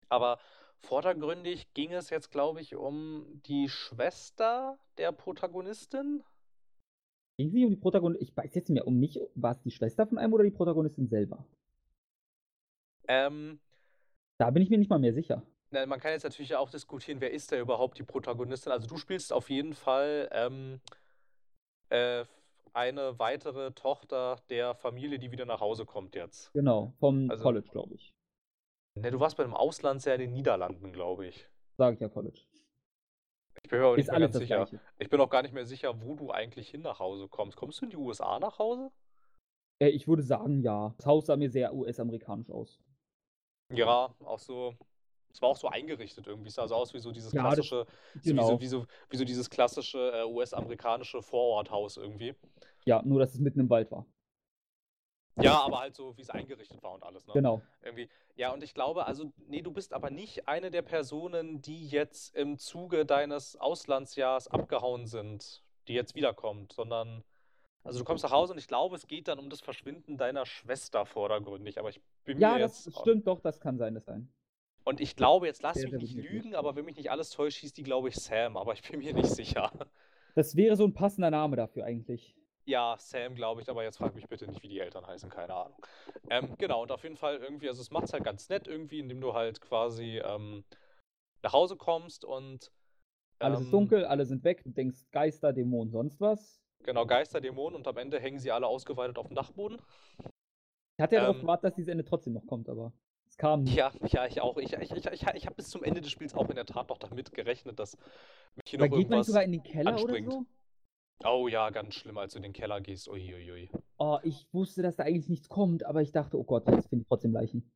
aber vordergründig ging es jetzt, glaube ich, um die Schwester der Protagonistin. Ging es nicht um die Protagonistin? Ich weiß jetzt nicht mehr, um mich, war es die Schwester von einem oder die Protagonistin selber? Ähm, Da bin ich mir nicht mal mehr sicher. na, man kann jetzt natürlich auch diskutieren, wer ist da überhaupt die Protagonistin? Also du spielst auf jeden Fall ähm, äh, eine weitere Tochter der Familie, die wieder nach Hause kommt jetzt. Genau, vom Also- College, glaube ich. Ne, du warst bei einem Auslandsjahr in den Niederlanden, glaube ich. Sage ich ja College. Ich bin mir aber nicht mehr ganz das sicher. Gleiche. Ich bin auch gar nicht mehr sicher, wo du eigentlich hin nach Hause kommst. Kommst du in die USA nach Hause? Äh, ich würde sagen, ja. Das Haus sah mir sehr US-amerikanisch aus. Ja, auch so. Es war auch so eingerichtet irgendwie. Es sah so aus wie so dieses Ja, das- klassische, so wie, Genau. so, wie, so, wie so dieses klassische äh, US-amerikanische Vororthaus irgendwie. Ja, nur dass es mitten im Wald war. Ja, aber halt so, wie es eingerichtet war und alles, ne? Genau. Irgendwie. Ja, und ich glaube, also, nee, du bist aber nicht eine der Personen, die jetzt im Zuge deines Auslandsjahrs abgehauen sind, die jetzt wiederkommt, sondern. Also du kommst nach Hause und ich glaube, es geht dann um das Verschwinden deiner Schwester vordergründig, aber ich bin Ja, mir das jetzt. stimmt doch, das kann sein, das sein. Und ich glaube, jetzt lass mich nicht lügen, aber wenn mich nicht alles täuscht, hieß die, glaube ich, Sam, aber ich bin mir nicht sicher. Das wäre so ein passender Name dafür eigentlich. Ja, Sam, glaube ich, aber jetzt frag mich bitte nicht, wie die Eltern heißen, keine Ahnung. Ähm, genau, und auf jeden Fall irgendwie, also es macht es halt ganz nett irgendwie, indem du halt quasi ähm, nach Hause kommst und Alles ist ähm, dunkel, alle sind weg, du denkst Geister, Dämonen, sonst was. Genau, Geister, Dämonen und am Ende hängen sie alle ausgeweitet auf dem Dachboden. Ich hatte ja darauf Ähm, gewartet, dass dieses Ende trotzdem noch kommt, aber es kam nicht. Ja, ja, ich auch. Ich, ich, ich, ich, ich habe bis zum Ende des Spiels auch in der Tat noch damit gerechnet, dass mich hier Aber noch geht man irgendwas. nicht sogar in den Keller oder anspringt. so? Oh ja, ganz schlimm, als du in den Keller gehst. Uiuiui. Oh, ich wusste, dass da eigentlich nichts kommt, aber ich dachte, oh Gott, jetzt finde ich trotzdem Leichen.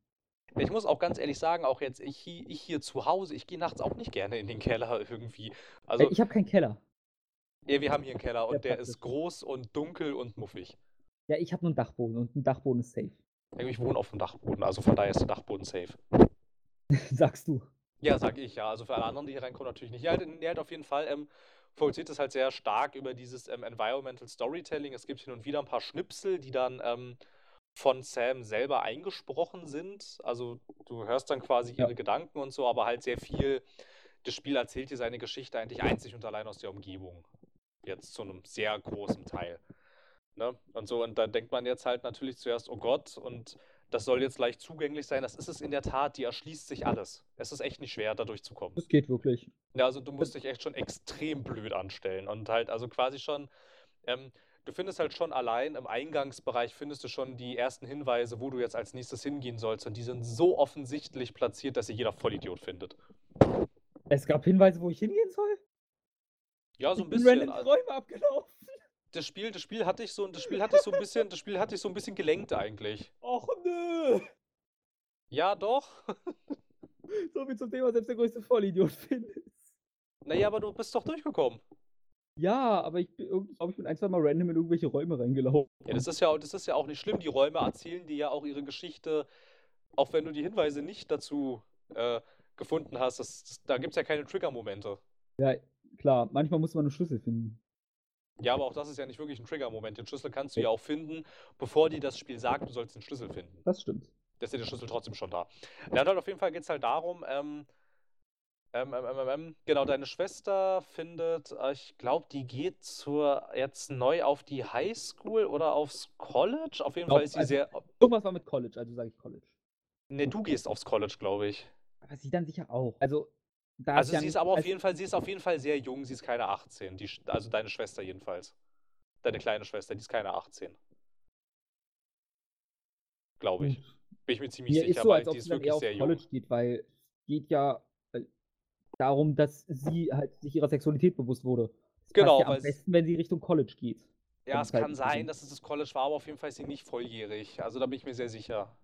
Ich muss auch ganz ehrlich sagen, auch jetzt ich, ich hier zu Hause, ich gehe nachts auch nicht gerne in den Keller irgendwie. Also, Äh, ich habe keinen Keller. ja, wir haben hier einen Keller und der ist groß und dunkel und muffig. Ja, ich habe nur einen Dachboden und ein Dachboden ist safe. Ich wohne auf dem Dachboden, also von daher ist der Dachboden safe. Sagst du. Ja, sag ich, ja. Also für alle anderen, die hier reinkommen, natürlich nicht. Ja, halt, halt auf jeden Fall ähm, vollzieht es halt sehr stark über dieses ähm, Environmental Storytelling. Es gibt hin und wieder ein paar Schnipsel, die dann ähm, von Sam selber eingesprochen sind. Also du hörst dann quasi Ja. ihre Gedanken und so, aber halt sehr viel. Das Spiel erzählt dir seine Geschichte eigentlich einzig und allein aus der Umgebung. Jetzt zu einem sehr großen Teil. Ne? Und so, und da denkt man jetzt halt natürlich zuerst, oh Gott, und das soll jetzt leicht zugänglich sein. Das ist es in der Tat, die erschließt sich alles. Es ist echt nicht schwer, da durchzukommen. Das geht wirklich. Ja, also du musst dich echt schon extrem blöd anstellen. Und halt, also quasi schon, ähm, du findest halt schon allein im Eingangsbereich findest du schon die ersten Hinweise, wo du jetzt als nächstes hingehen sollst. Und die sind so offensichtlich platziert, dass sie jeder Vollidiot findet. Es gab Hinweise, wo ich hingehen soll. Ja, so ich ein bin bisschen. random also Räume abgelaufen. Das Spiel, das Spiel hatte ich so, das Spiel hatte ich so ein bisschen, das Spiel hatte ich so ein bisschen gelenkt eigentlich. Och nö. Ja, doch. So viel zum Thema, selbst der größte Vollidiot findet. Naja, aber du bist doch durchgekommen. Ja, aber ich glaube ich, bin ein, zwei Mal random in irgendwelche Räume reingelaufen. Ja, das ist ja, das ist ja auch nicht schlimm. Die Räume erzählen dir ja auch ihre Geschichte, auch wenn du die Hinweise nicht dazu äh, gefunden hast. Das, das, da gibt es ja keine Trigger-Momente. Ja, klar, manchmal muss man einen Schlüssel finden. Ja, aber auch das ist ja nicht wirklich ein Trigger-Moment. Den Schlüssel kannst du ja auch finden, bevor dir das Spiel sagt, du sollst den Schlüssel finden. Das stimmt. Da ist ja der Schlüssel trotzdem schon da. Ja, halt auf jeden Fall geht es halt darum, ähm, ähm, ähm, ähm, ähm, genau, deine Schwester findet, äh, ich glaube, die geht zur jetzt neu auf die Highschool oder aufs College. Auf jeden Glaub, Fall ist sie also- sehr. Irgendwas war mit College, also sage ich College. Ne, du gehst aufs College, glaube ich. Aber sie dann sicher auch. Also, da Also ja sie ist aber auf jeden Fall, sie ist auf jeden Fall sehr jung, sie ist keine 18. Die, also deine Schwester jedenfalls. Deine kleine Schwester, die ist keine 18. Glaube ich. Bin ich mir ziemlich Mir sicher, ist so, weil die sie ist wirklich sehr jung. College geht, weil es geht ja äh, darum, dass sie halt sich ihrer Sexualität bewusst wurde. Es Genau, ja am es- besten, wenn sie Richtung College geht. Ja, es kann Zeitlichen sein, dass es das College war, aber auf jeden Fall ist sie nicht volljährig. Also da bin ich mir sehr sicher.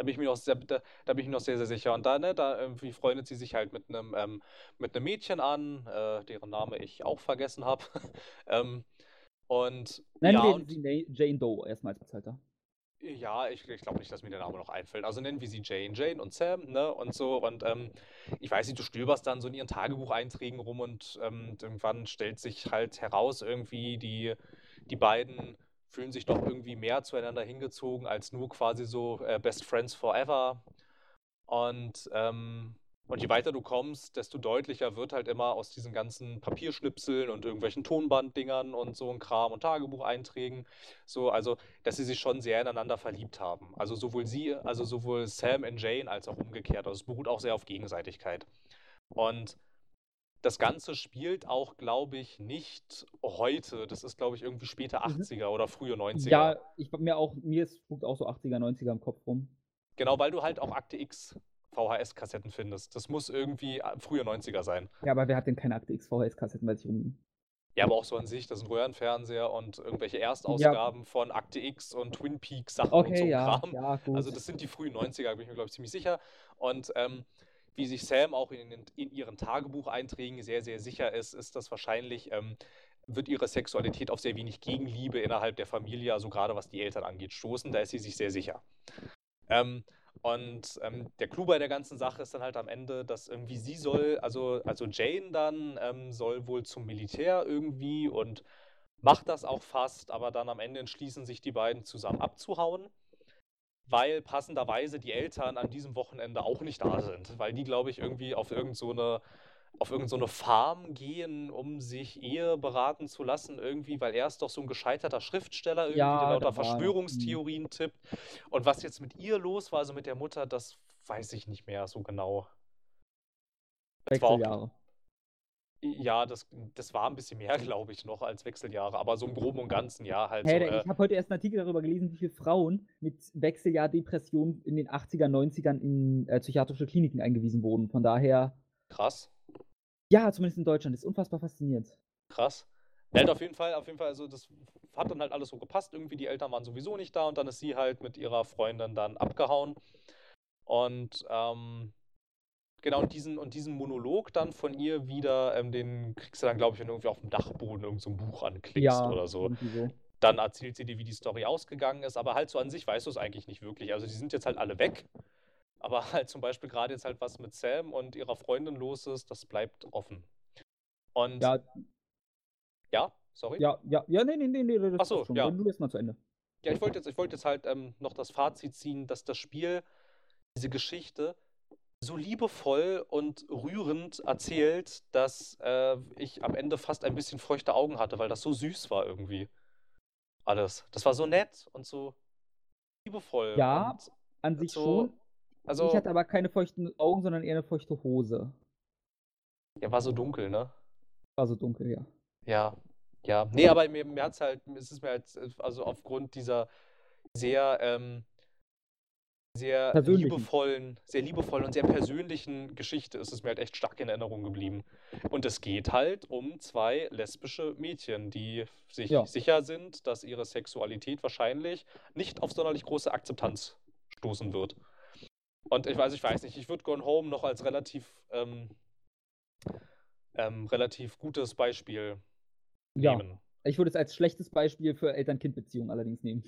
Da bin ich mir noch sehr, da, da bin ich mir noch sehr, sehr sicher. Und da, ne, da irgendwie freundet sie sich halt mit einem ähm, mit einem Mädchen an, äh, deren Name ich auch vergessen habe. ähm, und Nennen ja, wir und sie Jane Doe erstmal als Platzhalter. Ja, ich, ich glaube nicht, dass mir der Name noch einfällt. Also nennen wir sie Jane, Jane und Sam, ne? Und so. Und ähm, ich weiß nicht, du stöberst dann so in ihren Tagebucheinträgen rum und ähm, irgendwann stellt sich halt heraus, irgendwie, die, die beiden fühlen sich doch irgendwie mehr zueinander hingezogen als nur quasi so äh, Best Friends Forever. Und, ähm, und je weiter du kommst, desto deutlicher wird halt immer aus diesen ganzen Papierschnipseln und irgendwelchen Tonbanddingern und so ein Kram und Tagebucheinträgen, so, also dass sie sich schon sehr ineinander verliebt haben. Also sowohl sie, also sowohl Sam in Jane als auch umgekehrt. Also es beruht auch sehr auf Gegenseitigkeit. Und das Ganze spielt auch, glaube ich, nicht heute. Das ist, glaube ich, irgendwie später Mhm. 80er oder frühe 90er. Ja, ich mir auch, mir ist spukt auch so 80er, 90er im Kopf rum. Genau, weil du halt auch Akte X VHS-Kassetten findest. Das muss irgendwie äh, frühe 90er sein. Ja, aber wer hat denn keine Akte X VHS-Kassetten bei sich rumliegen? Ja, aber auch so an sich, das sind Röhrenfernseher und irgendwelche Erstausgaben von Akte X und Twin Peaks Sachen und so Okay, ja, Kram. ja. Also das sind die frühen 90er, bin ich mir, glaube ich, ziemlich sicher. Und ähm, wie sich Sam auch in, in, ihren Tagebucheinträgen sehr, sehr sicher ist, ist das wahrscheinlich, ähm, wird ihre Sexualität auf sehr wenig Gegenliebe innerhalb der Familie, also gerade was die Eltern angeht, stoßen. Da ist sie sich sehr sicher. Ähm, und ähm, der Clou bei der ganzen Sache ist dann halt am Ende, dass irgendwie sie soll, also, also Jane dann ähm, soll wohl zum Militär irgendwie und macht das auch fast, aber dann am Ende entschließen sich die beiden zusammen abzuhauen. Weil passenderweise die Eltern an diesem Wochenende auch nicht da sind, weil die, glaube ich, irgendwie auf irgend so eine auf irgend so eine Farm gehen, um sich Ehe beraten zu lassen, irgendwie, weil er ist doch so ein gescheiterter Schriftsteller, irgendwie, Ja, der lauter Verschwörungstheorien tippt. Und was jetzt mit ihr los war, also mit der Mutter, das weiß ich nicht mehr so genau. Wechseljahre. Ja, das, das war ein bisschen mehr, glaube ich, noch als Wechseljahre, aber so im Groben und Ganzen, ja, halt Hey, so. Äh, ich habe heute erst einen Artikel darüber gelesen, wie viele Frauen mit Wechseljahr-Depression in den 80er, 90ern in äh, psychiatrische Kliniken eingewiesen wurden. Von daher, krass. ja, zumindest in Deutschland, ist unfassbar faszinierend. Krass. Ja, halt auf jeden Fall, auf jeden Fall, also das hat dann halt alles so gepasst. Irgendwie die Eltern waren sowieso nicht da und dann ist sie halt mit ihrer Freundin dann abgehauen. Und ähm, genau, und diesen, und diesen Monolog dann von ihr wieder, ähm, den kriegst du dann, glaube ich, wenn du irgendwie auf dem Dachboden irgend so ein Buch anklickst Ja, oder so. Dann erzählt sie dir, wie die Story ausgegangen ist, aber halt so an sich weißt du es eigentlich nicht wirklich. Also die sind jetzt halt alle weg. Aber halt zum Beispiel gerade jetzt halt was mit Sam und ihrer Freundin los ist, das bleibt offen. Und Ja, ja sorry? ja, ja, ja, nee, nee, nee, nee, das Ach so, schon. ja. Du jetzt mal zu Ende. Ja, ich wollte jetzt, ich wollte jetzt halt ähm, noch das Fazit ziehen, dass das Spiel diese Geschichte so liebevoll und rührend erzählt, dass äh, ich am Ende fast ein bisschen feuchte Augen hatte, weil das so süß war irgendwie. Alles. Das war so nett und so liebevoll. Ja, An sich so, schon. Also, ich hatte aber keine feuchten Augen, sondern eher eine feuchte Hose. ja, war so dunkel, ne? War so dunkel, ja. Ja, ja. Nee, aber mir, mir hat's halt, es ist mir halt, also aufgrund dieser sehr, ähm, sehr liebevollen, sehr liebevollen und sehr persönlichen Geschichte ist es mir halt echt stark in Erinnerung geblieben. Und es geht halt um zwei lesbische Mädchen, die sich Ja. sicher sind, dass ihre Sexualität wahrscheinlich nicht auf sonderlich große Akzeptanz stoßen wird. Und ich weiß, ich weiß nicht, ich würde Gone Home noch als relativ, ähm, ähm, relativ gutes Beispiel Ja. nehmen. Ich würde es als schlechtes Beispiel für Eltern-Kind-Beziehungen allerdings nehmen.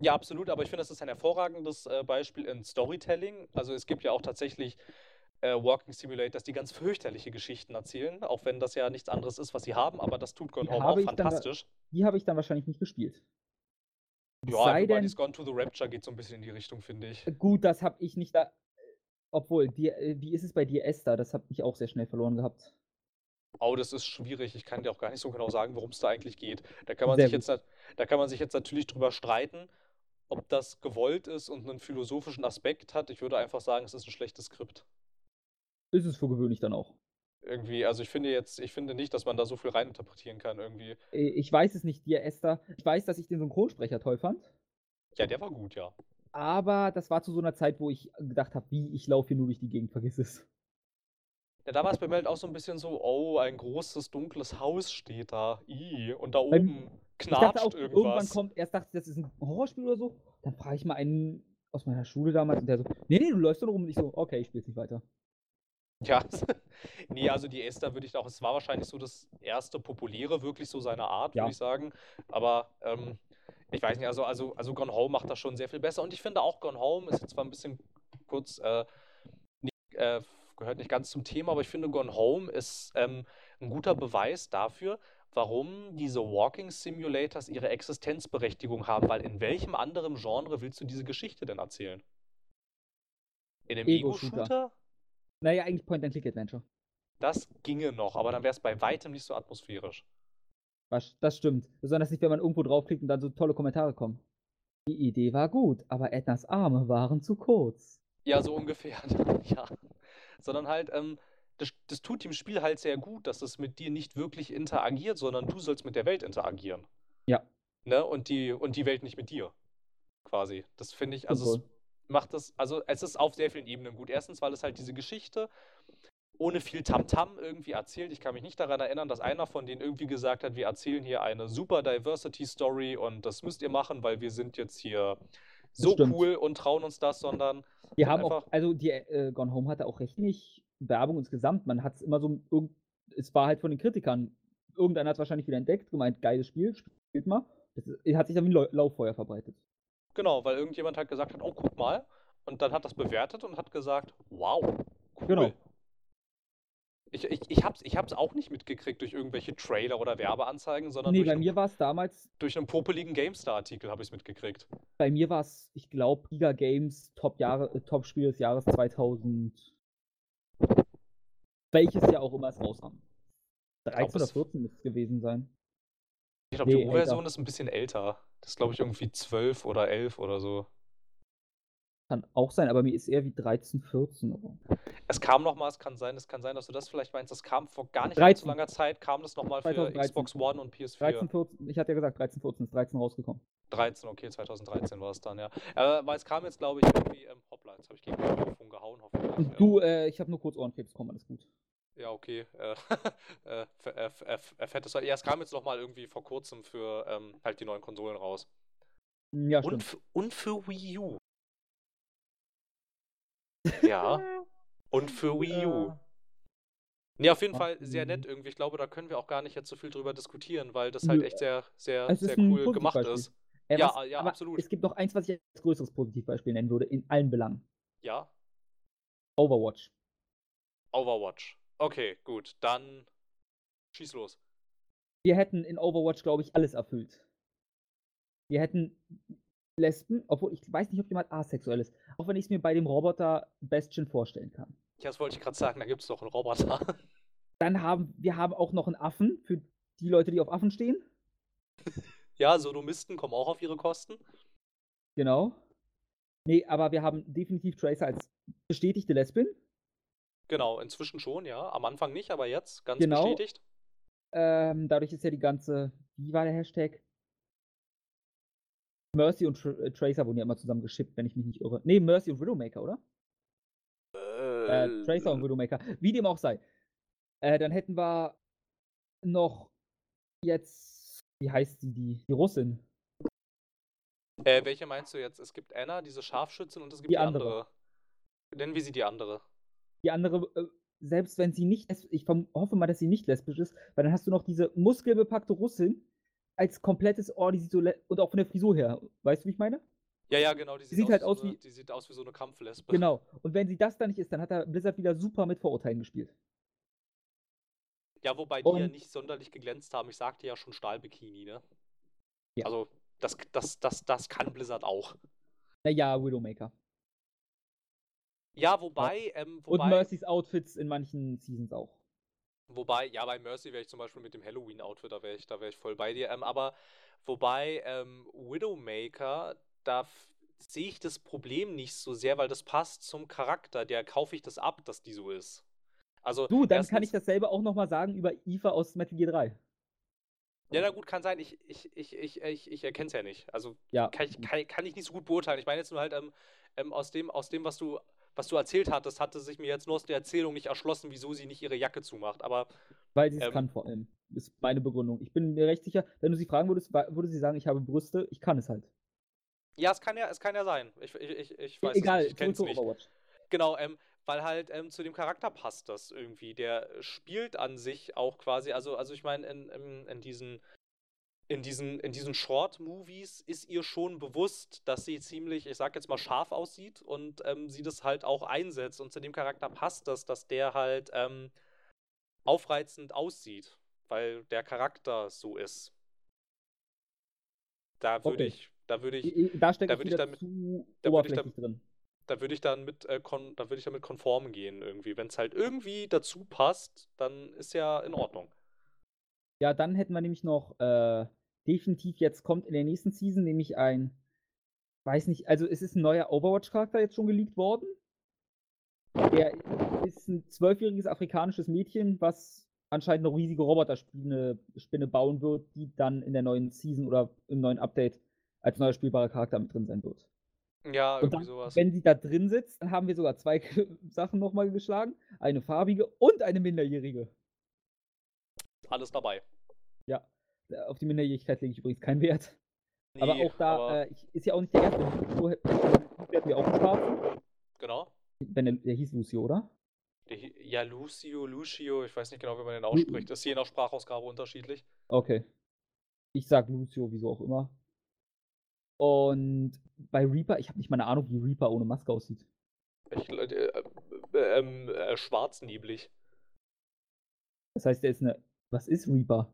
Ja, absolut, aber ich finde, das ist ein hervorragendes äh, Beispiel in Storytelling. Also es gibt ja auch tatsächlich äh, Walking Simulators, die ganz fürchterliche Geschichten erzählen, auch wenn das ja nichts anderes ist, was sie haben, aber das tut Gone Die Home auch ich dann da- fantastisch. Die habe ich dann wahrscheinlich nicht gespielt. Es Ja, sei Everybody's denn, Gone to the Rapture geht so ein bisschen in die Richtung, finde ich. gut, das habe ich nicht da. Obwohl, dir, äh, wie ist es bei dir, Esther? Das habe ich auch sehr schnell verloren gehabt. Oh, das ist schwierig. Ich kann dir auch gar nicht so genau sagen, worum es da eigentlich geht. Da kann man Sehr sich jetzt, da kann man sich jetzt natürlich drüber streiten, ob das gewollt ist und einen philosophischen Aspekt hat. Ich würde einfach sagen, es ist ein schlechtes Skript. Ist es für gewöhnlich dann auch. Irgendwie, also ich finde jetzt, ich finde nicht, dass man da so viel reininterpretieren kann irgendwie. Äh, Ich weiß es nicht, dir, Esther. Ich weiß, dass ich den Synchronsprecher toll fand. Ja, der war gut, ja. Aber das war zu so einer Zeit, wo ich gedacht habe, wie, ich laufe hier nur durch die Gegend, vergiss es. Ja, da war es bei mir halt auch so ein bisschen so, oh, ein großes, dunkles Haus steht da. I, und da oben Knatscht auch, irgendwann irgendwas. kommt, erst dachte ich, das ist ein Horrorspiel oder so. Dann frage ich mal einen aus meiner Schule damals und der so, nee, nee, du läufst nur rum. Und ich so, okay, ich spiel's nicht weiter. Ja, nee, also die Esther würde ich auch, es war wahrscheinlich so das erste populäre, wirklich so seiner Art, Ja. würde ich sagen. Aber ähm, ich weiß nicht, also, also, also Gone Home macht das schon sehr viel besser. Und ich finde auch Gone Home ist jetzt zwar ein bisschen kurz, äh, nicht, äh, gehört nicht ganz zum Thema, aber ich finde Gone Home ist ähm, ein guter Beweis dafür, warum diese Walking Simulators ihre Existenzberechtigung haben, weil in welchem anderen Genre willst du diese Geschichte denn erzählen? In einem Ego-Shooter. Ego-Shooter? Naja, eigentlich Point-and-Click-Adventure. Das ginge noch, aber dann wäre es bei weitem nicht so atmosphärisch. Was- Das stimmt. Besonders nicht, wenn man irgendwo draufklickt und dann so tolle Kommentare kommen. Die Idee war gut, aber Ednas Arme waren zu kurz. Ja, so ungefähr. ja. Sondern halt, ähm, das, das tut dem Spiel halt sehr gut, dass es mit dir nicht wirklich interagiert, sondern du sollst mit der Welt interagieren. Ja. Ne? Und die, und die Welt nicht mit dir. Quasi. Das finde ich, also es Super. macht das, also es ist auf sehr vielen Ebenen gut. Erstens, weil es halt diese Geschichte ohne viel Tamtam irgendwie erzählt. Ich kann mich nicht daran erinnern, dass einer von denen irgendwie gesagt hat, wir erzählen hier eine super Diversity Story und das müsst ihr machen, weil wir sind jetzt hier so stimmt. cool und trauen uns das, sondern sind haben auch, einfach- also die äh, Gone Home hatte auch recht wenig Werbung insgesamt. Man hat es immer so, irgend, es war halt von den Kritikern. Irgendeiner hat es wahrscheinlich wieder entdeckt, gemeint, geiles Spiel, spielt mal. Das ist- hat sich dann wie ein Lau- Lauffeuer verbreitet. Genau, weil irgendjemand halt gesagt hat, oh, guck mal. Und dann hat das bewertet und hat gesagt, wow, cool. Genau. Ich, ich, ich, hab's, ich hab's auch nicht mitgekriegt durch irgendwelche Trailer oder Werbeanzeigen, sondern Nee, durch bei einen, mir war es damals, durch einen popeligen GameStar-Artikel habe ich es mitgekriegt. bei mir war es, ich glaube, Giga Games Top Jahre, äh, Top Spiel des Jahres 2000. Welches Jahr auch immer es rauskam. 13 oder es- 14 müsste es gewesen sein. Ich glaube, Nee, die U-Version ist ein bisschen älter. Das ist, glaube ich, irgendwie 12 oder 11 oder so. Kann auch sein, aber mir ist eher wie 13, 14. Aber. Es kam noch mal, es kann sein, es kann sein, dass du das vielleicht meinst. Das kam vor gar nicht 13. allzu langer Zeit, kam das noch mal für 2013. Xbox One und PS4. 13, 14, ich hatte ja gesagt, 13, 14 ist 13 rausgekommen. 13, okay, 2013 war es dann, ja. Weil es kam jetzt, glaube ich, irgendwie, ähm, hoppla, jetzt habe ich gegen das Mikrofon gehauen, hoffentlich. Und ähm, du, äh, ich habe nur kurz Ohrenkrebs bekommen, alles gut. Ja, okay. Äh, äh, äh, äh, fettes, ja, es kam jetzt noch mal irgendwie vor kurzem für ähm, halt die neuen Konsolen raus. Hm, Ja, Und, stimmt. f- und für Wii U. Ja. Und für Wii U. Ja. Nee, auf jeden Ach, Fall sehr nett irgendwie. Ich glaube, da können wir auch gar nicht jetzt so viel drüber diskutieren, weil das halt echt sehr, sehr, es sehr cool gemacht ist. Äh, Ja, was, ja, aber absolut. Es gibt noch eins, was ich als größeres Positivbeispiel nennen würde, in allen Belangen. Ja, Overwatch. Overwatch. Okay, gut. Dann schieß los. Wir hätten in Overwatch, glaube ich, alles erfüllt. Wir hätten Lesben, obwohl ich weiß nicht, ob jemand asexuell ist. Auch wenn ich es mir bei dem Roboter Bastion vorstellen kann. Ja, das wollte ich gerade sagen, da gibt es doch einen Roboter. Dann haben wir haben auch noch einen Affen für die Leute, die auf Affen stehen. ja, Sodomisten kommen auch auf ihre Kosten. Genau. Nee, aber wir haben definitiv Tracer als bestätigte Lesbin. Genau, inzwischen schon, ja. Am Anfang nicht, aber jetzt ganz Genau. bestätigt. Ähm, dadurch ist ja die ganze, wie war der Hashtag? Mercy und Tr äh, Tracer wurden ja immer zusammen geschippt, wenn ich mich nicht irre. Nee, Mercy und Widowmaker, oder? Äh, Tracer und Widowmaker. Wie dem auch sei. Äh, dann hätten wir noch jetzt, wie heißt die, die, die Russin? Äh, welche meinst du jetzt? Es gibt Anna, diese Scharfschützin, und es gibt die, Die andere. andere. Nennen wir sie die andere. Die andere, äh, selbst wenn sie nicht, ich hoffe mal, dass sie nicht lesbisch ist, weil dann hast du noch diese muskelbepackte Russin als komplettes Ohr, die sieht so, und auch von der Frisur her. Weißt du, wie ich meine? Ja, ja, genau. Die sieht, sieht aus, halt aus so eine, wie- die sieht aus wie so eine Kampflesbe. Genau. Und wenn sie das dann nicht ist, dann hat er Blizzard wieder super mit Vorurteilen gespielt. Ja, wobei die ja Und- nicht sonderlich geglänzt haben. Ich sagte ja schon Stahlbikini, ne? Ja. Also, das, das, das, das kann Blizzard auch. Naja, Widowmaker. Ja, wobei, ähm, Und wobei, Mercys Outfits in manchen Seasons auch. wobei, ja, bei Mercy wäre ich zum Beispiel mit dem Halloween-Outfit, da wäre ich, da wäre ich voll bei dir. Ähm, aber wobei, ähm, Widowmaker, da sehe ich das Problem nicht so sehr, weil das passt zum Charakter. Der kaufe ich das ab, dass die so ist. Also, Du, dann kann ich erstens- dasselbe auch nochmal sagen über Eva aus Metal Gear 3. Ja, na gut, kann sein. Ich, ich, ich, ich, ich, ich erkenne es ja nicht. Also Ja. kann ich, kann, kann ich nicht so gut beurteilen. Ich meine jetzt nur halt, ähm, ähm, aus dem, aus dem, was du, was du erzählt hattest, hatte sich mir jetzt nur aus der Erzählung nicht erschlossen, wieso sie nicht ihre Jacke zumacht. Aber Weil sie es Ähm. kann vor allem. Ist meine Begründung. Ich bin mir recht sicher, wenn du sie fragen würdest, würde sie sagen, ich habe Brüste, ich kann es halt. ja, es kann ja, es kann ja sein. Ich, ich, ich, ich weiß Egal, es nicht. Ich kenne zurück es zu nicht. Overwatch. Genau, ähm, weil halt ähm, zu dem Charakter passt das irgendwie. Der spielt an sich auch quasi, also, also ich meine, in, in, in diesen, in diesen, in diesen Short-Movies ist ihr schon bewusst, dass sie ziemlich, ich sag jetzt mal, scharf aussieht und ähm, sie das halt auch einsetzt. Und zu dem Charakter passt das, dass der halt ähm, aufreizend aussieht, weil der Charakter so ist. Da würde Okay. ich, da würde ich, Da steckt da es würd ich damit- zu da würd ich oberflächlich drin. Da würde ich dann mit, äh, kon da würde ich damit konform gehen irgendwie. Wenn es halt irgendwie dazu passt, dann ist ja in Ordnung. Ja, dann hätten wir nämlich noch äh, definitiv jetzt kommt in der nächsten Season nämlich ein, weiß nicht, also es ist ein neuer Overwatch-Charakter jetzt schon geleakt worden. Der ist ein zwölfjähriges afrikanisches Mädchen, was anscheinend eine riesige Roboterspinne Spinne bauen wird, die dann in der neuen Season oder im neuen Update als neuer spielbarer Charakter mit drin sein wird. Ja, irgendwie dann, sowas. wenn sie da drin sitzt, dann haben wir sogar zwei Sachen nochmal geschlagen. Eine farbige und eine minderjährige. Alles dabei. Ja, äh, auf die Minderjährigkeit lege ich übrigens keinen Wert. aber Nee, auch da aber- äh, ist ja auch nicht der erste. Lucio hätten wir auch einen Schwarzen. genau. Wenn der, der hieß Lucio, oder? Der Ja, Lucio, Lucio, ich weiß nicht genau, wie man den ausspricht. Das ist je nach Sprachausgabe unterschiedlich. Okay. Ich sag Lucio, wieso auch immer. Und bei Reaper, ich habe nicht mal eine Ahnung, wie Reaper ohne Maske aussieht. Ich, äh, äh, ähm, äh, schwarzneblig. Das heißt, er ist eine. Was ist Reaper?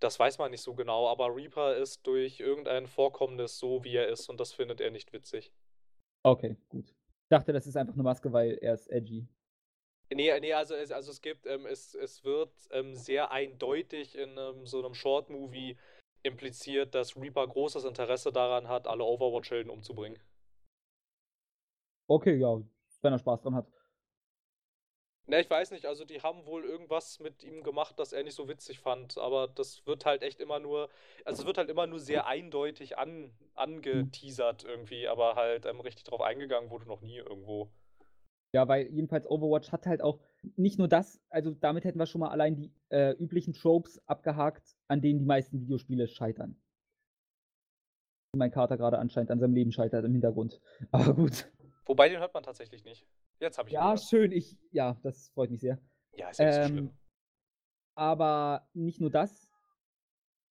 Das weiß man nicht so genau, aber Reaper ist durch irgendein Vorkommnis so, wie er ist und das findet er nicht witzig. Okay, gut. Ich dachte, das ist einfach eine Maske, weil er ist edgy. Nee, nee, also es, also es gibt, ähm, es, es wird ähm, sehr eindeutig in ähm, so einem Short-Movie impliziert, dass Reaper großes Interesse daran hat, alle Overwatch-Helden umzubringen. Okay, ja, wenn er Spaß dran hat. Ne, ich weiß nicht, also die haben wohl irgendwas mit ihm gemacht, das er nicht so witzig fand, aber das wird halt echt immer nur, also es wird halt immer nur sehr eindeutig an, angeteasert irgendwie, aber halt ähm, richtig drauf eingegangen wurde noch nie irgendwo. Ja, weil jedenfalls Overwatch hat halt auch nicht nur das, also damit hätten wir schon mal allein die äh, üblichen Tropes abgehakt, an denen die meisten Videospiele scheitern. Mein Kater gerade anscheinend an seinem Leben scheitert im Hintergrund. Aber gut. Wobei den hört man tatsächlich nicht. Jetzt habe ich Ja, schön. Ich, ja, das freut mich sehr. Ja, ist ja nicht so Ähm, schlimm. aber nicht nur das.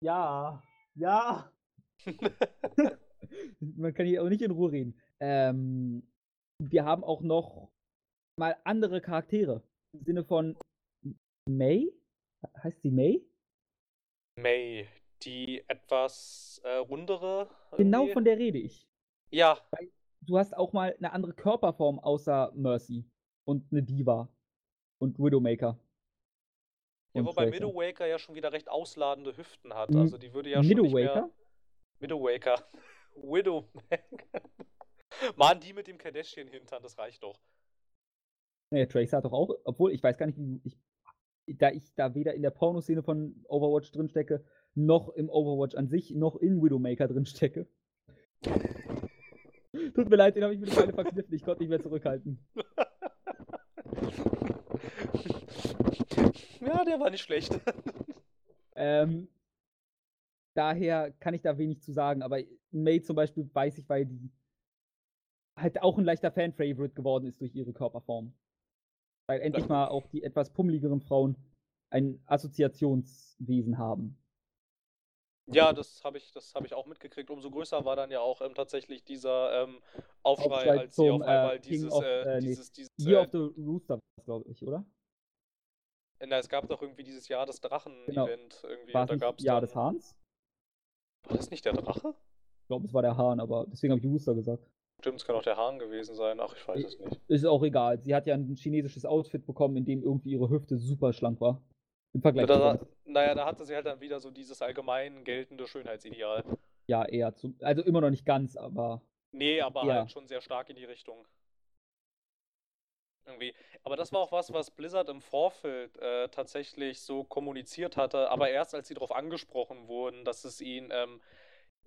Ja, ja. Man kann hier auch nicht in Ruhe reden. Ähm, wir haben auch noch mal andere Charaktere. Im Sinne von May? Heißt sie May? May, die etwas äh, rundere. Genau irgendwie? von der rede ich. Ja, Du hast auch mal eine andere Körperform außer Mercy und eine Diva und Widowmaker. ja, Und wobei Tracer. Midowmaker ja schon wieder recht ausladende Hüften hat. M- Also die würde ja schon mehr. Midowmaker. Widowmaker. Mann, die mit dem Kardashian-Hintern, das reicht doch. Nee, Tracer hat doch auch, obwohl ich weiß gar nicht, wie ich, da ich da weder in der Pornoszene von Overwatch drin stecke, noch im Overwatch an sich, noch in Widowmaker drin stecke. Tut mir leid, den habe ich mit der Beine verkniffen, ich konnte nicht mehr zurückhalten. ja, der war nicht schlecht. Ähm, daher kann ich da wenig zu sagen, aber May zum Beispiel weiß ich, weil die halt auch ein leichter Fan-Favorite geworden ist durch ihre Körperform. Weil endlich mal auch die etwas pummeligeren Frauen ein Assoziationswesen haben. Ja, das habe ich, das hab ich auch mitgekriegt. Umso größer war dann ja auch ähm, tatsächlich dieser ähm, Aufschrei, Aufschrei als sie auf äh, einmal King dieses, of, äh, äh, nee, dieses, dieses, Year äh, of the Rooster, glaube ich, oder? na, es gab doch irgendwie dieses Jahr des Drachen-Event irgendwie. War da gab's Jahr des Hahns? War das nicht der Drache? Ich glaube, es war der Hahn, aber deswegen habe ich Rooster gesagt. Stimmt, es kann auch der Hahn gewesen sein. Ach, ich weiß es nicht. Ist auch egal. Sie hat ja ein chinesisches Outfit bekommen, in dem irgendwie ihre Hüfte super schlank war. Im Vergleich zu Da, sonst. naja, da hatte sie halt dann wieder so dieses allgemein geltende Schönheitsideal. Ja, eher zu. Also immer noch nicht ganz, aber Nee, aber Ja. halt schon sehr stark in die Richtung. Irgendwie. Aber das war auch was, was Blizzard im Vorfeld äh, tatsächlich so kommuniziert hatte, aber erst als sie darauf angesprochen wurden, dass es ihnen ähm,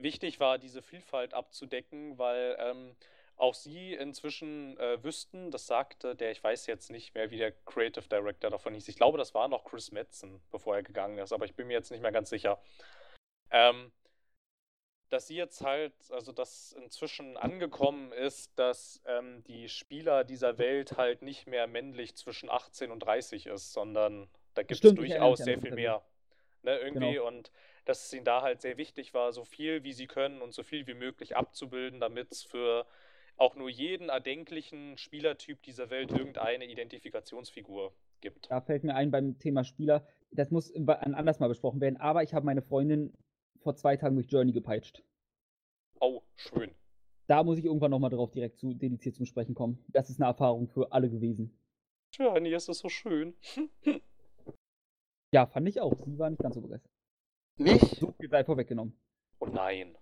wichtig war, diese Vielfalt abzudecken, weil ähm, auch sie inzwischen äh, wüssten, das sagte der, ich weiß jetzt nicht mehr, wie der Creative Director davon hieß. Ich glaube, das war noch Chris Metzen, bevor er gegangen ist, aber ich bin mir jetzt nicht mehr ganz sicher. Ähm, dass sie jetzt halt, also dass inzwischen angekommen ist, dass ähm, die Spieler dieser Welt halt nicht mehr männlich zwischen 18 und 30 ist, sondern da gibt es Stimmt, durchaus sehr viel mehr. Ne, irgendwie Genau. und dass es ihnen da halt sehr wichtig war, so viel wie sie können und so viel wie möglich abzubilden, damit es für auch nur jeden erdenklichen Spielertyp dieser Welt irgendeine Identifikationsfigur gibt. da fällt mir ein beim Thema Spieler, das muss wa- an anders mal besprochen werden, aber ich habe meine Freundin vor zwei Tagen durch Journey gepeitscht. Oh, schön. Da muss ich irgendwann nochmal drauf direkt zu dediziert zum Sprechen kommen. Das ist eine Erfahrung für alle gewesen. Nee, es ist so schön. Ja, fand ich auch. Sie war nicht ganz so begeistert. Nicht? So viel sei vorweggenommen. Oh nein.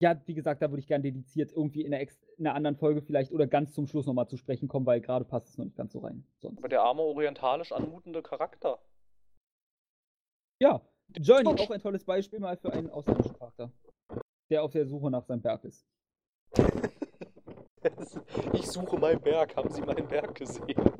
Ja, wie gesagt, da würde ich gerne dediziert irgendwie in einer, ex in einer anderen Folge vielleicht oder ganz zum Schluss nochmal zu sprechen kommen, weil gerade passt es noch nicht ganz so rein. Sonst. Aber der arme orientalisch anmutende Charakter. Ja, Journey, auch ein tolles Beispiel mal für einen ausländischen Charakter, der auf der Suche nach seinem Berg ist. Ich suche meinen Berg. Haben Sie meinen Berg gesehen?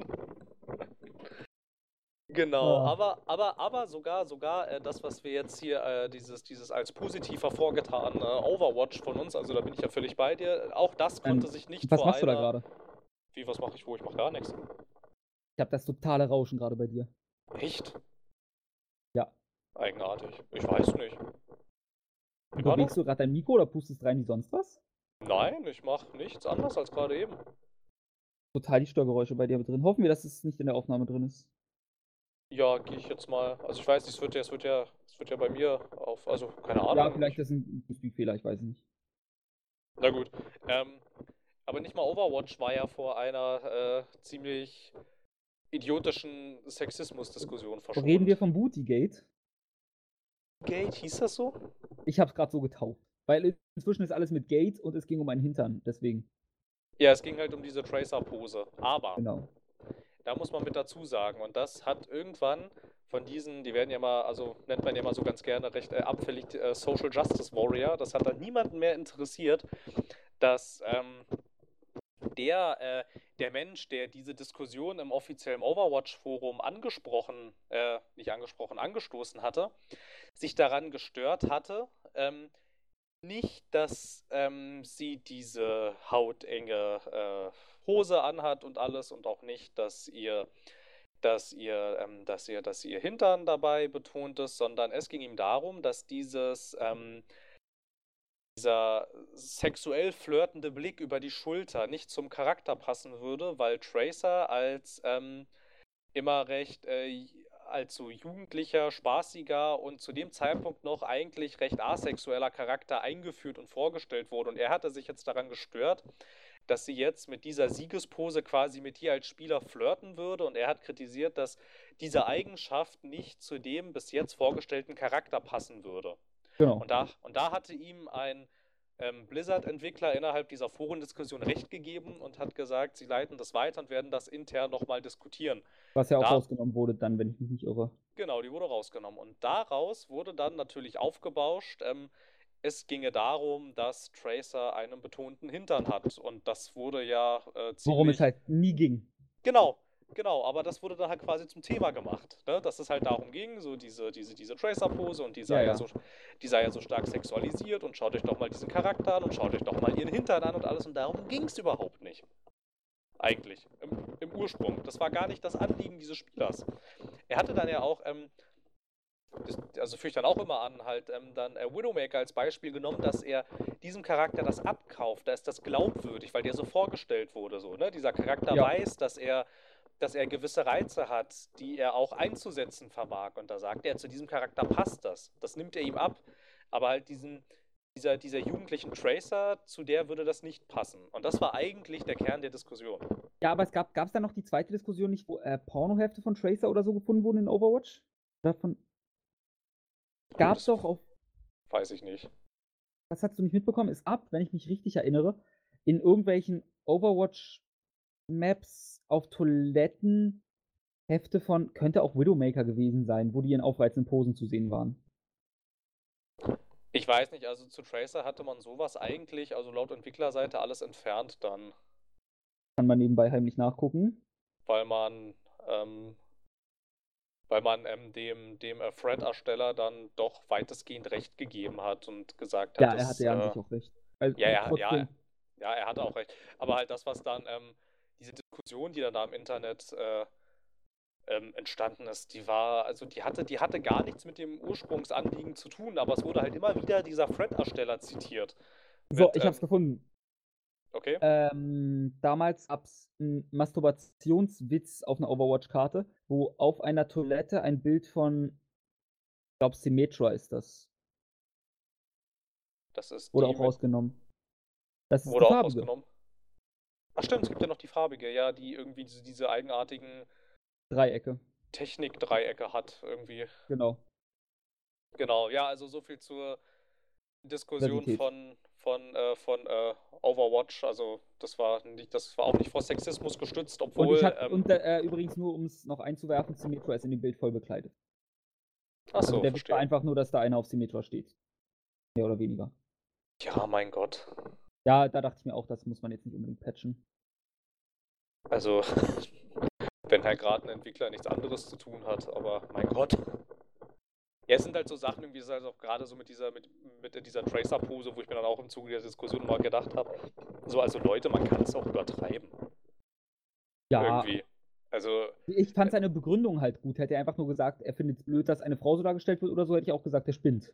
Genau, Ah. aber, aber, aber sogar, sogar äh, das, was wir jetzt hier, äh, dieses, dieses als positiv hervorgetane Overwatch von uns, also da bin ich ja völlig bei dir, auch das konnte sich nicht Was vor machst du da einer... gerade? Wie, was mache ich wo? Ich mache gar nichts. Ich habe das totale Rauschen gerade bei dir. Echt? Ja. Eigenartig. Ich weiß nicht. Wie? Bewegst du gerade dein Mikro oder pustest rein wie sonst was? Nein, ich mache nichts anderes als gerade eben. Total die Störgeräusche bei dir mit drin. Hoffen wir, dass es nicht in der Aufnahme drin ist. Ja, gehe ich jetzt mal. Also ich weiß nicht, es wird ja, es wird ja, es wird ja bei mir auf, also keine Ahnung. Ja, vielleicht ist das ein Speak-Fehler, ich weiß es nicht. Na gut. Ähm, aber nicht mal Overwatch war ja vor einer äh, ziemlich idiotischen Sexismus-Diskussion verschwunden. Reden wir vom Bootygate? Gate, hieß das so? Ich hab's gerade so getauft. Weil inzwischen ist alles mit Gate und es ging um einen Hintern, deswegen. Ja, es ging halt um diese Tracer-Pose. Aber Genau. Da muss man mit dazu sagen, und das hat irgendwann von diesen, die werden ja mal, also nennt man ja mal so ganz gerne recht äh, abfällig äh, Social Justice Warrior, das hat dann niemanden mehr interessiert, dass ähm, der, äh, der Mensch, der diese Diskussion im offiziellen Overwatch-Forum angesprochen, äh, nicht angesprochen, angestoßen hatte, sich daran gestört hatte, ähm, nicht, dass ähm, sie diese hautenge äh, Hose anhat und alles und auch nicht, dass ihr, dass ihr, ähm, dass ihr, dass ihr Hintern dabei betont ist, sondern es ging ihm darum, dass dieses ähm, dieser sexuell flirtende Blick über die Schulter nicht zum Charakter passen würde, weil Tracer als ähm, immer recht äh, als so jugendlicher, spaßiger und zu dem Zeitpunkt noch eigentlich recht asexueller Charakter eingeführt und vorgestellt wurde. Und er hatte sich jetzt daran gestört, dass sie jetzt mit dieser Siegespose quasi mit ihr als Spieler flirten würde. Und er hat kritisiert, dass diese Eigenschaft nicht zu dem bis jetzt vorgestellten Charakter passen würde. Genau. Und da, und da hatte ihm ein ähm, Blizzard-Entwickler innerhalb dieser Forendiskussion recht gegeben und hat gesagt, sie leiten das weiter und werden das intern nochmal diskutieren. Was ja auch Da- rausgenommen wurde dann, wenn ich mich nicht irre. Genau, die wurde rausgenommen. Und daraus wurde dann natürlich aufgebauscht, ähm, es ginge darum, dass Tracer einen betonten Hintern hat. Und das wurde ja äh, ziemlich... Worum es halt nie ging. Genau, genau, aber das wurde dann halt quasi zum Thema gemacht, ne? dass es halt darum ging, so diese, diese, diese Tracer-Pose und die sei Ja, ja, so, die sei ja so stark sexualisiert und schaut euch doch mal diesen Charakter an und schaut euch doch mal ihren Hintern an und alles und darum ging es überhaupt nicht. Eigentlich, im, im Ursprung. Das war gar nicht das Anliegen dieses Spielers. Er hatte dann ja auch, ähm, also führe ich dann auch immer an, halt ähm, dann äh, Widowmaker als Beispiel genommen, dass er diesem Charakter das abkauft. Da ist das glaubwürdig, weil der so vorgestellt wurde. So, ne? Dieser Charakter Ja. weiß, dass er, dass er gewisse Reize hat, die er auch einzusetzen vermag. Und da sagt er, zu diesem Charakter passt das. Das nimmt er ihm ab. Aber halt diesen, dieser, dieser jugendlichen Tracer, zu der würde das nicht passen. Und das war eigentlich der Kern der Diskussion. Ja, aber es gab es da noch die zweite Diskussion nicht, wo äh, Pornohefte von Tracer oder so gefunden wurden in Overwatch? Oder von. Gab's Das doch auf. Weiß ich nicht. Das hast du nicht mitbekommen, ist ab, wenn ich mich richtig erinnere, in irgendwelchen Overwatch-Maps auf Toiletten Hefte von, könnte auch Widowmaker gewesen sein, wo die in aufreizenden Posen zu sehen waren. Ich weiß nicht, also zu Tracer hatte man sowas eigentlich, also laut Entwicklerseite alles entfernt dann, Kann man nebenbei heimlich nachgucken. weil man, ähm, weil man ähm, dem, dem äh, Thread-Ersteller dann doch weitestgehend recht gegeben hat und gesagt hat, Ja, er dass, hatte ja an äh, sich auch recht. Also, Ja, ja, ja, trotzdem- ja, er hatte auch recht. Aber halt das, was dann, ähm, diese Diskussion, die dann da im Internet äh, ähm, entstanden ist, die war, also die hatte, die hatte gar nichts mit dem Ursprungsanliegen zu tun, aber es wurde halt immer wieder dieser Thread-Ersteller zitiert. So, mit, ich hab's ähm, gefunden. Okay. Ähm, damals gab es einen Masturbationswitz auf einer Overwatch-Karte, wo auf einer Toilette ein Bild von, ich glaube, Symmetra ist das. Das ist Wurde auch rausgenommen. Das ist Wurde auch rausgenommen. Ach stimmt, es gibt ja noch die farbige, ja, die irgendwie diese, diese eigenartigen Dreiecke, Technik-Dreiecke hat, irgendwie. genau. Genau, ja, also so viel zur Diskussion von, von, äh, von äh, Overwatch. Also das war nicht, das war auch nicht vor Sexismus gestützt, Und obwohl. ich hab, ähm, und äh, übrigens nur, um es noch einzuwerfen, Symmetra ist in dem Bild voll bekleidet. ach Also so, der verstehe. einfach nur, dass da einer auf Symmetra steht. Mehr oder weniger. Ja, mein Gott. Ja, da dachte ich mir auch, das muss man jetzt nicht unbedingt patchen. Also, wenn halt gerade ein Entwickler nichts anderes zu tun hat, aber mein Gott. Ja, es sind halt so Sachen, irgendwie, das ist halt auch gerade so mit dieser, mit, mit dieser Tracer-Pose, wo ich mir dann auch im Zuge der Diskussion mal gedacht habe, so, also Leute, man kann es auch übertreiben. Ja, Irgendwie. Also, ich fand seine Begründung halt gut. Hätte er einfach nur gesagt, er findet es blöd, dass eine Frau so dargestellt wird oder so, hätte ich auch gesagt, der spinnt.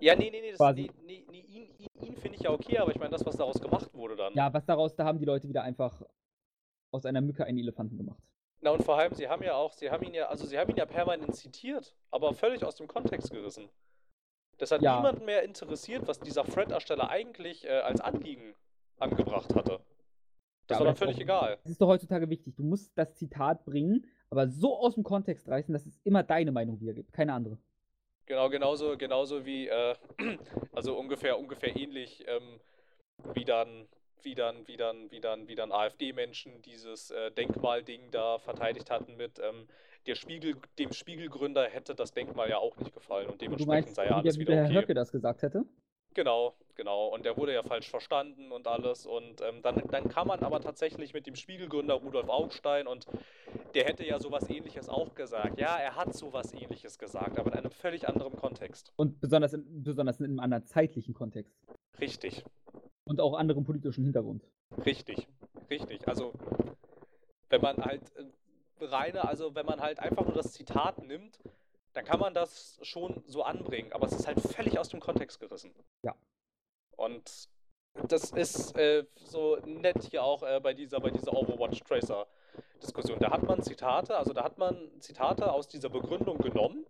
ja, nee, nee, nee, das, nee, nee, nee ihn, ihn, ihn finde ich ja okay, aber ich meine, das, was daraus gemacht wurde dann. Ja, was daraus, da haben die Leute wieder einfach aus einer Mücke einen Elefanten gemacht. Na und vor allem, sie haben ja auch, sie haben ihn ja, also sie haben ihn ja permanent zitiert, aber völlig aus dem Kontext gerissen. Das hat Ja. niemanden mehr interessiert, was dieser Thread-Ersteller eigentlich äh, als Anliegen angebracht hatte. Das Ja, war dann völlig auch- egal. Das ist doch heutzutage wichtig. Du musst das Zitat bringen, aber so aus dem Kontext reißen, dass es immer deine Meinung wiedergibt, keine andere. Genau, genauso, genauso wie, äh, also ungefähr, ungefähr ähnlich, ähm, wie dann, wie dann, wie dann, wie dann, wie dann AfD-Menschen dieses äh, Denkmal-Ding da verteidigt hatten mit, ähm, der Spiegel, dem Spiegelgründer hätte das Denkmal ja auch nicht gefallen und dementsprechend meinst, sei ja alles wie wieder der Herr okay. Höcke das gesagt hätte? Genau, genau. Und der wurde ja falsch verstanden und alles. Und ähm, dann, dann kam man aber tatsächlich mit dem Spiegelgründer Rudolf Augstein und der hätte ja sowas ähnliches auch gesagt. Ja, er hat sowas ähnliches gesagt, aber in einem völlig anderen Kontext. Und besonders in, besonders in einem anderen zeitlichen Kontext. Richtig, Und auch anderem politischen Hintergrund. richtig, richtig. Also, wenn man halt äh, reine, also wenn man halt einfach nur das Zitat nimmt, dann kann man das schon so anbringen, aber es ist halt völlig aus dem Kontext gerissen. Ja. Und das ist äh, so nett hier auch äh, bei dieser, bei dieser Overwatch Tracer Diskussion. Da hat man Zitate, also da hat man Zitate aus dieser Begründung genommen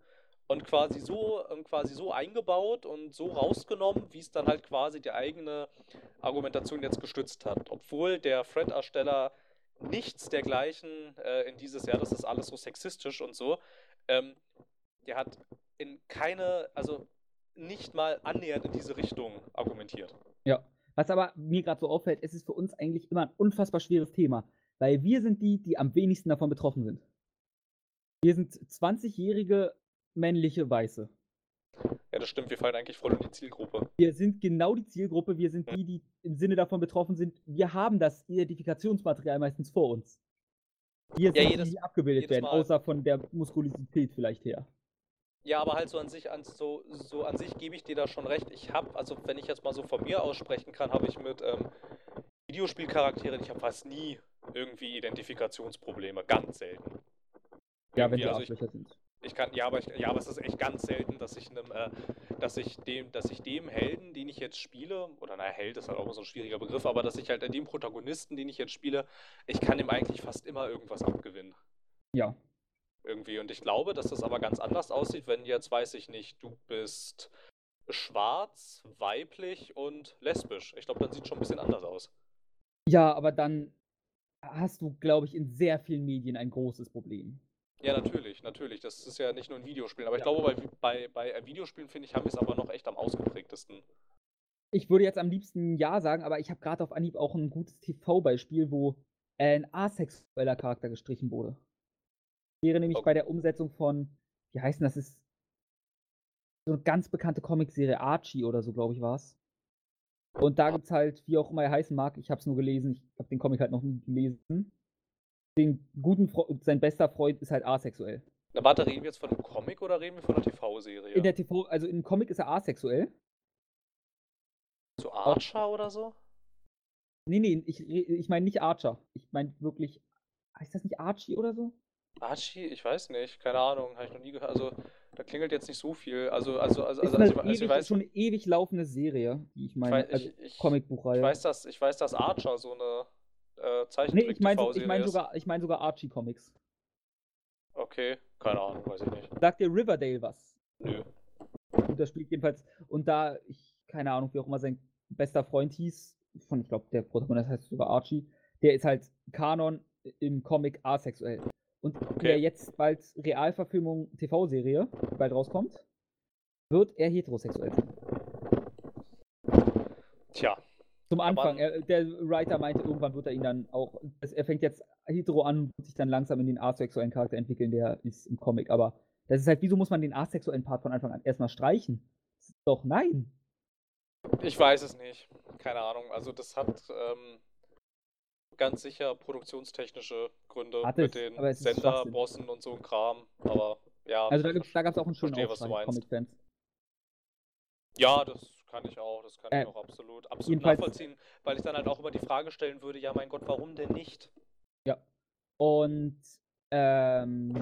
und quasi so, quasi so eingebaut und so rausgenommen, wie es dann halt quasi die eigene Argumentation jetzt gestützt hat. Obwohl der Thread-Ersteller nichts dergleichen äh, in dieses Jahr, das ist alles so sexistisch und so, ähm, der hat in keine, also nicht mal annähernd in diese Richtung argumentiert. Ja. Was aber mir gerade so auffällt, es ist für uns eigentlich immer ein unfassbar schweres Thema. Weil wir sind die, die am wenigsten davon betroffen sind. Wir sind 20-jährige männliche Weiße. Ja, das stimmt, wir fallen eigentlich voll in die Zielgruppe. Wir sind genau die Zielgruppe, wir sind die, die im Sinne davon betroffen sind. Wir haben das Identifikationsmaterial meistens vor uns. Wir sind jedes- die, die abgebildet werden, Mal. außer von der Muskulosität vielleicht her. Ja, aber halt so an sich, an, so, so an sich gebe ich dir da schon recht. Ich habe, also wenn ich jetzt mal so von mir aussprechen kann, habe ich mit ähm, Videospielcharakteren, ich habe fast nie irgendwie Identifikationsprobleme. Ganz selten. Ja, wenn die also ich, sind. Ich kann, ja, aber ich, ja, aber es ist echt ganz selten, dass ich einem, äh, dass ich dem, dass ich dem Helden, den ich jetzt spiele, oder naja, Held ist halt auch immer so ein schwieriger Begriff, aber dass ich halt dem Protagonisten, den ich jetzt spiele, ich kann ihm eigentlich fast immer irgendwas abgewinnen. Ja. irgendwie. Und ich glaube, dass das aber ganz anders aussieht, wenn jetzt, weiß ich nicht, du bist schwarz, weiblich und lesbisch. Ich glaube, dann sieht schon ein bisschen anders aus. Ja, aber dann hast du, glaube ich, in sehr vielen Medien ein großes Problem. Ja, natürlich, natürlich. Das ist ja nicht nur in Videospielen. Aber ich Ja. glaube, bei, bei, bei äh, Videospielen, finde ich, haben wir es aber noch echt am ausgeprägtesten. Ich würde jetzt am liebsten ja sagen, aber ich habe gerade auf Anhieb auch ein gutes TV-Beispiel, wo ein asexueller Charakter gestrichen wurde. Wäre nämlich Okay. bei der Umsetzung von, wie heißt denn das, ist so eine ganz bekannte Comicserie, Archie oder so, glaube ich, war es. Und da gibt es halt, wie auch immer er heißen mag, ich habe es nur gelesen, ich habe den Comic halt noch nie gelesen. Den guten Fre sein bester Freund ist halt asexuell. Na, warte, reden wir jetzt von einem Comic oder reden wir von einer TV-Serie? In der TV, also im Comic ist er asexuell. Zu Archer oder so? Nee, nee, ich, ich meine nicht Archer. Ich meine wirklich, heißt das nicht Archie oder so? Archie? Ich weiß nicht. Keine Ahnung. Habe ich noch nie gehört. Also, da klingelt jetzt nicht so viel. Also, also, also, ist also, also, also ewig, ich weiß, schon eine ewig laufende Serie, die ich meine, ich, also ich, ich, Comicbuchreihe. ich weiß, dass, ich weiß, dass Archer so eine äh, nee, Zeichentrick ich meine ich mein sogar, ich mein sogar Archie Comics. Okay, keine Ahnung, weiß ich nicht. Sagt dir Riverdale was? Nö. Und das spielt jedenfalls, und da, ich, keine Ahnung, wie auch immer sein bester Freund hieß, von, ich glaube, der Protagonist heißt sogar Archie, der ist halt Kanon im Comic asexuell. Und Okay. der jetzt bald Realverfilmung TV-Serie, die bald rauskommt, wird er heterosexuell sein. Tja, Zum Anfang. Er, der Writer meinte, irgendwann wird er ihn dann auch. Er fängt jetzt hetero an und wird sich dann langsam in den asexuellen Charakter entwickeln, der ist im Comic. Aber das ist halt, wieso muss man den asexuellen Part von Anfang an erstmal streichen? Doch nein. ich weiß es nicht. Keine Ahnung. Also, das hat ähm, ganz sicher produktionstechnische Gründe Hat mit es, den. Senderbossen und so ein Kram. Aber ja, Also da, da gab es auch einen schönen verstehe, Aufschrei. Comic-Fans. Ja, das kann ich auch, das kann Äh, ich auch absolut, absolut nachvollziehen, weil ich dann halt auch immer die Frage stellen würde, ja mein Gott, warum denn nicht? Und ähm,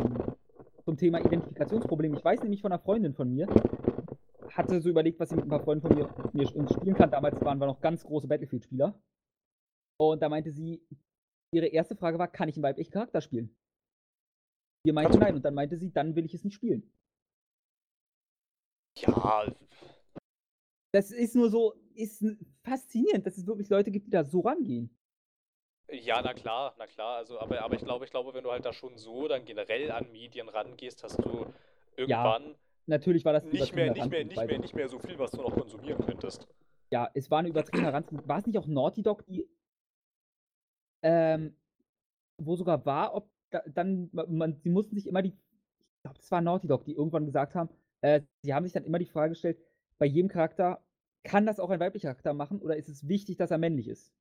zum Thema Identifikationsproblem. Ich weiß nämlich von einer Freundin von mir, hatte so überlegt, was sie mit ein paar Freunden von mir, mir spielen kann. Damals waren wir noch ganz große Battlefield-Spieler. Und da meinte sie, ihre erste Frage war, kann ich einen weiblichen Charakter spielen? Wir meinten nein und dann meinte sie, dann will ich es nicht spielen. Ja. Das ist nur so, ist faszinierend, dass es wirklich Leute gibt, die da so rangehen. Ja, na klar, na klar. Also, aber, aber ich glaube, ich glaube, wenn du halt da schon so dann generell an Medien rangehst, hast du irgendwann ja, natürlich war das nicht mehr, nicht mehr, nicht mehr, nicht mehr so viel, was du noch konsumieren könntest. Ja, es war eine übertriebene Heranziehung. War es nicht auch Naughty Dog, die ähm, wo sogar war, ob da, dann, man, sie mussten sich immer die, ich glaube, es war Naughty Dog, die irgendwann gesagt haben, äh, sie haben sich dann immer die Frage gestellt, bei jedem Charakter, kann das auch ein weiblicher Charakter machen oder ist es wichtig, dass er männlich ist?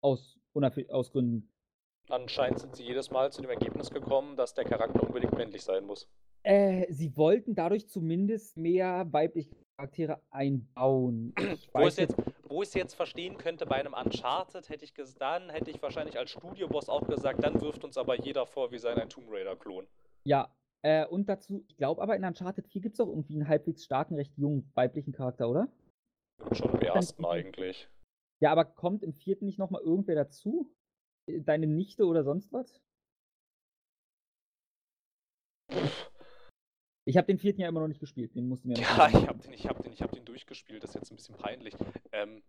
Aus, aus Gründen. Anscheinend sind sie jedes Mal zu dem Ergebnis gekommen, dass der Charakter unbedingt männlich sein muss. Äh, sie wollten dadurch zumindest mehr weibliche Charaktere einbauen. wo, es jetzt, wo ich es jetzt verstehen könnte bei einem Uncharted, hätte ich dann hätte ich wahrscheinlich als Studioboss auch gesagt, dann wirft uns aber jeder vor, wir seien ein Tomb Raider-Klon. Ja, äh, und dazu, ich glaube aber in Uncharted 4 gibt es auch irgendwie einen halbwegs starken, recht jungen weiblichen Charakter, oder? Schon im ersten eigentlich. Ja, aber kommt im vierten nicht nochmal irgendwer dazu? Deine Nichte oder sonst was? Ich habe den vierten ja immer noch nicht gespielt. Den mussten wir Ja, ich habe den, ich hab den, ich hab den durchgespielt. Das ist jetzt ein bisschen peinlich. Ähm,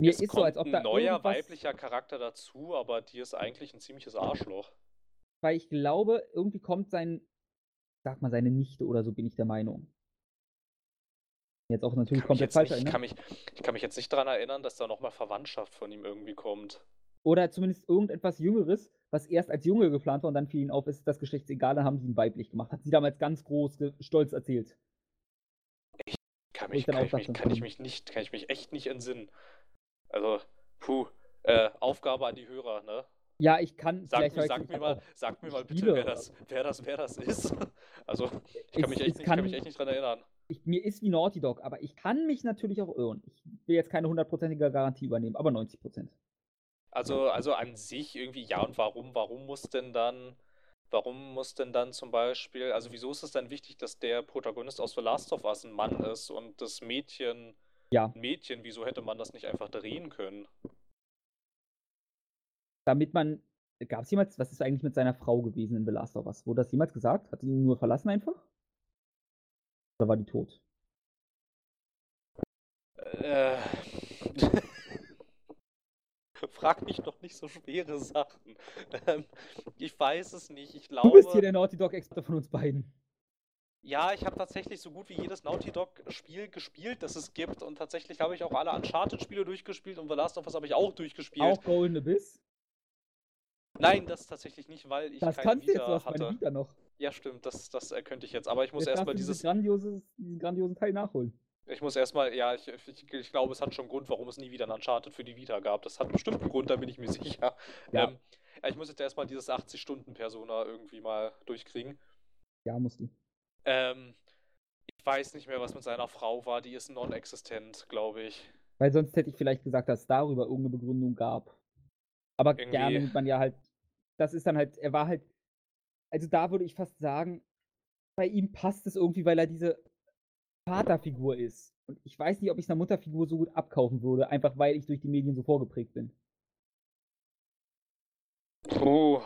Mir ist so, als ob da ein neuer weiblicher Charakter dazu, aber die ist eigentlich ein ziemliches Arschloch. Weil ich glaube, irgendwie kommt sein, sag mal, seine Nichte oder so, bin ich der Meinung. Jetzt auch natürlich komplett falsch nicht, ich, kann mich, ich kann mich jetzt nicht daran erinnern, dass da nochmal Verwandtschaft von ihm irgendwie kommt. Oder zumindest irgendetwas Jüngeres, was erst als Junge geplant war und dann fiel ihnen auf, ist das geschlechtsegal, dann haben sie ihn weiblich gemacht. Hat sie damals ganz groß, stolz erzählt. Ich kann mich, kann ich mich, kann ich mich nicht, kann ich mich echt nicht entsinnen. Also, puh, äh, Aufgabe an die Hörer, ne? Ja, ich kann. Sag, mir, sag mir mal, sag mir mal bitte, wer das, wer das, wer das ist. Also, ich kann, mich, echt nicht, kann, kann mich echt nicht dran erinnern. Ich, mir ist wie Naughty Dog, aber ich kann mich natürlich auch irren. Ich will jetzt keine hundertprozentige Garantie übernehmen, aber 90 Prozent. Also, also an sich irgendwie, ja, und warum, warum muss denn dann, warum muss denn dann zum Beispiel, also wieso ist es dann wichtig, dass der Protagonist aus The Last of Us ein Mann ist und das Mädchen ja. ein Mädchen, wieso hätte man das nicht einfach drehen können? Damit man, gab es jemals, was ist eigentlich mit seiner Frau gewesen in The Last of Us? Wurde das jemals gesagt? Hat sie ihn nur verlassen einfach? Oder war die tot? Äh. Frag mich doch nicht so schwere Sachen. Ähm, ich weiß es nicht. Ich glaube. Du bist hier der Naughty Dog-Experte von uns beiden. Ja, ich habe tatsächlich so gut wie jedes Naughty Dog-Spiel gespielt, das es gibt. Und tatsächlich habe ich auch alle Uncharted-Spiele durchgespielt und The Last of Us habe ich auch durchgespielt. Auch Golden Abyss? Nein, das tatsächlich nicht, weil ich das kannst Vita du jetzt, du hatte. meine Vita noch. Ja, stimmt, das, das könnte ich jetzt. Aber ich muss erstmal dieses. Grandiose, diesen grandiosen Teil nachholen. Ich muss erstmal, ja, ich, ich, ich, glaube, es hat schon einen Grund, warum es nie wieder ein Uncharted für die Vita gab. Das hat bestimmt einen Grund, da bin ich mir sicher. Ja. Ähm, ich muss jetzt erstmal dieses 80-Stunden-Persona irgendwie mal durchkriegen. Ja, musst du. Ähm, ich weiß nicht mehr, was mit seiner Frau war. Die ist non-existent, glaube ich. Weil sonst hätte ich vielleicht gesagt, dass es darüber irgendeine Begründung gab. Aber Irgendwie... gerne nimmt man ja halt. Das ist dann halt, er war halt. Also da würde ich fast sagen, bei ihm passt es irgendwie, weil er diese Vaterfigur ist. Und ich weiß nicht, ob ich es einer Mutterfigur so gut abkaufen würde, einfach weil ich durch die Medien so vorgeprägt bin. Puh,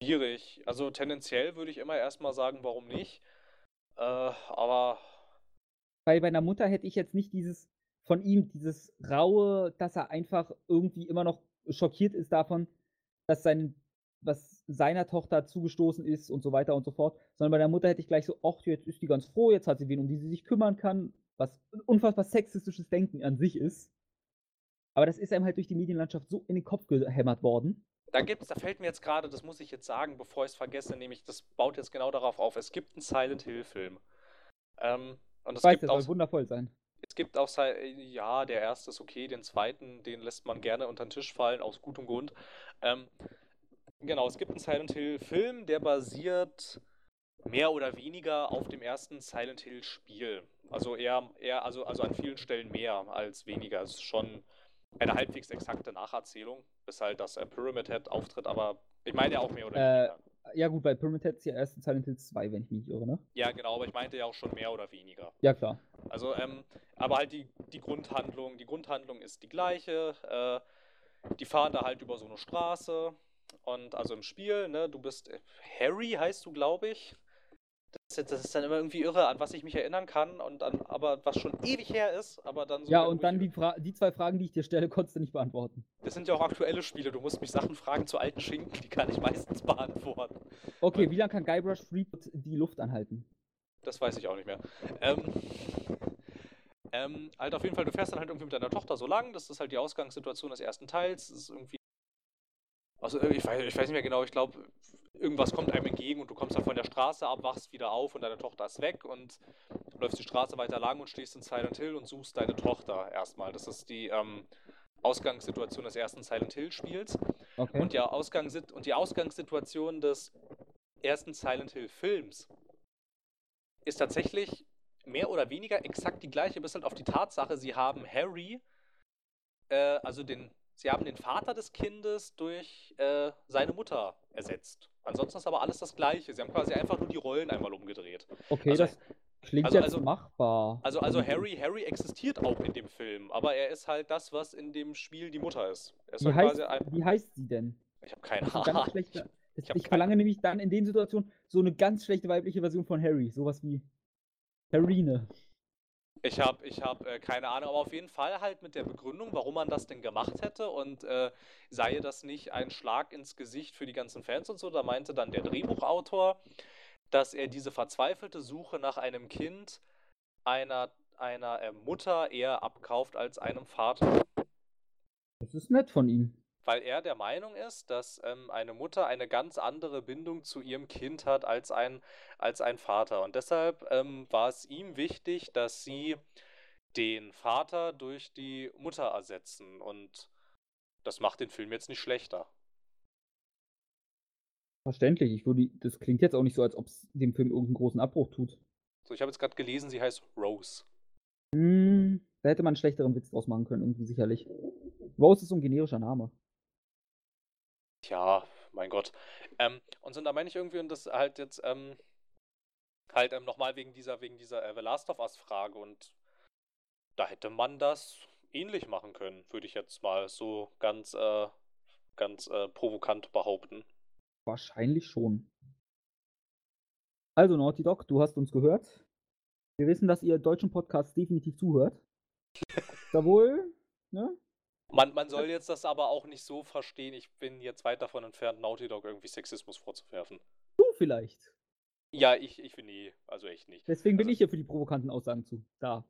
schwierig. Also tendenziell würde ich immer erstmal sagen, warum nicht. Äh, aber. Weil bei einer Mutter hätte ich jetzt nicht dieses von ihm, dieses raue, dass er einfach irgendwie immer noch schockiert ist davon, dass sein was seiner Tochter zugestoßen ist und so weiter und so fort, sondern bei der Mutter hätte ich gleich so, ach, jetzt ist die ganz froh, jetzt hat sie wen, um die sie sich kümmern kann, was unfassbar sexistisches Denken an sich ist. Aber das ist einem halt durch die Medienlandschaft so in den Kopf gehämmert worden. Da gibt's, da fällt mir jetzt gerade, das muss ich jetzt sagen, bevor ich es vergesse, nämlich, das baut jetzt genau darauf auf. Es gibt einen Silent Hill-Film. Ähm, und es weiß, gibt der auch, soll wundervoll sein. Es gibt auch, ja, der erste ist okay, den zweiten, den lässt man gerne unter den Tisch fallen, aus gutem Grund. Ähm, Genau, es gibt einen Silent Hill-Film, der basiert mehr oder weniger auf dem ersten Silent Hill-Spiel. Also eher, eher also, also an vielen Stellen mehr als weniger. Es ist schon eine halbwegs exakte Nacherzählung, bis halt das äh, Pyramid Head auftritt, aber ich meine ja auch mehr oder äh, weniger. Ja, gut, bei Pyramid Head ist ja erst in Silent Hill 2, wenn ich mich nicht irre, ne? Ja, genau, aber ich meinte ja auch schon mehr oder weniger. Ja, klar. Also, ähm, aber halt die, die Grundhandlung, die Grundhandlung ist die gleiche. Äh, die fahren da halt über so eine Straße und also im Spiel, ne, du bist äh, Harry, heißt du, glaube ich. Das, das, ist dann immer irgendwie irre, an was ich mich erinnern kann und dann, aber was schon ewig her ist, aber dann so. Ja, und dann die, die zwei Fragen, die ich dir stelle, konntest du nicht beantworten. Das sind ja auch aktuelle Spiele. Du musst mich Sachen fragen zu alten Schinken, die kann ich meistens beantworten. Okay, wie lange kann Guybrush Threepwood die Luft anhalten? Das weiß ich auch nicht mehr. Ähm, ähm, halt auf jeden Fall, du fährst dann halt irgendwie mit deiner Tochter so lang. Das ist halt die Ausgangssituation des ersten Teils. Das ist irgendwie. Also, ich weiß, ich weiß nicht mehr genau, ich glaube, irgendwas kommt einem entgegen und du kommst dann von der Straße ab, wachst wieder auf und deine Tochter ist weg und läufst die Straße weiter lang und stehst in Silent Hill und suchst deine Tochter erstmal. Das ist die ähm, Ausgangssituation des ersten Silent Hill-Spiels. Okay. Und, Ausgangs und die Ausgangssituation des ersten Silent Hill-Films ist tatsächlich mehr oder weniger exakt die gleiche, bis halt auf die Tatsache, sie haben Harry, äh, also den, sie haben den Vater des Kindes durch äh, seine Mutter ersetzt. Ansonsten ist aber alles das Gleiche. Sie haben quasi einfach nur die Rollen einmal umgedreht. Okay, also, das klingt also, jetzt also, machbar. Also, also Harry, Harry existiert auch in dem Film, aber er ist halt das, was in dem Spiel die Mutter ist. ist wie, halt heißt, wie heißt sie denn? Ich habe keine Ahnung. Ich, ich, ich verlange nämlich dann in den Situationen so eine ganz schlechte weibliche Version von Harry. Sowas wie Herine. Ich habe ich hab, äh, keine Ahnung, aber auf jeden Fall halt mit der Begründung, warum man das denn gemacht hätte und äh, sei das nicht ein Schlag ins Gesicht für die ganzen Fans und so. Da meinte dann der Drehbuchautor, dass er diese verzweifelte Suche nach einem Kind einer, einer äh, Mutter eher abkauft als einem Vater. Das ist nett von ihm weil er der Meinung ist, dass ähm, eine Mutter eine ganz andere Bindung zu ihrem Kind hat als ein, als ein Vater. Und deshalb ähm, war es ihm wichtig, dass sie den Vater durch die Mutter ersetzen. Und das macht den Film jetzt nicht schlechter. Verständlich. Ich würde, das klingt jetzt auch nicht so, als ob es dem Film irgendeinen großen Abbruch tut. So, ich habe jetzt gerade gelesen, sie heißt Rose. Hm, da hätte man einen schlechteren Witz draus machen können, irgendwie sicherlich. Rose ist so ein generischer Name. Ja, mein Gott. Ähm, und so, da meine ich irgendwie, und das halt jetzt, ähm, halt ähm, nochmal wegen dieser, wegen dieser äh, The Last of Us-Frage und da hätte man das ähnlich machen können, würde ich jetzt mal so ganz, äh, ganz äh, provokant behaupten. Wahrscheinlich schon. Also, Naughty Dog, du hast uns gehört. Wir wissen, dass ihr deutschen Podcasts definitiv zuhört. da wohl, ne? Man, man soll jetzt das aber auch nicht so verstehen, ich bin jetzt weit davon entfernt, Naughty Dog irgendwie Sexismus vorzuwerfen. Du vielleicht. Ja, ich, ich finde nie, also echt nicht. Deswegen bin also, ich hier für die provokanten Aussagen zu. Da.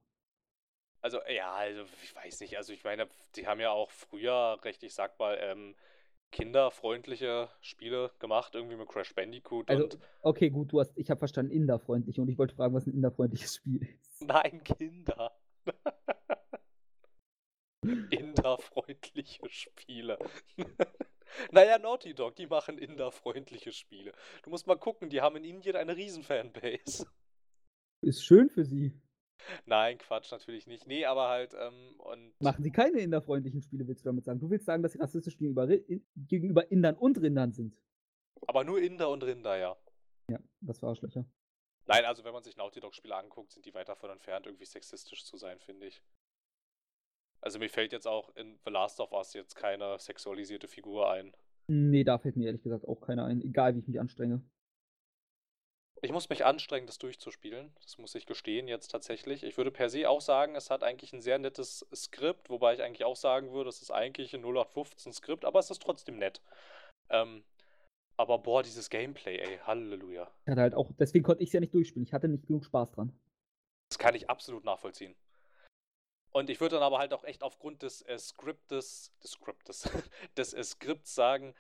Also, ja, also ich weiß nicht, also ich meine, die haben ja auch früher recht, ich sag mal, ähm, kinderfreundliche Spiele gemacht, irgendwie mit Crash Bandicoot also, Okay, gut, du hast, ich habe verstanden, inderfreundlich und ich wollte fragen, was ein inderfreundliches Spiel ist. Nein, Kinder. Inderfreundliche Spiele. naja, Naughty Dog, die machen inderfreundliche Spiele. Du musst mal gucken, die haben in Indien eine Riesenfanbase. Ist schön für sie. Nein, Quatsch, natürlich nicht. Nee, aber halt, ähm, und. Machen sie keine inderfreundlichen Spiele, willst du damit sagen? Du willst sagen, dass sie rassistisch gegenüber, gegenüber Indern und Rindern sind. Aber nur Inder und Rinder, ja. Ja, das war Arschlöcher. Nein, also wenn man sich Naughty Dog-Spiele anguckt, sind die weit davon entfernt, irgendwie sexistisch zu sein, finde ich. Also mir fällt jetzt auch in The Last of Us jetzt keine sexualisierte Figur ein. Nee, da fällt mir ehrlich gesagt auch keiner ein, egal wie ich mich anstrenge. Ich muss mich anstrengen, das durchzuspielen. Das muss ich gestehen jetzt tatsächlich. Ich würde per se auch sagen, es hat eigentlich ein sehr nettes Skript, wobei ich eigentlich auch sagen würde, es ist eigentlich ein 0815 Skript, aber es ist trotzdem nett. Ähm, aber boah, dieses Gameplay, ey, Halleluja. Ich hatte halt auch, deswegen konnte ich es ja nicht durchspielen. Ich hatte nicht genug Spaß dran. Das kann ich absolut nachvollziehen. Und ich würde dann aber halt auch echt aufgrund des äh, Skriptes, des Skriptes, des äh, Skripts sagen,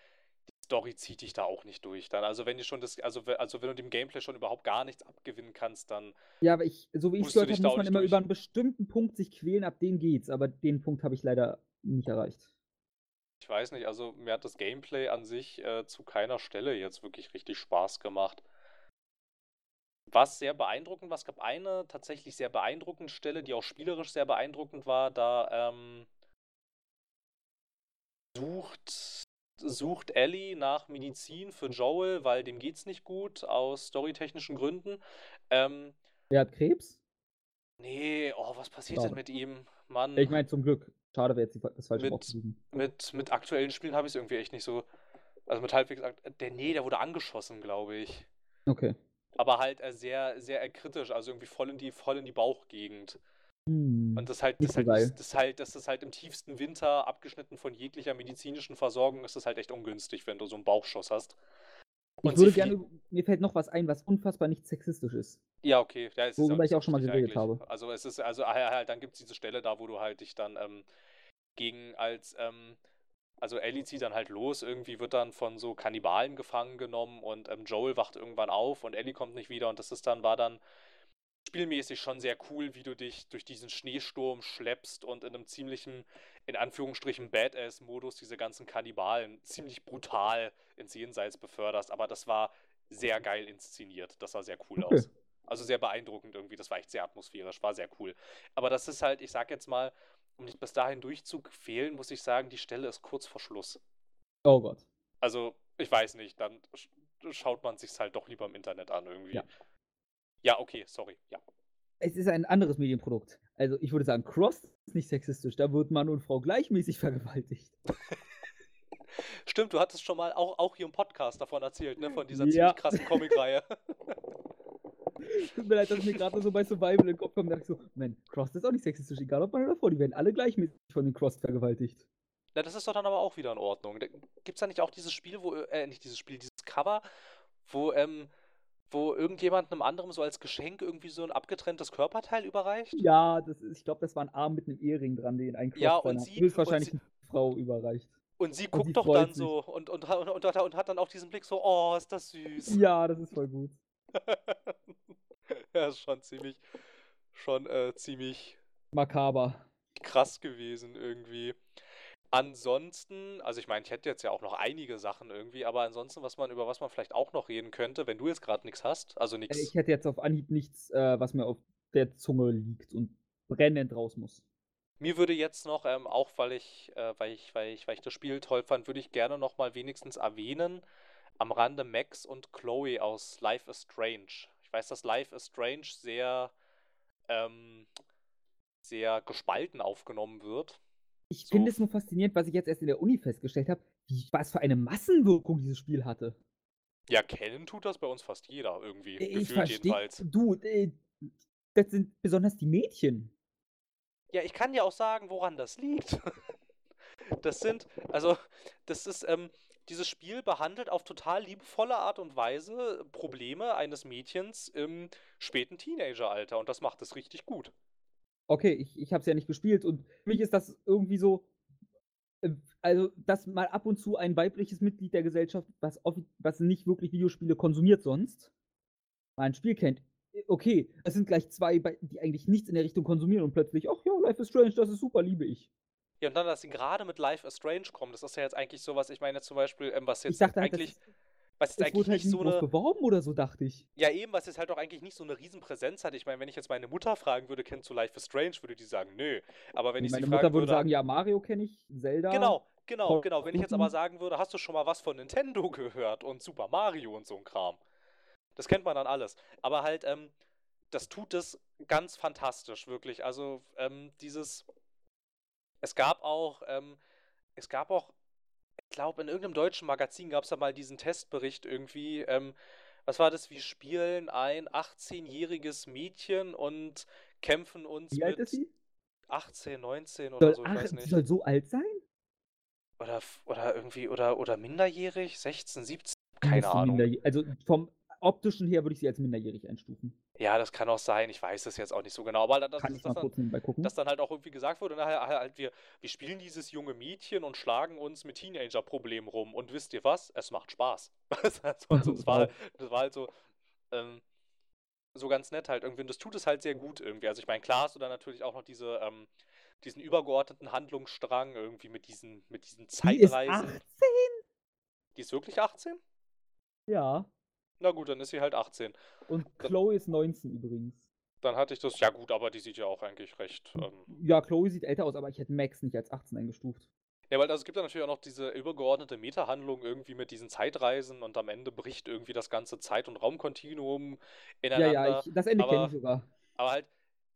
die Story zieht dich da auch nicht durch. Dann, also wenn du schon das, also, also wenn du dem Gameplay schon überhaupt gar nichts abgewinnen kannst, dann. Ja, aber ich, so wie ich es gehört habe, muss man immer durch. über einen bestimmten Punkt sich quälen, ab dem geht's. Aber den Punkt habe ich leider nicht erreicht. Ich weiß nicht, also mir hat das Gameplay an sich äh, zu keiner Stelle jetzt wirklich richtig Spaß gemacht was sehr beeindruckend war. Es gab eine tatsächlich sehr beeindruckende Stelle, die auch spielerisch sehr beeindruckend war. Da ähm, sucht, sucht Ellie nach Medizin für Joel, weil dem geht's nicht gut, aus storytechnischen Gründen. Ähm, er hat Krebs? Nee, oh, was passiert Schade. denn mit ihm? Mann. Ich meine, zum Glück. Schade wäre jetzt das falsche mit, mit, mit aktuellen Spielen habe ich es irgendwie echt nicht so. Also mit halbwegs. Der, nee, der wurde angeschossen, glaube ich. Okay. Aber halt äh, sehr, sehr äh, kritisch, also irgendwie voll in die, voll in die Bauchgegend. Hm. Und das halt, das halt, das, das halt, das ist halt im tiefsten Winter, abgeschnitten von jeglicher medizinischen Versorgung, ist das halt echt ungünstig, wenn du so einen Bauchschuss hast. Ich Und würde sie gerne, mir fällt noch was ein, was unfassbar nicht sexistisch ist. Ja, okay. Ja, es ist Worüber nicht ich auch schon mal geredet habe. Also es ist, also halt, dann gibt es diese Stelle da, wo du halt dich dann ähm, gegen als, ähm, also Ellie zieht dann halt los, irgendwie wird dann von so Kannibalen gefangen genommen und ähm, Joel wacht irgendwann auf und Ellie kommt nicht wieder und das ist dann, war dann spielmäßig schon sehr cool, wie du dich durch diesen Schneesturm schleppst und in einem ziemlichen, in Anführungsstrichen, Badass-Modus diese ganzen Kannibalen ziemlich brutal ins Jenseits beförderst. Aber das war sehr geil inszeniert. Das sah sehr cool Okay. aus. Also sehr beeindruckend irgendwie. Das war echt sehr atmosphärisch, war sehr cool. Aber das ist halt, ich sag jetzt mal, um nicht bis dahin durchzufehlen, muss ich sagen, die Stelle ist kurz vor Schluss. Oh Gott. Also, ich weiß nicht, dann sch schaut man sich's halt doch lieber im Internet an irgendwie. Ja. Ja, okay, sorry. Ja. Es ist ein anderes Medienprodukt. Also ich würde sagen, Cross ist nicht sexistisch. Da wird Mann und Frau gleichmäßig vergewaltigt. Stimmt, du hattest schon mal auch, auch hier im Podcast davon erzählt, ne? Von dieser Ja. ziemlich krassen Comicreihe. Tut mir leid, dass mir gerade so bei Survival in den Kopf kommt. Da dachte ich so, Mann, Cross ist auch nicht sexistisch. Egal ob Mann oder Frau, die werden alle gleichmäßig von den Cross vergewaltigt. Na, das ist doch dann aber auch wieder in Ordnung. Gibt's da nicht auch dieses Spiel, wo, äh, nicht dieses Spiel, dieses Cover, wo, ähm, wo irgendjemand einem anderen so als Geschenk irgendwie so ein abgetrenntes Körperteil überreicht? Ja, das ist, ich glaube, das war ein Arm mit einem Ehering dran, den ein Cross Ja, und sie- höchstwahrscheinlich und eine Frau überreicht. Und sie Und guckt sie doch dann sich. so und, und, und, und hat dann auch diesen Blick so, oh, ist das süß. Ja, das ist voll gut. ja, ist schon ziemlich, schon äh, ziemlich Makaber. krass gewesen irgendwie. Ansonsten, also ich meine, ich hätte jetzt ja auch noch einige Sachen irgendwie, aber ansonsten, was man, über was man vielleicht auch noch reden könnte, wenn du jetzt gerade nichts hast, also Äh, nichts. Ich hätte jetzt auf Anhieb nichts, äh, was mir auf der Zunge liegt und brennend raus muss. Mir würde jetzt noch, ähm, auch weil ich, äh, weil ich, weil ich, weil ich das Spiel toll fand, würde ich gerne noch mal wenigstens erwähnen, am Rande Max und Chloe aus Life is Strange. Ich weiß, dass Life is Strange sehr, ähm, sehr gespalten aufgenommen wird. Ich So. finde es nur faszinierend, was ich jetzt erst in der Uni festgestellt habe, was für eine Massenwirkung dieses Spiel hatte. Ja, kennen tut das bei uns fast jeder irgendwie, Ich gefühlt verstehe. jedenfalls. Du, äh, das sind besonders die Mädchen. Ja, ich kann ja auch sagen, woran das liegt. Das sind, also, das ist, ähm, dieses Spiel behandelt auf total liebevolle Art und Weise Probleme eines Mädchens im späten Teenageralter und das macht es richtig gut. Okay, ich, ich habe es ja nicht gespielt und für mich ist das irgendwie so, äh, also dass mal ab und zu ein weibliches Mitglied der Gesellschaft, was, was nicht wirklich Videospiele konsumiert sonst, mal ein Spiel kennt. Äh, Okay, es sind gleich zwei, die eigentlich nichts in der Richtung konsumieren und plötzlich, ach ja, Life is Strange, das ist super, liebe ich. Ja, und dann, dass sie gerade mit Life is Strange kommen, das ist ja jetzt eigentlich sowas, ich meine zum Beispiel, ähm, was Ich jetzt dachte halt, das, eigentlich, ist- was jetzt eigentlich halt nicht so eine, beworben oder so, dachte ich. ja eben, was jetzt halt auch eigentlich nicht so eine Riesenpräsenz hat. Ich meine, wenn ich jetzt meine Mutter fragen würde, kennst du Life is Strange, würde die sagen, nö. Aber wenn ich sie Meine fragen Mutter würde würde, sagen, ja, Mario kenne ich, Zelda. Genau, genau, genau. Wenn ich jetzt aber sagen würde, hast du schon mal was von Nintendo gehört und Super Mario und so ein Kram. Das kennt man dann alles. Aber halt, ähm, das tut es ganz fantastisch, wirklich. Also, ähm, dieses. Es gab auch, ähm, es gab auch, ich glaube, in irgendeinem deutschen Magazin gab es da mal diesen Testbericht irgendwie. Ähm, was war das? Wir spielen ein 18-jähriges Mädchen und kämpfen uns Wie alt mit ist sie? 18, 19 oder Soll, so, ich ach, weiß nicht. soll so alt sein? Oder, oder irgendwie, oder, oder minderjährig, 16, 17, Die keine Ahnung. Also vom optischen her würde ich sie als minderjährig einstufen. Ja, das kann auch sein, ich weiß es jetzt auch nicht so genau. Aber das, das, das, dann, dass dann halt auch irgendwie gesagt wurde, nachher halt wir, wir spielen dieses junge Mädchen und schlagen uns mit Teenager-Problemen rum. Und wisst ihr was? Es macht Spaß. Das, also, es war, das war halt so, ähm, so ganz nett halt irgendwie. Und das tut es halt sehr gut irgendwie. Also ich meine, klar hast du dann natürlich auch noch diese, ähm, diesen übergeordneten Handlungsstrang irgendwie mit diesen, mit diesen Die ist Zeitreisen. 18? Die ist wirklich 18? Ja. Na gut, dann ist sie halt 18. Und Chloe ist 19 übrigens. Dann hatte ich das, ja gut, aber die sieht ja auch eigentlich recht. Ähm, Ja, Chloe sieht älter aus, aber ich hätte Max nicht als 18 eingestuft. ja, weil also es gibt ja natürlich auch noch diese übergeordnete Meta-Handlung irgendwie mit diesen Zeitreisen und am Ende bricht irgendwie das ganze Zeit- und Raumkontinuum Ja, ineinander. ja, ich, das Ende kenne ich sogar. Aber halt,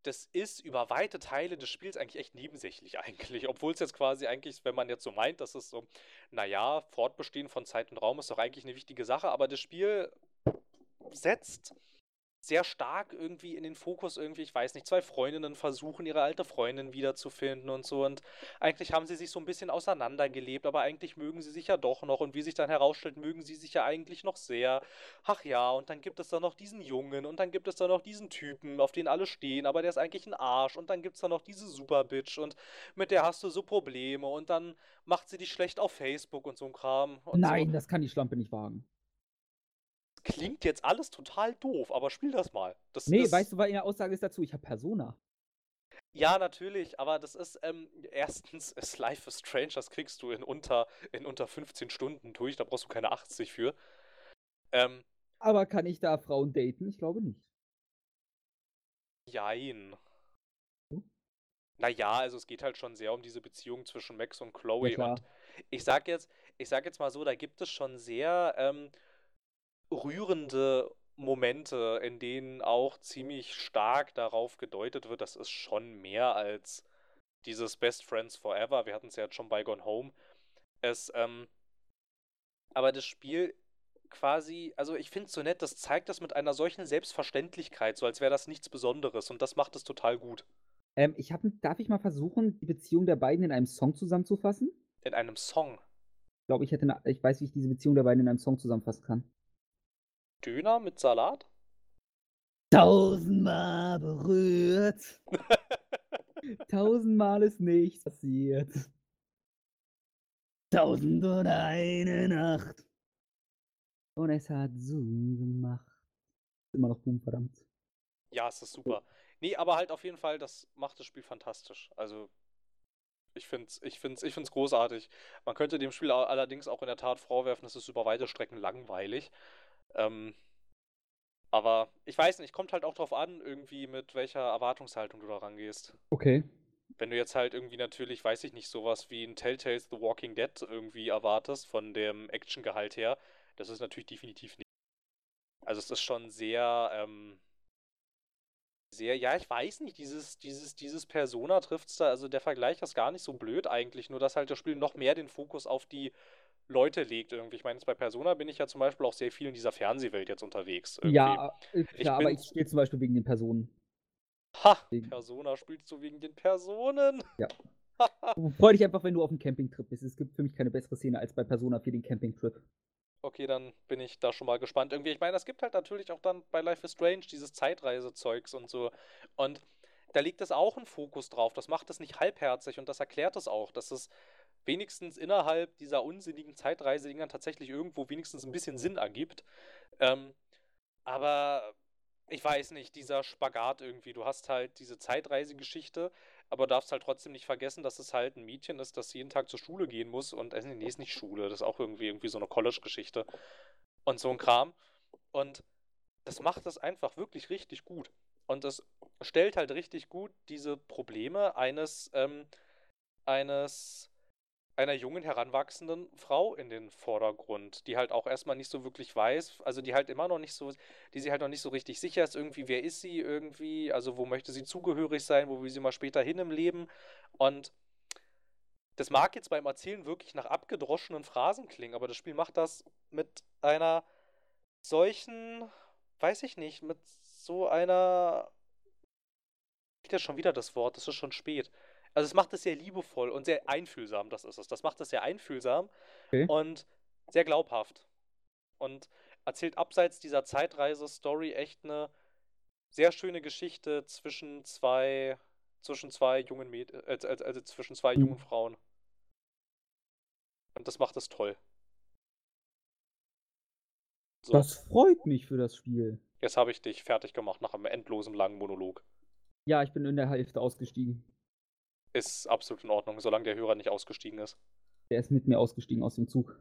das ist über weite Teile des Spiels eigentlich echt nebensächlich eigentlich. Obwohl es jetzt quasi eigentlich, wenn man jetzt so meint, dass es so, naja, Fortbestehen von Zeit und Raum ist doch eigentlich eine wichtige Sache, aber das Spiel setzt sehr stark irgendwie in den Fokus irgendwie, ich weiß nicht, zwei Freundinnen versuchen, ihre alte Freundin wiederzufinden und so. Und eigentlich haben sie sich so ein bisschen auseinandergelebt, aber eigentlich mögen sie sich ja doch noch. Und wie sich dann herausstellt, mögen sie sich ja eigentlich noch sehr. Ach ja, und dann gibt es da noch diesen Jungen und dann gibt es da noch diesen Typen, auf den alle stehen, aber der ist eigentlich ein Arsch. Und dann gibt es da noch diese Superbitch und mit der hast du so Probleme und dann macht sie dich schlecht auf Facebook und so ein Kram. Nein, so. das kann die Schlampe nicht wagen klingt jetzt alles total doof, aber spiel das mal. Das nee, ist... weißt du, weil ihre Aussage ist dazu, ich habe Persona. Ja, natürlich, aber das ist, ähm, erstens ist Life is Strange, das kriegst du in unter, in unter 15 Stunden durch, da brauchst du keine 80 für. Ähm, aber kann ich da Frauen daten? Ich glaube nicht. Jein. Hm? Naja, also es geht halt schon sehr um diese Beziehung zwischen Max und Chloe. Ja, und ich sag jetzt, ich sag jetzt mal so, da gibt es schon sehr, ähm, rührende Momente, in denen auch ziemlich stark darauf gedeutet wird, das ist schon mehr als dieses Best Friends Forever. Wir hatten es ja jetzt schon bei Gone Home. Es, ähm, aber das Spiel quasi, also ich finde es so nett, das zeigt das mit einer solchen Selbstverständlichkeit, so als wäre das nichts Besonderes und das macht es total gut. Ähm, ich hab, darf ich mal versuchen, die Beziehung der beiden in einem Song zusammenzufassen? In einem Song? Ich glaube, ich hätte, eine, ich weiß, wie ich diese Beziehung der beiden in einem Song zusammenfassen kann. Döner mit Salat? Tausendmal berührt. Tausendmal ist nichts passiert. Tausend und eine Nacht. Und es hat Zoom gemacht. Immer noch Boom, verdammt. Ja, es ist super. Nee, aber halt auf jeden Fall, das macht das Spiel fantastisch. Also, ich find's, ich find's, ich find's großartig. Man könnte dem Spiel allerdings auch in der Tat vorwerfen, es ist über weite Strecken langweilig. Ähm, aber ich weiß nicht, kommt halt auch drauf an, irgendwie mit welcher Erwartungshaltung du da rangehst. Okay. Wenn du jetzt halt irgendwie natürlich, weiß ich nicht, sowas wie ein Telltales The Walking Dead irgendwie erwartest, von dem Actiongehalt her, das ist natürlich definitiv nicht. Also es ist schon sehr, ähm, sehr, ja, ich weiß nicht, dieses, dieses, dieses Persona trifft's da, also der Vergleich ist gar nicht so blöd eigentlich, nur dass halt das Spiel noch mehr den Fokus auf die Leute legt irgendwie. Ich meine, jetzt bei Persona bin ich ja zum Beispiel auch sehr viel in dieser Fernsehwelt jetzt unterwegs. Irgendwie. Ja, äh, ich aber ich spiele zum Beispiel wegen den Personen. Ha! Persona spielst du wegen den Personen? Ja. Freu dich einfach, wenn du auf dem Campingtrip bist. Es gibt für mich keine bessere Szene als bei Persona für den Campingtrip. Okay, dann bin ich da schon mal gespannt. Irgendwie, ich meine, es gibt halt natürlich auch dann bei Life is Strange dieses Zeitreisezeugs und so. Und da liegt es auch ein Fokus drauf. Das macht es nicht halbherzig und das erklärt es auch, dass es wenigstens innerhalb dieser unsinnigen Zeitreise-Dinger tatsächlich irgendwo wenigstens ein bisschen Sinn ergibt. Ähm, aber ich weiß nicht, dieser Spagat irgendwie. Du hast halt diese Zeitreisegeschichte, aber darfst halt trotzdem nicht vergessen, dass es halt ein Mädchen ist, das jeden Tag zur Schule gehen muss. Und äh, nee, ist nicht Schule, das ist auch irgendwie, irgendwie so eine College-Geschichte. Und so ein Kram. Und das macht es einfach wirklich richtig gut. Und es stellt halt richtig gut diese Probleme eines, ähm, eines einer jungen, heranwachsenden Frau in den Vordergrund, die halt auch erstmal nicht so wirklich weiß, also die halt immer noch nicht so, die sie halt noch nicht so richtig sicher ist, irgendwie, wer ist sie irgendwie, also wo möchte sie zugehörig sein, wo will sie mal später hin im Leben. Und das mag jetzt beim Erzählen wirklich nach abgedroschenen Phrasen klingen, aber das Spiel macht das mit einer solchen, weiß ich nicht, mit so einer, wieder schon wieder das Wort, das ist schon spät also es macht es sehr liebevoll und sehr einfühlsam, das ist es. Das macht es sehr einfühlsam okay. und sehr glaubhaft. Und erzählt abseits dieser Zeitreise-Story echt eine sehr schöne Geschichte zwischen zwei, zwischen zwei jungen Mäd äh, also, also zwischen zwei mhm. jungen Frauen. Und das macht es toll. So. Das freut mich für das Spiel. Jetzt habe ich dich fertig gemacht nach einem endlosen langen Monolog. Ja, ich bin in der Hälfte ausgestiegen ist absolut in Ordnung, solange der Hörer nicht ausgestiegen ist. Der ist mit mir ausgestiegen aus dem Zug.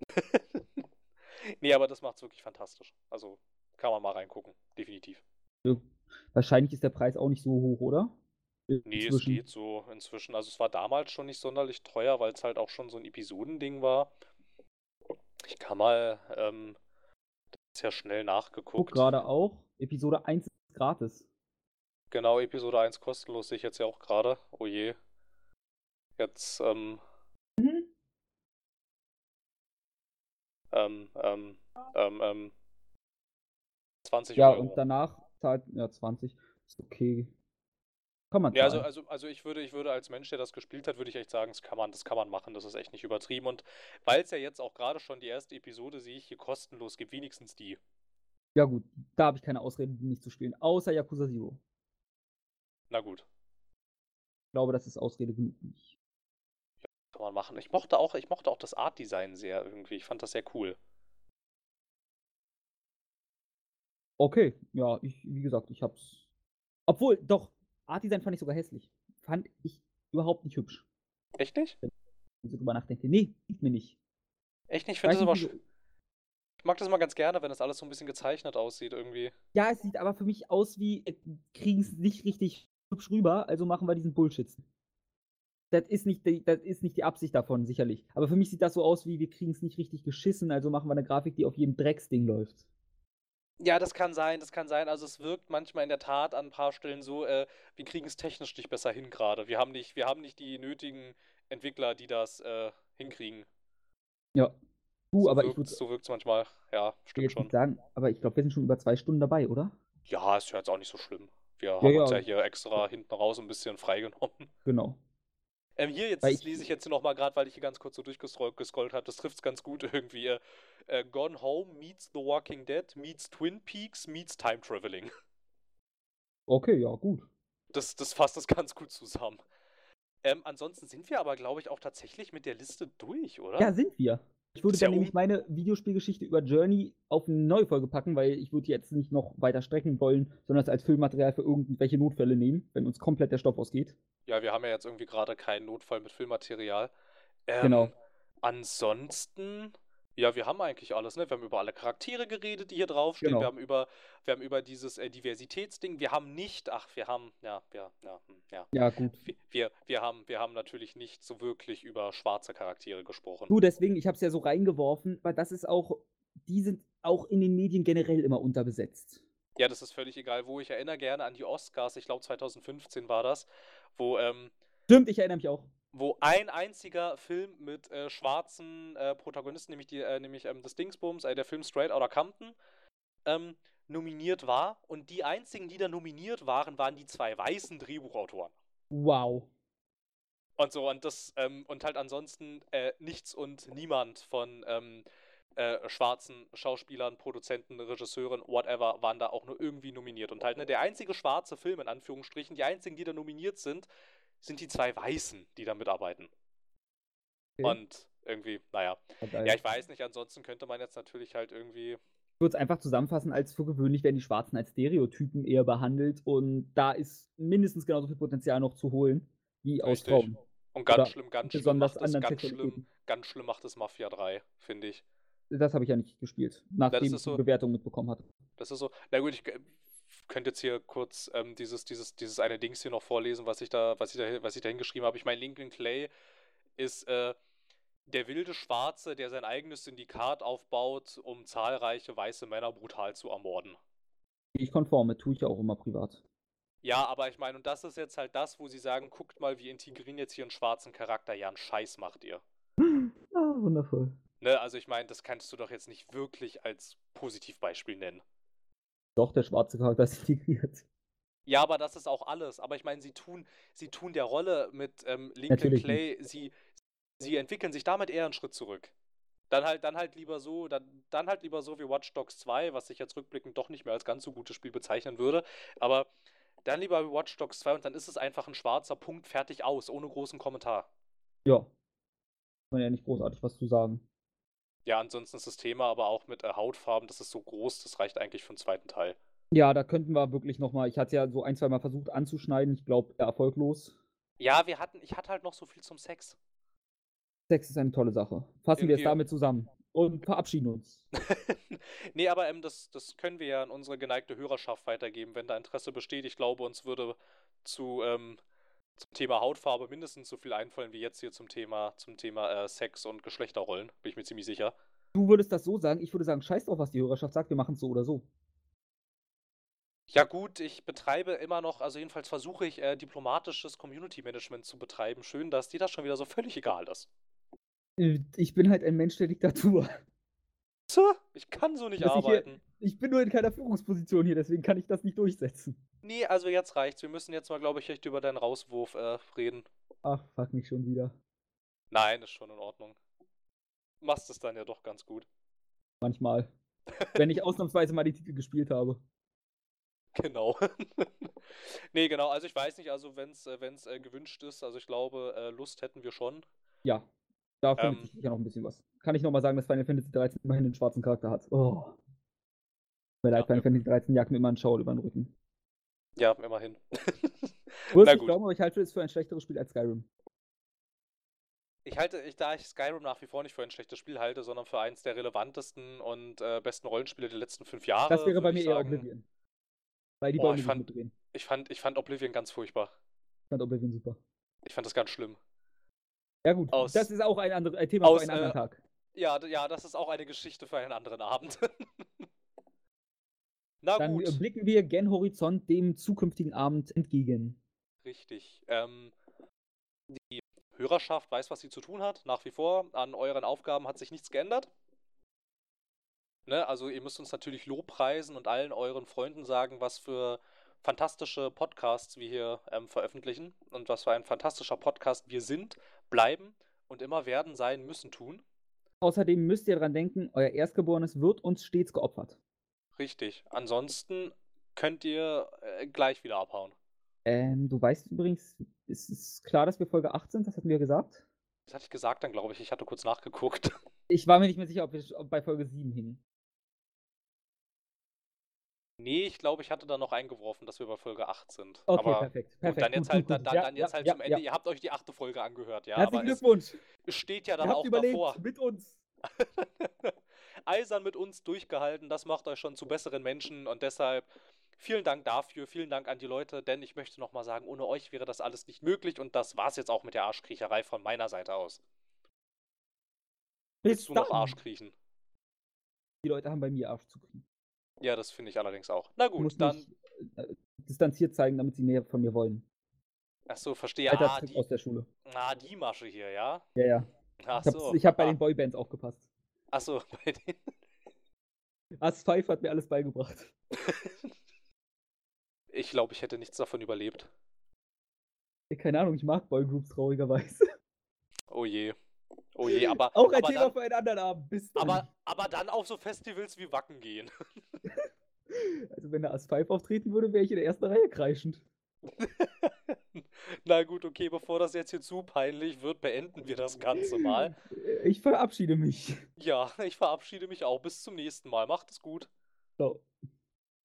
nee, aber das macht's wirklich fantastisch. Also kann man mal reingucken, definitiv. Ja. Wahrscheinlich ist der Preis auch nicht so hoch, oder? Inzwischen. Nee, es geht so inzwischen. Also es war damals schon nicht sonderlich teuer, weil es halt auch schon so ein Episodending war. Ich kann mal, ähm, das ist ja schnell nachgeguckt. gerade auch. Episode 1 ist gratis. Genau, Episode 1 kostenlos sehe ich jetzt ja auch gerade. Oh je. Jetzt, ähm, Mhm. ähm, ähm, ähm, ähm, 20 Ja, Euro. und danach zahlt, ja, 20. Ist okay. Kann man Ja, also, also, also ich würde, ich würde als Mensch, der das gespielt hat, würde ich echt sagen, das kann man, das kann man machen, das ist echt nicht übertrieben. Und weil es ja jetzt auch gerade schon die erste Episode, sehe ich, hier kostenlos gibt, wenigstens die. Ja, gut. Da habe ich keine Ausrede, die nicht zu spielen. Außer Yakuza Zero. Na gut, Ich glaube, das ist Ausrede genug. für mich. kann man machen. Ich mochte auch, ich mochte auch das Art-Design sehr irgendwie. Ich fand das sehr cool. Okay, ja, ich, wie gesagt, ich hab's. Obwohl, doch, Art-Design fand ich sogar hässlich. Fand ich überhaupt nicht hübsch. Echt nicht? Wenn ich so drüber nachdenke. Nee, sieht mir nicht. Echt nicht? Ich finde das aber. nicht, Ich mag das mal ganz gerne, wenn das alles so ein bisschen gezeichnet aussieht irgendwie. Ja, es sieht aber für mich aus wie, äh, kriegen es nicht richtig hübsch rüber, also machen wir diesen Bullshit. Das ist, nicht die, das ist nicht die Absicht davon, sicherlich. Aber für mich sieht das so aus wie, wir kriegen es nicht richtig geschissen, also machen wir eine Grafik, die auf jedem Drecksding läuft. Ja, das kann sein, das kann sein. Also es wirkt manchmal in der Tat an ein paar Stellen so, äh, wir kriegen es technisch nicht besser hin gerade. Wir haben nicht, wir haben nicht die nötigen Entwickler, die das äh, hinkriegen. Ja. Du, So aber ich wirkt, würde so wirkt es manchmal. Ja, stimmt schon. sagen, aber ich glaube, wir sind schon über zwei Stunden dabei, oder? Ja, ist ja jetzt auch nicht so schlimm. Wir haben ja. uns ja hier extra hinten raus ein bisschen freigenommen. Genau. Ähm, hier, jetzt ich- lese ich jetzt hier nochmal gerade, weil ich hier ganz kurz so durchgescrollt gescrollt habe. Das trifft es ganz gut irgendwie. Äh, äh, Gone Home meets The Walking Dead meets Twin Peaks meets Time Traveling. Okay, ja, gut. Das, das fasst das ganz gut zusammen. Ähm, ansonsten sind wir aber, glaube ich, auch tatsächlich mit der Liste durch, oder? Ja, sind wir. Ich würde ja dann nämlich meine Videospielgeschichte über Journey auf eine neue Folge packen, weil ich würde jetzt nicht noch weiter strecken wollen, sondern es als Filmmaterial für irgendwelche Notfälle nehmen, wenn uns komplett der Stoff ausgeht. Ja, wir haben ja jetzt irgendwie gerade keinen Notfall mit Filmmaterial. Ähm, Genau. Ansonsten, ja, wir haben eigentlich alles, ne? Wir haben über alle Charaktere geredet, die hier draufstehen. Genau. Wir haben über, wir haben über dieses äh, Diversitätsding. Wir haben nicht, ach, wir haben, ja, ja, ja, hm, ja. Ja, gut. Wir, wir, wir haben, wir haben natürlich nicht so wirklich über schwarze Charaktere gesprochen. Du, deswegen, ich habe es ja so reingeworfen, weil das ist auch, die sind auch in den Medien generell immer unterbesetzt. Ja, das ist völlig egal, wo ich erinnere gerne an die Oscars, ich glaube 2015 war das, wo, ähm, Stimmt, ich erinnere mich auch. Wo ein einziger Film mit äh, schwarzen äh, Protagonisten, nämlich, die, äh, nämlich ähm, das Dingsbums, äh, der Film Straight Outta Compton, ähm, nominiert war. Und die einzigen, die da nominiert waren, waren die zwei weißen Drehbuchautoren. Wow. Und so, und das, ähm, und halt ansonsten äh, nichts und niemand von ähm, äh, schwarzen Schauspielern, Produzenten, Regisseuren, whatever, waren da auch nur irgendwie nominiert. Und halt, ne, der einzige schwarze Film, in Anführungsstrichen, die einzigen, die da nominiert sind, sind die zwei Weißen, die da mitarbeiten. Okay. Und irgendwie, naja. Ja, ich weiß nicht, ansonsten könnte man jetzt natürlich halt irgendwie. Ich würde es einfach zusammenfassen, als für gewöhnlich werden die Schwarzen als Stereotypen eher behandelt und da ist mindestens genauso viel Potenzial noch zu holen wie aus. Frauen. Und ganz Oder schlimm, ganz schlimm macht es, ganz schlimm, ganz schlimm macht es Mafia 3, finde ich. Das habe ich ja nicht gespielt, nachdem ich so- die Bewertung mitbekommen hatte. Das ist so. Na gut, ich äh, könnte jetzt hier kurz ähm, dieses, dieses, dieses eine Dings hier noch vorlesen, was ich da, was ich da, was ich da hingeschrieben habe. Ich meine, Lincoln Clay ist äh, der wilde Schwarze, der sein eigenes Syndikat aufbaut, um zahlreiche weiße Männer brutal zu ermorden. Ich konforme, tue ich ja auch immer privat. Ja, aber ich meine, und das ist jetzt halt das, wo sie sagen, guckt mal, wir integrieren jetzt hier einen schwarzen Charakter. Ja, einen Scheiß macht ihr. Ah, wundervoll. Ne, also ich meine, das kannst du doch jetzt nicht wirklich als Positivbeispiel nennen. Doch, der schwarze Charakter ist integriert. Ja, aber das ist auch alles. Aber ich meine, sie tun, sie tun der Rolle mit ähm, Lincoln Natürlich Clay, sie, sie entwickeln sich damit eher einen Schritt zurück. Dann halt, dann halt lieber so, dann, dann halt lieber so wie Watch Dogs 2, was ich jetzt rückblickend doch nicht mehr als ganz so gutes Spiel bezeichnen würde. Aber dann lieber wie Watch Dogs 2 und dann ist es einfach ein schwarzer Punkt, fertig aus, ohne großen Kommentar. Ja. Kann man ja nicht großartig was zu sagen. Ja, ansonsten ist das Thema aber auch mit äh, Hautfarben, das ist so groß, das reicht eigentlich für den zweiten Teil. Ja, da könnten wir wirklich nochmal, ich hatte ja so ein, zwei Mal versucht anzuschneiden, ich glaube, erfolglos. Ja, wir hatten, ich hatte halt noch so viel zum Sex. Sex ist eine tolle Sache. Fassen wir es damit zusammen und verabschieden uns. nee, aber ähm, das, das können wir ja an unsere geneigte Hörerschaft weitergeben, wenn da Interesse besteht. Ich glaube, uns würde zu, ähm, zum Thema Hautfarbe mindestens so viel einfallen wie jetzt hier zum Thema, zum Thema äh, Sex und Geschlechterrollen, bin ich mir ziemlich sicher. Du würdest das so sagen, ich würde sagen, scheiß drauf, was die Hörerschaft sagt, wir machen es so oder so. Ja gut, ich betreibe immer noch, also jedenfalls versuche ich äh, diplomatisches Community Management zu betreiben. Schön, dass dir das schon wieder so völlig egal ist. Äh, Ich bin halt ein Mensch der Diktatur. So, ich kann so nicht Dass ich hier- arbeiten. Ich bin nur in keiner Führungsposition hier, deswegen kann ich das nicht durchsetzen. Nee, also jetzt reicht's. Wir müssen jetzt mal, glaube ich, echt über deinen Rauswurf äh, reden. Ach, fuck mich schon wieder. Nein, ist schon in Ordnung. Machst es dann ja doch ganz gut. Manchmal. Wenn ich ausnahmsweise mal die Titel gespielt habe. Genau. nee, genau. Also ich weiß nicht, also wenn es äh, wenn's, äh, gewünscht ist, also ich glaube, äh, Lust hätten wir schon. Ja. Da findet Ähm. sich sicher noch ein bisschen was. Kann ich nochmal sagen, dass Final Fantasy 13 immerhin einen schwarzen Charakter hat. Oh. Mir leid, Ja, Final. Fantasy 13 jagt mir immer einen Schau über den Rücken. Ja, immerhin. Na du gut. glauben, aber ich halte es für ein schlechteres Spiel als Skyrim. Ich halte, ich, da ich Skyrim nach wie vor nicht für ein schlechtes Spiel halte, sondern für eins der relevantesten und äh, besten Rollenspiele der letzten fünf Jahre. Das wäre bei mir ich eher Oblivion. Weil die Boah, ich fand-. Ich fand, ich fand Oblivion ganz furchtbar. Ich fand Oblivion super. Ich fand das ganz schlimm. Ja gut, Aus- das ist auch ein, andere, ein Thema aus, für einen anderen äh, Tag. Ja, ja, das ist auch eine Geschichte für einen anderen Abend. Na Dann gut. äh, blicken wir gen Horizont dem zukünftigen Abend entgegen. Richtig. Ähm, die Hörerschaft weiß, was sie zu tun hat, nach wie vor. An euren Aufgaben hat sich nichts geändert. Ne, also ihr müsst uns natürlich Lobpreisen und allen euren Freunden sagen, was für fantastische Podcasts wir hier ähm, veröffentlichen und was für ein fantastischer Podcast wir sind, bleiben und immer werden, sein, müssen tun. Außerdem müsst ihr dran denken, euer Erstgeborenes wird uns stets geopfert. Richtig. Ansonsten könnt ihr äh, gleich wieder abhauen. Ähm, du weißt übrigens, ist es klar, dass wir Folge 8 sind? Das hatten wir gesagt. Das hatte ich gesagt dann, glaube ich. Ich hatte kurz nachgeguckt. Ich war mir nicht mehr sicher, ob wir bei Folge 7 hingen. Nee, ich glaube, ich hatte da noch eingeworfen, dass wir bei Folge 8 sind. Okay, aber perfekt. perfekt. dann jetzt gut, halt, gut, dann, gut. dann, Ja, jetzt halt ja, zum Ende. ja. Ihr habt euch die achte Folge angehört, ja. Herzlichen Glückwunsch. es steht ja dann Ihr auch überlebt davor. mit uns. Eisern mit uns durchgehalten, das macht euch schon zu besseren Menschen und deshalb vielen Dank dafür, vielen Dank an die Leute, denn ich möchte nochmal sagen, ohne euch wäre das alles nicht möglich und das war's jetzt auch mit der Arschkriecherei von meiner Seite aus. Bis Willst du noch dann. Arschkriechen? Die Leute haben bei mir Arsch zu kriegen. Ja, das finde ich allerdings auch. Na Ich muss gut, dann. äh, distanziert zeigen, damit sie mehr von mir wollen. Achso, verstehe. Alter Ah die, aus der Schule. ah, die Masche hier, ja? Ja, ja. Ach Ich habe so. ich hab bei ah, den Boybands aufgepasst. Achso, bei den. As Five hat mir alles beigebracht. Ich glaube, ich hätte nichts davon überlebt. Keine Ahnung, ich mag Boygroups traurigerweise. Oh je. Oh je, aber. Auch ein aber Thema dann, für einen anderen Abend. Bis dann. aber, aber dann auf so Festivals wie Wacken gehen. also wenn der As Five auftreten würde, wäre ich in der ersten Reihe kreischend. Na gut, okay, bevor das jetzt hier zu peinlich wird, beenden wir das Ganze mal. Ich verabschiede mich. Ja, ich verabschiede mich auch. Bis zum nächsten Mal. Macht es gut. So.